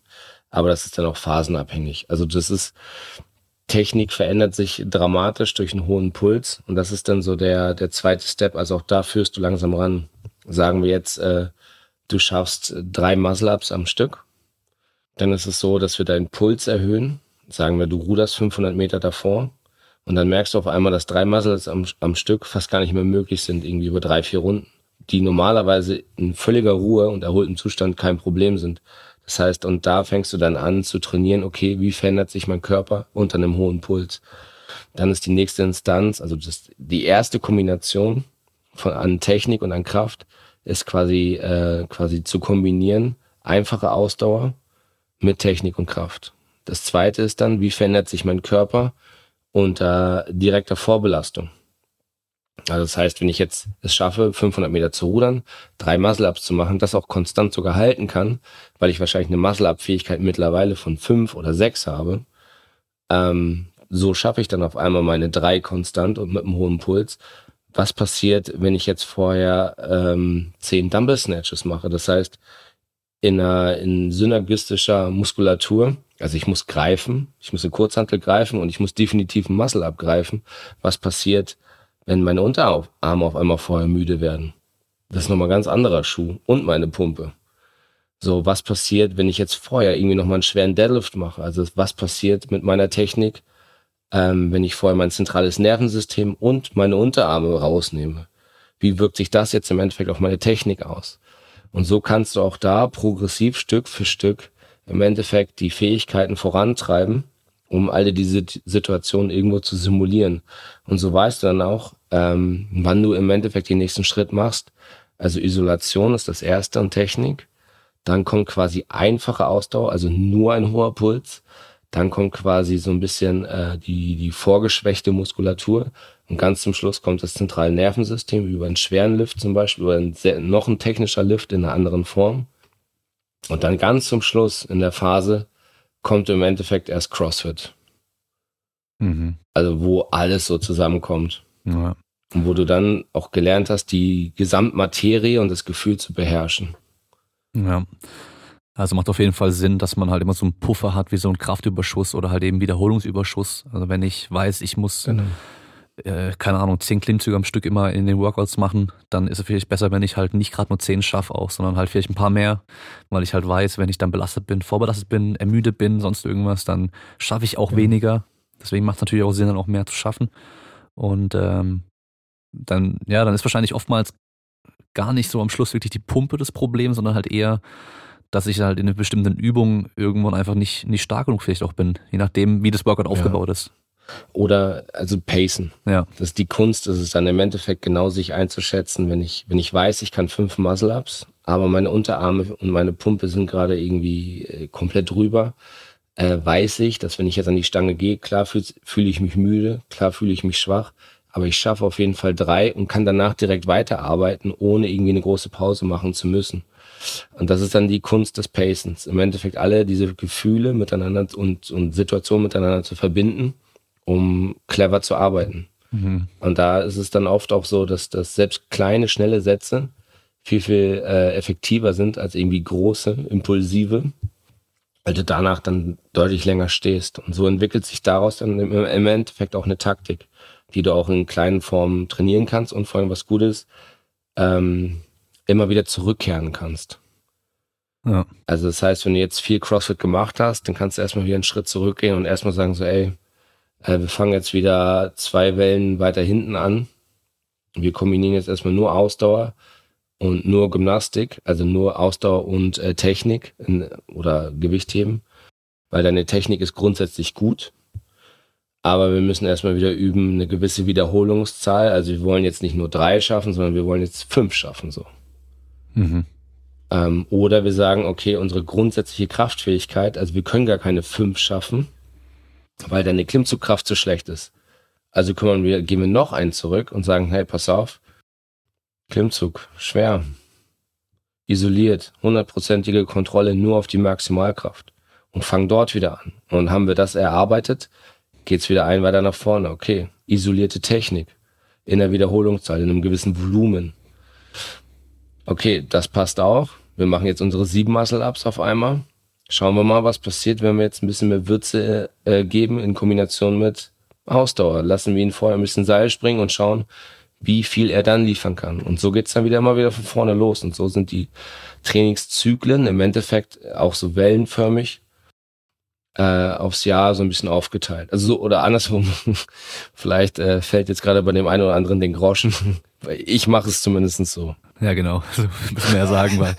Aber das ist dann auch phasenabhängig. Also das ist, Technik verändert sich dramatisch durch einen hohen Puls. Und das ist dann so der, der zweite Step. Also auch da führst du langsam ran. Sagen wir jetzt, äh, du schaffst drei Muscle-Ups am Stück. Dann ist es so, dass wir deinen Puls erhöhen. Sagen wir, du ruderst 500 Meter davor und dann merkst du auf einmal, dass drei Muscles am, am Stück fast gar nicht mehr möglich sind, irgendwie über drei, vier Runden, die normalerweise in völliger Ruhe und erholtem Zustand kein Problem sind. Das heißt, und da fängst du dann an zu trainieren, okay, wie verändert sich mein Körper unter einem hohen Puls? Dann ist die nächste Instanz, also das, die erste Kombination von, an Technik und an Kraft ist quasi, äh, quasi zu kombinieren, einfache Ausdauer mit Technik und Kraft. Das zweite ist dann, wie verändert sich mein Körper unter direkter Vorbelastung? Also das heißt, wenn ich jetzt es schaffe, 500 Meter zu rudern, drei Muscle-Ups zu machen, das auch konstant sogar halten kann, weil ich wahrscheinlich eine Muscle-Up-Fähigkeit mittlerweile von fünf oder sechs habe, ähm, so schaffe ich dann auf einmal meine drei konstant und mit einem hohen Puls. Was passiert, wenn ich jetzt vorher ähm, zehn Dumbbell Snatches mache? Das heißt, in, einer, in synergistischer Muskulatur, also ich muss greifen, ich muss eine Kurzhantel greifen und ich muss definitiv einen Muscle abgreifen. Was passiert, wenn meine Unterarme auf einmal vorher müde werden? Das ist nochmal ein ganz anderer Schuh und meine Pumpe. So, was passiert, wenn ich jetzt vorher irgendwie nochmal einen schweren Deadlift mache? Also was passiert mit meiner Technik, ähm, wenn ich vorher mein zentrales Nervensystem und meine Unterarme rausnehme? Wie wirkt sich das jetzt im Endeffekt auf meine Technik aus? Und so kannst du auch da progressiv Stück für Stück im Endeffekt die Fähigkeiten vorantreiben, um alle diese Situationen irgendwo zu simulieren. Und so weißt du dann auch, ähm, wann du im Endeffekt den nächsten Schritt machst. Also Isolation ist das erste und Technik. Dann kommt quasi einfache Ausdauer, also nur ein hoher Puls. Dann kommt quasi so ein bisschen äh, die, die vorgeschwächte Muskulatur. Und ganz zum Schluss kommt das zentrale Nervensystem über einen schweren Lift zum Beispiel oder ein sehr, noch ein technischer Lift in einer anderen Form. Und dann ganz zum Schluss in der Phase kommt im Endeffekt erst CrossFit. Mhm. Also wo alles so zusammenkommt. Ja. Und wo du dann auch gelernt hast, die Gesamtmaterie und das Gefühl zu beherrschen. Ja. Also macht auf jeden Fall Sinn, dass man halt immer so einen Puffer hat, wie so ein Kraftüberschuss oder halt eben Wiederholungsüberschuss. Also wenn ich weiß, ich muss, genau. Äh, keine Ahnung, zehn Klimmzüge am Stück immer in den Workouts machen, dann ist es vielleicht besser, wenn ich halt nicht gerade nur zehn schaffe auch, sondern halt vielleicht ein paar mehr, weil ich halt weiß, wenn ich dann belastet bin, vorbelastet bin, ermüdet bin, sonst irgendwas, dann schaffe ich auch ja. weniger. Deswegen macht es natürlich auch Sinn, dann auch mehr zu schaffen. Und ähm, dann, ja, dann ist wahrscheinlich oftmals gar nicht so am Schluss wirklich die Pumpe des Problems, sondern halt eher dass ich halt in einer bestimmten Übung irgendwann einfach nicht, nicht stark genug vielleicht auch bin, je nachdem, wie das Workout ja. aufgebaut ist. Oder also pacen. Ja. Das ist die Kunst, das ist dann im Endeffekt genau sich einzuschätzen, wenn ich, wenn ich weiß, ich kann fünf Muscle-Ups, aber meine Unterarme und meine Pumpe sind gerade irgendwie äh, komplett drüber, äh, weiß ich, dass wenn ich jetzt an die Stange gehe, klar fühle fühl ich mich müde, klar fühle ich mich schwach, aber ich schaffe auf jeden Fall drei und kann danach direkt weiterarbeiten, ohne irgendwie eine große Pause machen zu müssen. Und das ist dann die Kunst des Pacens. Im Endeffekt alle diese Gefühle miteinander und, und Situationen miteinander zu verbinden, um clever zu arbeiten. Mhm. Und da ist es dann oft auch so, dass, dass selbst kleine, schnelle Sätze viel, viel äh, effektiver sind als irgendwie große, impulsive, weil du danach dann deutlich länger stehst. Und so entwickelt sich daraus dann im, im Endeffekt auch eine Taktik, die du auch in kleinen Formen trainieren kannst und vor allem was Gutes, ähm, immer wieder zurückkehren kannst. Ja. Also das heißt, wenn du jetzt viel CrossFit gemacht hast, dann kannst du erstmal wieder einen Schritt zurückgehen und erstmal sagen so, ey, äh, wir fangen jetzt wieder zwei Wellen weiter hinten an. Wir kombinieren jetzt erstmal nur Ausdauer und nur Gymnastik, also nur Ausdauer und äh, Technik in, oder Gewichtheben, weil deine Technik ist grundsätzlich gut. Aber wir müssen erstmal wieder üben, eine gewisse Wiederholungszahl. Also wir wollen jetzt nicht nur drei schaffen, sondern wir wollen jetzt fünf schaffen, so. Mhm. Ähm, oder wir sagen, okay, unsere grundsätzliche Kraftfähigkeit, also wir können gar keine fünf schaffen, weil deine Klimmzugkraft zu schlecht ist. Also kümmern wir, gehen wir noch einen zurück und sagen, hey, pass auf, Klimmzug, schwer, isoliert, hundertprozentige Kontrolle nur auf die Maximalkraft und fangen dort wieder an. Und haben wir das erarbeitet, geht's wieder ein weiter nach vorne. Okay, isolierte Technik in der Wiederholungszahl, in einem gewissen Volumen okay, das passt auch. Wir machen jetzt unsere sieben Muscle-Ups auf einmal. Schauen wir mal, was passiert, wenn wir jetzt ein bisschen mehr Würze äh, geben in Kombination mit Ausdauer. Lassen wir ihn vorher ein bisschen Seil springen und schauen, wie viel er dann liefern kann. Und so geht's dann wieder immer wieder von vorne los. Und so sind die Trainingszyklen im Endeffekt auch so wellenförmig äh, aufs Jahr so ein bisschen aufgeteilt. Also so oder andersrum. Vielleicht äh, fällt jetzt gerade bei dem einen oder anderen den Groschen. ich mache es zumindest so. Ja, genau. So müssen wir ja sagen, weil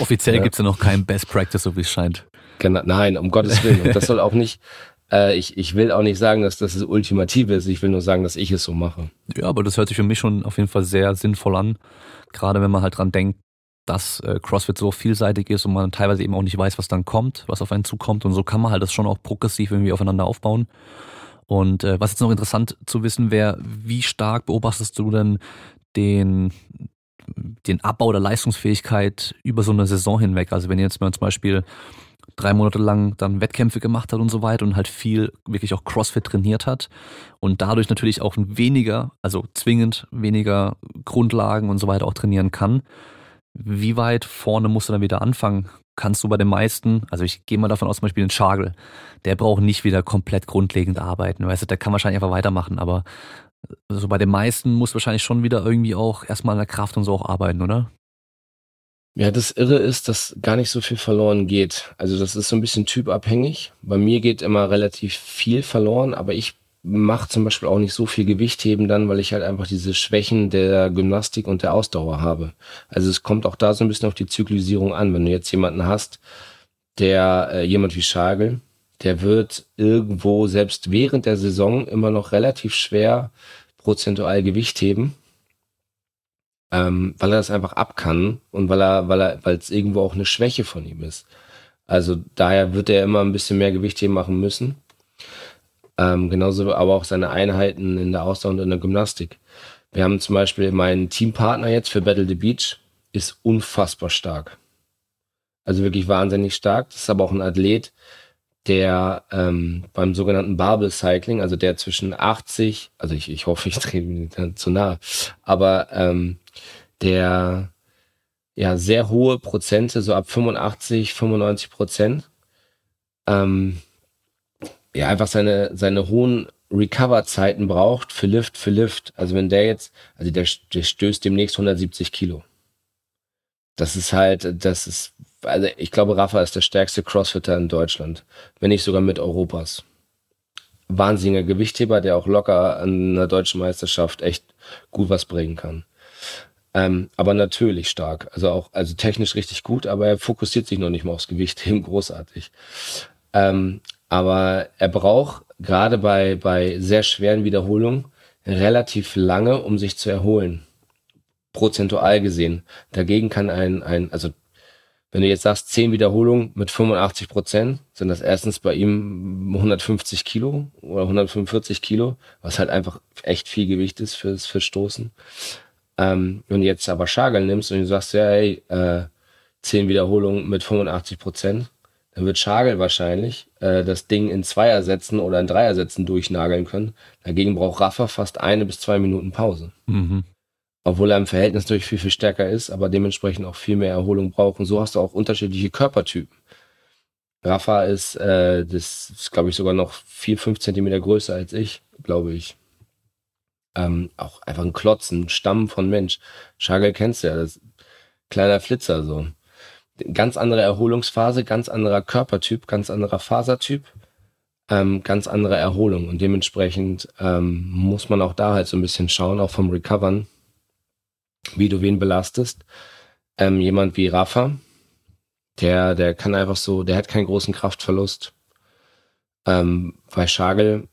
offiziell ja. gibt's ja noch kein Best Practice, so wie es scheint. Genau, nein, um Gottes Willen. Und das soll auch nicht, äh, ich, ich will auch nicht sagen, dass das das Ultimative ist. Ich will nur sagen, dass ich es so mache. Ja, aber das hört sich für mich schon auf jeden Fall sehr sinnvoll an. Gerade wenn man halt dran denkt, dass äh, CrossFit so vielseitig ist und man teilweise eben auch nicht weiß, was dann kommt, was auf einen zukommt. Und so kann man halt das schon auch progressiv irgendwie aufeinander aufbauen. Und äh, was jetzt noch interessant zu wissen wäre, wie stark beobachtest du denn den, den Abbau der Leistungsfähigkeit über so eine Saison hinweg? Also wenn jetzt mal zum Beispiel drei Monate lang dann Wettkämpfe gemacht hat und so weiter und halt viel wirklich auch CrossFit trainiert hat und dadurch natürlich auch weniger, also zwingend weniger Grundlagen und so weiter auch trainieren kann. Wie weit vorne musst du dann wieder anfangen? Kannst du bei den meisten, also ich gehe mal davon aus, zum Beispiel den Schagel, der braucht nicht wieder komplett grundlegend arbeiten. Weißt du, der kann wahrscheinlich einfach weitermachen, aber also bei den meisten muss wahrscheinlich schon wieder irgendwie auch erstmal an der Kraft und so auch arbeiten, oder? Ja, das Irre ist, dass gar nicht so viel verloren geht. Also das ist so ein bisschen typabhängig. Bei mir geht immer relativ viel verloren, aber ich mache zum Beispiel auch nicht so viel Gewichtheben dann, weil ich halt einfach diese Schwächen der Gymnastik und der Ausdauer habe. Also es kommt auch da so ein bisschen auf die Zyklisierung an. Wenn du jetzt jemanden hast, der äh, jemand wie Schagel, der wird irgendwo selbst während der Saison immer noch relativ schwer prozentual Gewicht heben ähm, weil er das einfach ab kann und weil er, weil er, weil es irgendwo auch eine Schwäche von ihm ist. Also daher wird er immer ein bisschen mehr Gewicht hier machen müssen. Ähm, genauso aber auch seine Einheiten in der Ausdauer und in der Gymnastik. Wir haben zum Beispiel meinen Teampartner jetzt für Battle the Beach, ist unfassbar stark. Also wirklich wahnsinnig stark. Das ist aber auch ein Athlet, der ähm, beim sogenannten Barbell Cycling, also der zwischen 80, also ich, ich hoffe, ich drehe mir zu nah, aber ähm, der ja sehr hohe Prozente, so ab 85, 95 Prozent, ähm, ja einfach seine, seine hohen Recover-Zeiten braucht für Lift für Lift. Also wenn der jetzt, also der, der stößt demnächst 170 Kilo. Das ist halt, das ist, also ich glaube, Rafa ist der stärkste Crossfitter in Deutschland, wenn nicht sogar mit Europas. Wahnsinniger Gewichtheber, der auch locker an einer deutschen Meisterschaft echt gut was bringen kann. Ähm, aber natürlich stark. Also auch, also technisch richtig gut, aber er fokussiert sich noch nicht mal aufs Gewicht, eben großartig. Ähm, aber er braucht gerade bei, bei sehr schweren Wiederholungen relativ lange, um sich zu erholen. Prozentual gesehen. Dagegen kann ein, ein, also wenn du jetzt sagst, 10 Wiederholungen mit 85 Prozent, sind das erstens bei ihm 150 Kilo oder 145 Kilo, was halt einfach echt viel Gewicht ist fürs, fürs Stoßen. Ähm, wenn du jetzt aber Schagel nimmst und du sagst, ja, hey, äh, 10 Wiederholungen mit 85 Prozent, dann wird Schagel wahrscheinlich äh, das Ding in Zweiersätzen oder in Dreiersätzen durchnageln können. Dagegen braucht Rafa fast eine bis zwei Minuten Pause. Mhm. Obwohl er im Verhältnis natürlich viel, viel stärker ist, aber dementsprechend auch viel mehr Erholung braucht. Und so hast du auch unterschiedliche Körpertypen. Rafa ist, äh, das ist, glaube ich, sogar noch vier, fünf Zentimeter größer als ich, glaube ich ähm, auch einfach ein Klotz, ein Stamm von Mensch. Schagel kennst du ja, das kleiner Flitzer so. Ganz andere Erholungsphase, ganz anderer Körpertyp, ganz anderer Fasertyp, ähm, ganz andere Erholung und dementsprechend ähm, muss man auch da halt so ein bisschen schauen, auch vom Recovern, wie du wen belastest. Ähm, jemand wie Rafa, der, der kann einfach so, der hat keinen großen Kraftverlust. Ähm, bei Schagel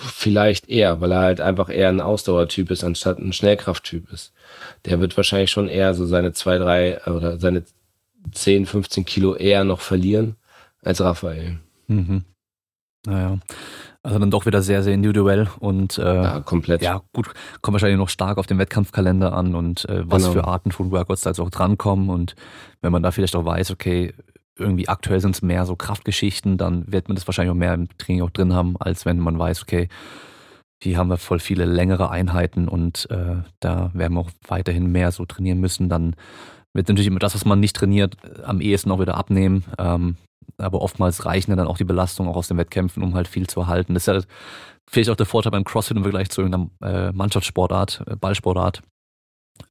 Vielleicht eher, weil er halt einfach eher ein Ausdauertyp ist, anstatt ein Schnellkrafttyp ist. Der wird wahrscheinlich schon eher so seine zwei, drei oder seine 10, 15 Kilo eher noch verlieren als Raphael. Mhm. Naja. Also dann doch wieder sehr, sehr individuell und äh, ja, komplett. Ja, gut, kommt wahrscheinlich noch stark auf den Wettkampfkalender an und äh, was genau. für Arten von Workouts da jetzt auch drankommen und wenn man da vielleicht auch weiß, okay, irgendwie aktuell sind es mehr so Kraftgeschichten, dann wird man das wahrscheinlich auch mehr im Training auch drin haben, als wenn man weiß, okay, hier haben wir voll viele längere Einheiten und äh, da werden wir auch weiterhin mehr so trainieren müssen. Dann wird natürlich immer das, was man nicht trainiert, am ehesten auch wieder abnehmen. Ähm, aber oftmals reichen dann auch die Belastungen auch aus den Wettkämpfen, um halt viel zu erhalten. Das ist ja vielleicht auch der Vorteil beim CrossFit im Vergleich zu irgendeiner äh, Mannschaftssportart, äh, Ballsportart.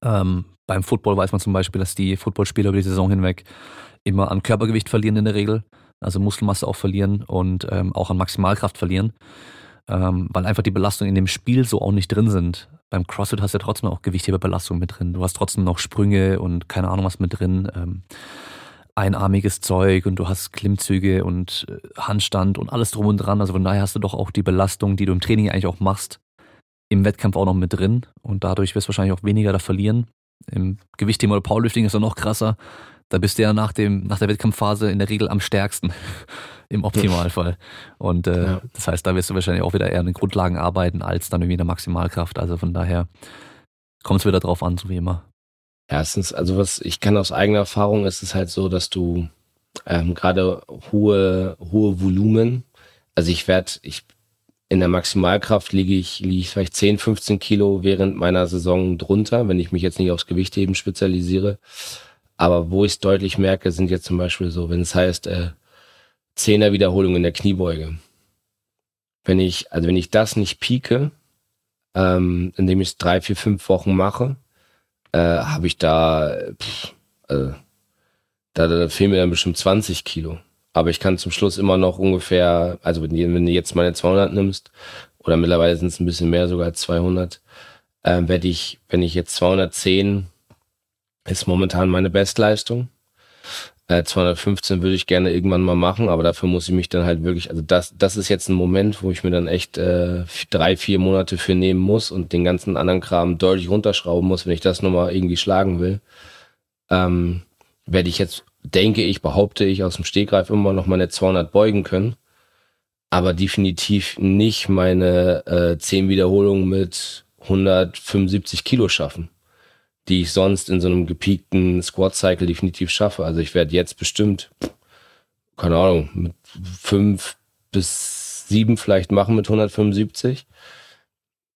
Ähm, beim Football weiß man zum Beispiel, dass die Footballspieler über die Saison hinweg immer an Körpergewicht verlieren in der Regel. also Muskelmasse auch verlieren und ähm, auch an Maximalkraft verlieren, ähm, weil einfach die Belastungen in dem Spiel so auch nicht drin sind. Beim CrossFit hast du ja trotzdem auch Gewichtheberbelastung mit drin. Du hast trotzdem noch Sprünge und keine Ahnung was mit drin. Ähm, einarmiges Zeug und du hast Klimmzüge und äh, Handstand und alles drum und dran. Also von daher hast du doch auch die Belastung, die du im Training eigentlich auch machst, im Wettkampf auch noch mit drin und dadurch wirst du wahrscheinlich auch weniger da verlieren. Im Gewichtheben oder Powerlifting ist er noch krasser. Da bist du ja nach, dem, nach der Wettkampfphase in der Regel am stärksten. Im Optimalfall. Und äh, ja. das heißt, da wirst du wahrscheinlich auch wieder eher in den Grundlagen arbeiten, als dann irgendwie in der Maximalkraft. Also von daher kommt es wieder drauf an, so wie immer. Erstens, also was ich kann aus eigener Erfahrung, ist es halt so, dass du ähm, gerade hohe, hohe Volumen, also ich werde, ich in der Maximalkraft liege ich, liege ich vielleicht 10, 15 Kilo während meiner Saison drunter, wenn ich mich jetzt nicht aufs Gewichtheben spezialisiere. Aber wo ich es deutlich merke, sind jetzt zum Beispiel so, wenn es heißt, äh, Zehner Wiederholung in der Kniebeuge. Wenn ich, also wenn ich das nicht pieke, ähm, indem ich es drei, vier, fünf Wochen mache, äh, habe ich da, pff, äh, da, da fehlen mir dann bestimmt 20 Kilo. Aber ich kann zum Schluss immer noch ungefähr, also wenn, wenn du jetzt meine 200 nimmst, oder mittlerweile sind es ein bisschen mehr, sogar 200, äh, werde ich, wenn ich jetzt 210, ist momentan meine Bestleistung. Äh, 215 würde ich gerne irgendwann mal machen, aber dafür muss ich mich dann halt wirklich, also das, das ist jetzt ein Moment, wo ich mir dann echt äh, drei, vier Monate für nehmen muss und den ganzen anderen Kram deutlich runterschrauben muss, wenn ich das nochmal irgendwie schlagen will. Ähm, werde ich jetzt denke ich, behaupte ich, aus dem Stegreif immer noch meine 200 beugen können. Aber definitiv nicht meine äh, 10 Wiederholungen mit 175 Kilo schaffen, die ich sonst in so einem gepiekten Squat-Cycle definitiv schaffe. Also ich werde jetzt bestimmt, keine Ahnung, mit 5 bis 7 vielleicht machen mit 175.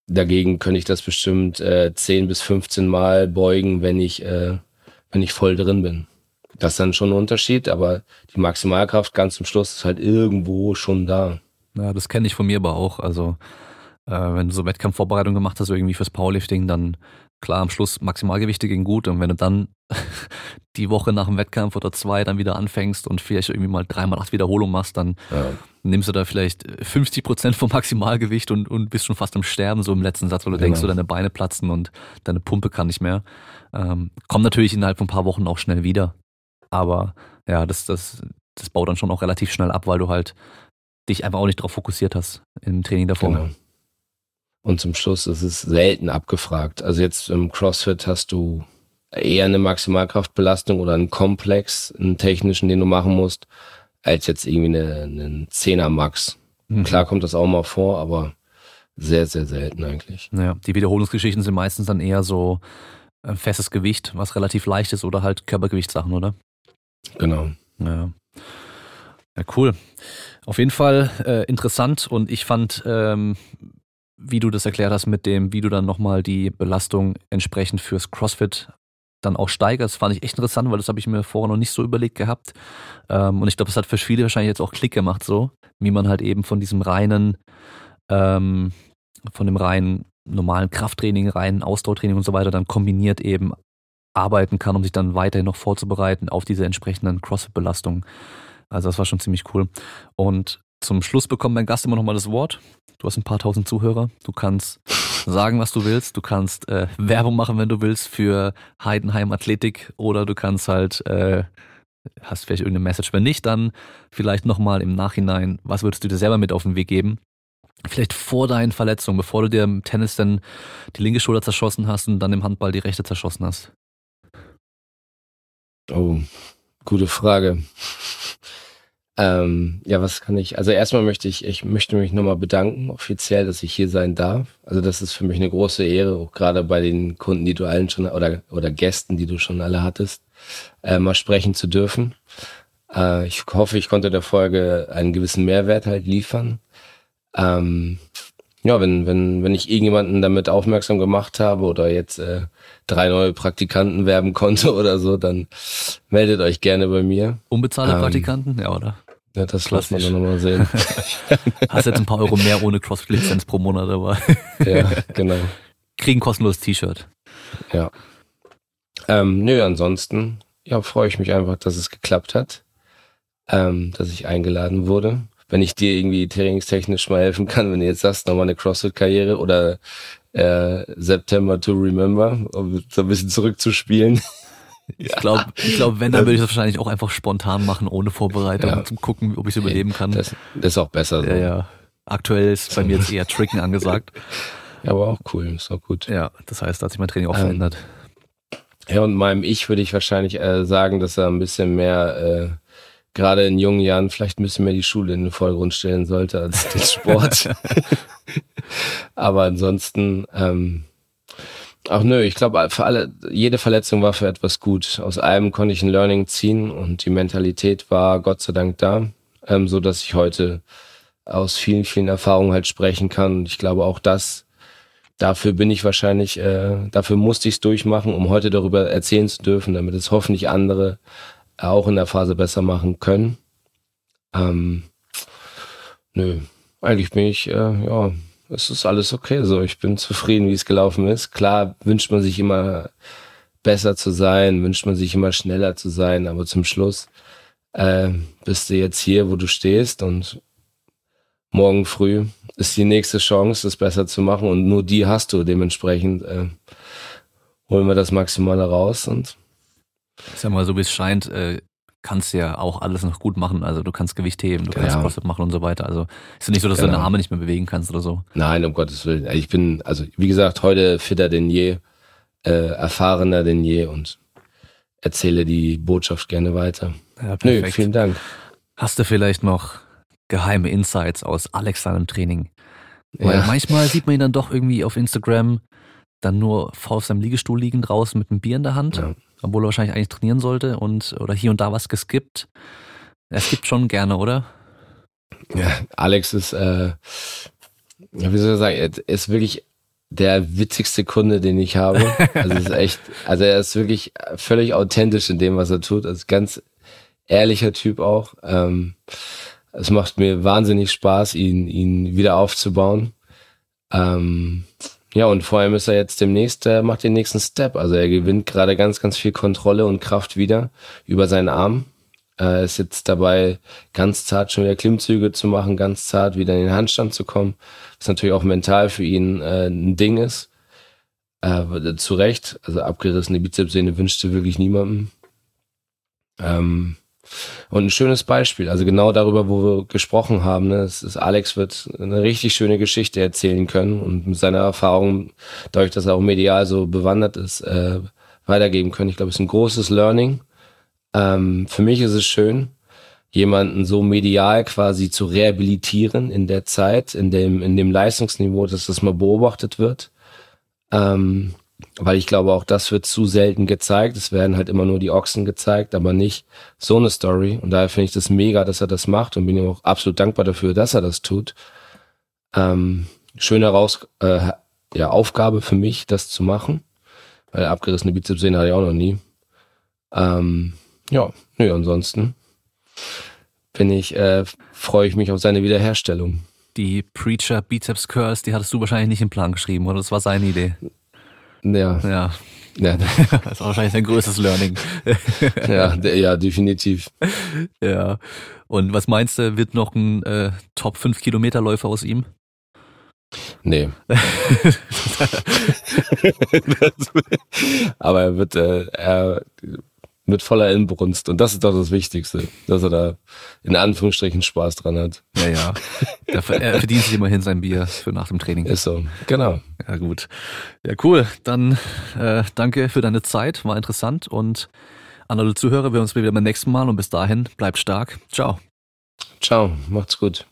Dagegen könnte ich das bestimmt äh, 10 bis 15 Mal beugen, wenn ich, äh, wenn ich voll drin bin. Das ist dann schon ein Unterschied, aber die Maximalkraft ganz zum Schluss ist halt irgendwo schon da. Ja, das kenne ich von mir aber auch. Also äh, wenn du so Wettkampfvorbereitung gemacht hast, irgendwie fürs Powerlifting, dann klar, am Schluss Maximalgewichte gehen gut und wenn du dann die Woche nach dem Wettkampf oder zwei dann wieder anfängst und vielleicht irgendwie mal dreimal acht Wiederholungen machst, dann ja. nimmst du da vielleicht 50 Prozent vom Maximalgewicht und, und bist schon fast am Sterben, so im letzten Satz, weil du genau. denkst, so deine Beine platzen und deine Pumpe kann nicht mehr. Ähm, kommt natürlich innerhalb von ein paar Wochen auch schnell wieder. Aber ja, das, das, das baut dann schon auch relativ schnell ab, weil du halt dich einfach auch nicht darauf fokussiert hast im Training davor. Genau. Und zum Schluss ist es selten abgefragt. Also jetzt im CrossFit hast du eher eine Maximalkraftbelastung oder einen Komplex, einen technischen, den du machen musst, als jetzt irgendwie eine, einen Zehner Max. Mhm. Klar kommt das auch mal vor, aber sehr, sehr selten eigentlich. Ja, die Wiederholungsgeschichten sind meistens dann eher so ein festes Gewicht, was relativ leicht ist oder halt Körpergewichtssachen, oder? Genau. Ja. Ja, cool. Auf jeden Fall äh, interessant und ich fand, ähm, wie du das erklärt hast mit dem, wie du dann nochmal die Belastung entsprechend fürs CrossFit dann auch steigerst, fand ich echt interessant, weil das habe ich mir vorher noch nicht so überlegt gehabt. Ähm, und ich glaube, das hat für viele wahrscheinlich jetzt auch Klick gemacht, so, wie man halt eben von diesem reinen, ähm, von dem reinen normalen Krafttraining, reinen Ausdauertraining und so weiter dann kombiniert eben arbeiten kann, um sich dann weiterhin noch vorzubereiten auf diese entsprechenden CrossFit-Belastungen. Also das war schon ziemlich cool. Und zum Schluss bekommt mein Gast immer nochmal das Wort. Du hast ein paar tausend Zuhörer. Du kannst sagen, was du willst. Du kannst äh, Werbung machen, wenn du willst, für Heidenheim Athletik oder du kannst halt, äh, hast vielleicht irgendeine Message. Wenn nicht, dann vielleicht nochmal im Nachhinein, was würdest du dir selber mit auf den Weg geben? Vielleicht vor deinen Verletzungen, bevor du dir im Tennis dann die linke Schulter zerschossen hast und dann im Handball die rechte zerschossen hast. Oh, gute Frage. Ähm, ja, was kann ich? Also erstmal möchte ich, ich möchte mich nochmal bedanken, offiziell, dass ich hier sein darf. Also das ist für mich eine große Ehre, auch gerade bei den Kunden, die du allen schon oder oder Gästen, die du schon alle hattest, äh, mal sprechen zu dürfen. Äh, ich hoffe, ich konnte der Folge einen gewissen Mehrwert halt liefern. Ähm, ja, wenn, wenn, wenn ich irgendjemanden damit aufmerksam gemacht habe oder jetzt äh, drei neue Praktikanten werben konnte oder so, dann meldet euch gerne bei mir. Unbezahlte ähm, Praktikanten, ja, oder? Ja, das Klassisch. lassen wir dann nochmal sehen. Hast jetzt ein paar Euro mehr ohne Crossfit-Lizenz pro Monat, aber. ja, genau. Kriegen kostenloses T-Shirt. Ja. Ähm, nö, ansonsten, ja, freue ich mich einfach, dass es geklappt hat. ähm, dass ich eingeladen wurde. Wenn ich dir irgendwie trainingstechnisch mal helfen kann, wenn du jetzt sagst, nochmal eine CrossFit-Karriere oder äh, September to Remember, um so ein bisschen zurückzuspielen. Ich glaube, ich glaub, wenn, dann würde ich das wahrscheinlich auch einfach spontan machen, ohne Vorbereitung, ja. zum gucken, ob ich es überleben kann. Das, das, ist auch besser so. Ja, ja. Aktuell ist bei mir jetzt eher Tricken angesagt. Ja, aber auch cool, ist auch gut. Ja, das heißt, da hat sich mein Training auch ähm, verändert. Ja, und meinem Ich würde ich wahrscheinlich äh, sagen, dass er ein bisschen mehr, äh, gerade in jungen Jahren, vielleicht ein bisschen mehr die Schule in den Vordergrund stellen sollte als den Sport. aber ansonsten, ähm, Ach nö, ich glaube, für alle, jede Verletzung war für etwas gut. Aus allem konnte ich ein Learning ziehen und die Mentalität war Gott sei Dank da, ähm, so dass ich heute aus vielen, vielen Erfahrungen halt sprechen kann. Und ich glaube auch das, dafür bin ich wahrscheinlich, äh, dafür musste ich es durchmachen, um heute darüber erzählen zu dürfen, damit es hoffentlich andere auch in der Phase besser machen können. Ähm, nö, eigentlich bin ich, äh, ja, es ist alles okay so. Ich bin zufrieden, wie es gelaufen ist. Klar wünscht man sich immer besser zu sein, wünscht man sich immer schneller zu sein, aber zum Schluss äh, bist du jetzt hier, wo du stehst und morgen früh ist die nächste Chance, das besser zu machen und nur die hast du. Dementsprechend äh, holen wir das Maximale raus und ich sag mal, so wie es scheint, äh, kannst ja auch alles noch gut machen. Also du kannst Gewicht heben, du kannst ja. CrossFit machen und so weiter. Also ist ja nicht so, dass genau. du deine Arme nicht mehr bewegen kannst oder so. Nein, um Gottes Willen. Ich bin, also wie gesagt, heute fitter denn je, äh, erfahrener denn je und erzähle die Botschaft gerne weiter. Ja, perfekt. Nö, vielen Dank. Hast du vielleicht noch geheime Insights aus Alex seinem Training? Weil ja. manchmal sieht man ihn dann doch irgendwie auf Instagram dann nur auf seinem Liegestuhl liegen draußen mit einem Bier in der Hand. Ja obwohl er wahrscheinlich eigentlich trainieren sollte und oder hier und da was geskippt. Er skippt schon gerne, oder? Ja, Alex ist, äh, wie soll ich sagen, ist wirklich der witzigste Kunde, den ich habe. Also ist echt, also er ist wirklich völlig authentisch in dem, was er tut. Also ganz ehrlicher Typ auch. Ähm, es macht mir wahnsinnig Spaß, ihn, ihn wieder aufzubauen. Ähm, ja, und vor allem ist er jetzt demnächst, äh, macht den nächsten Step. Also er gewinnt gerade ganz, ganz viel Kontrolle und Kraft wieder über seinen Arm. Er ist jetzt dabei, ganz zart schon wieder Klimmzüge zu machen, ganz zart wieder in den Handstand zu kommen. Was natürlich auch mental für ihn äh, ein Ding ist. Äh, zu Recht, also abgerissene Bizepssehne wünschte wirklich niemandem. Ähm, und ein schönes Beispiel, also genau darüber, wo wir gesprochen haben. Ne? Es ist, Alex wird eine richtig schöne Geschichte erzählen können und mit seiner Erfahrung, dadurch, dass er auch medial so bewandert ist, äh, weitergeben können. Ich glaube, es ist ein großes Learning. Ähm, für mich ist es schön, jemanden so medial quasi zu rehabilitieren in der Zeit, in dem, in dem Leistungsniveau, dass das mal beobachtet wird. Ähm, weil ich glaube, auch das wird zu selten gezeigt. Es werden halt immer nur die Ochsen gezeigt, aber nicht so eine Story. Und daher finde ich das mega, dass er das macht und bin ihm auch absolut dankbar dafür, dass er das tut. Ähm, schöne Raus äh, ja, Aufgabe für mich, das zu machen. Weil abgerissene Bizepssehne hatte ich auch noch nie. Ähm, ja, nö, ansonsten bin ich, äh, freue ich mich auf seine Wiederherstellung. Die Preacher Bizeps Curls, die hattest du wahrscheinlich nicht im Plan geschrieben, oder? Das war seine Idee. Ja. Ja. ja. das ist wahrscheinlich sein größtes Learning. ja, ja, definitiv. Ja. Und was meinst du, wird noch ein äh, Top 5 Kilometerläufer aus ihm? Nee. Aber er wird, äh, er mit voller Inbrunst. Und das ist doch das Wichtigste, dass er da in Anführungsstrichen Spaß dran hat. Ja, ja. Er verdient sich immerhin sein Bier für nach dem Training. Ist so, genau. Ja, gut. Ja, cool. Dann äh, danke für deine Zeit, war interessant. Und an alle Zuhörer, wir uns wieder beim nächsten Mal und bis dahin, bleibt stark. Ciao. Ciao, macht's gut.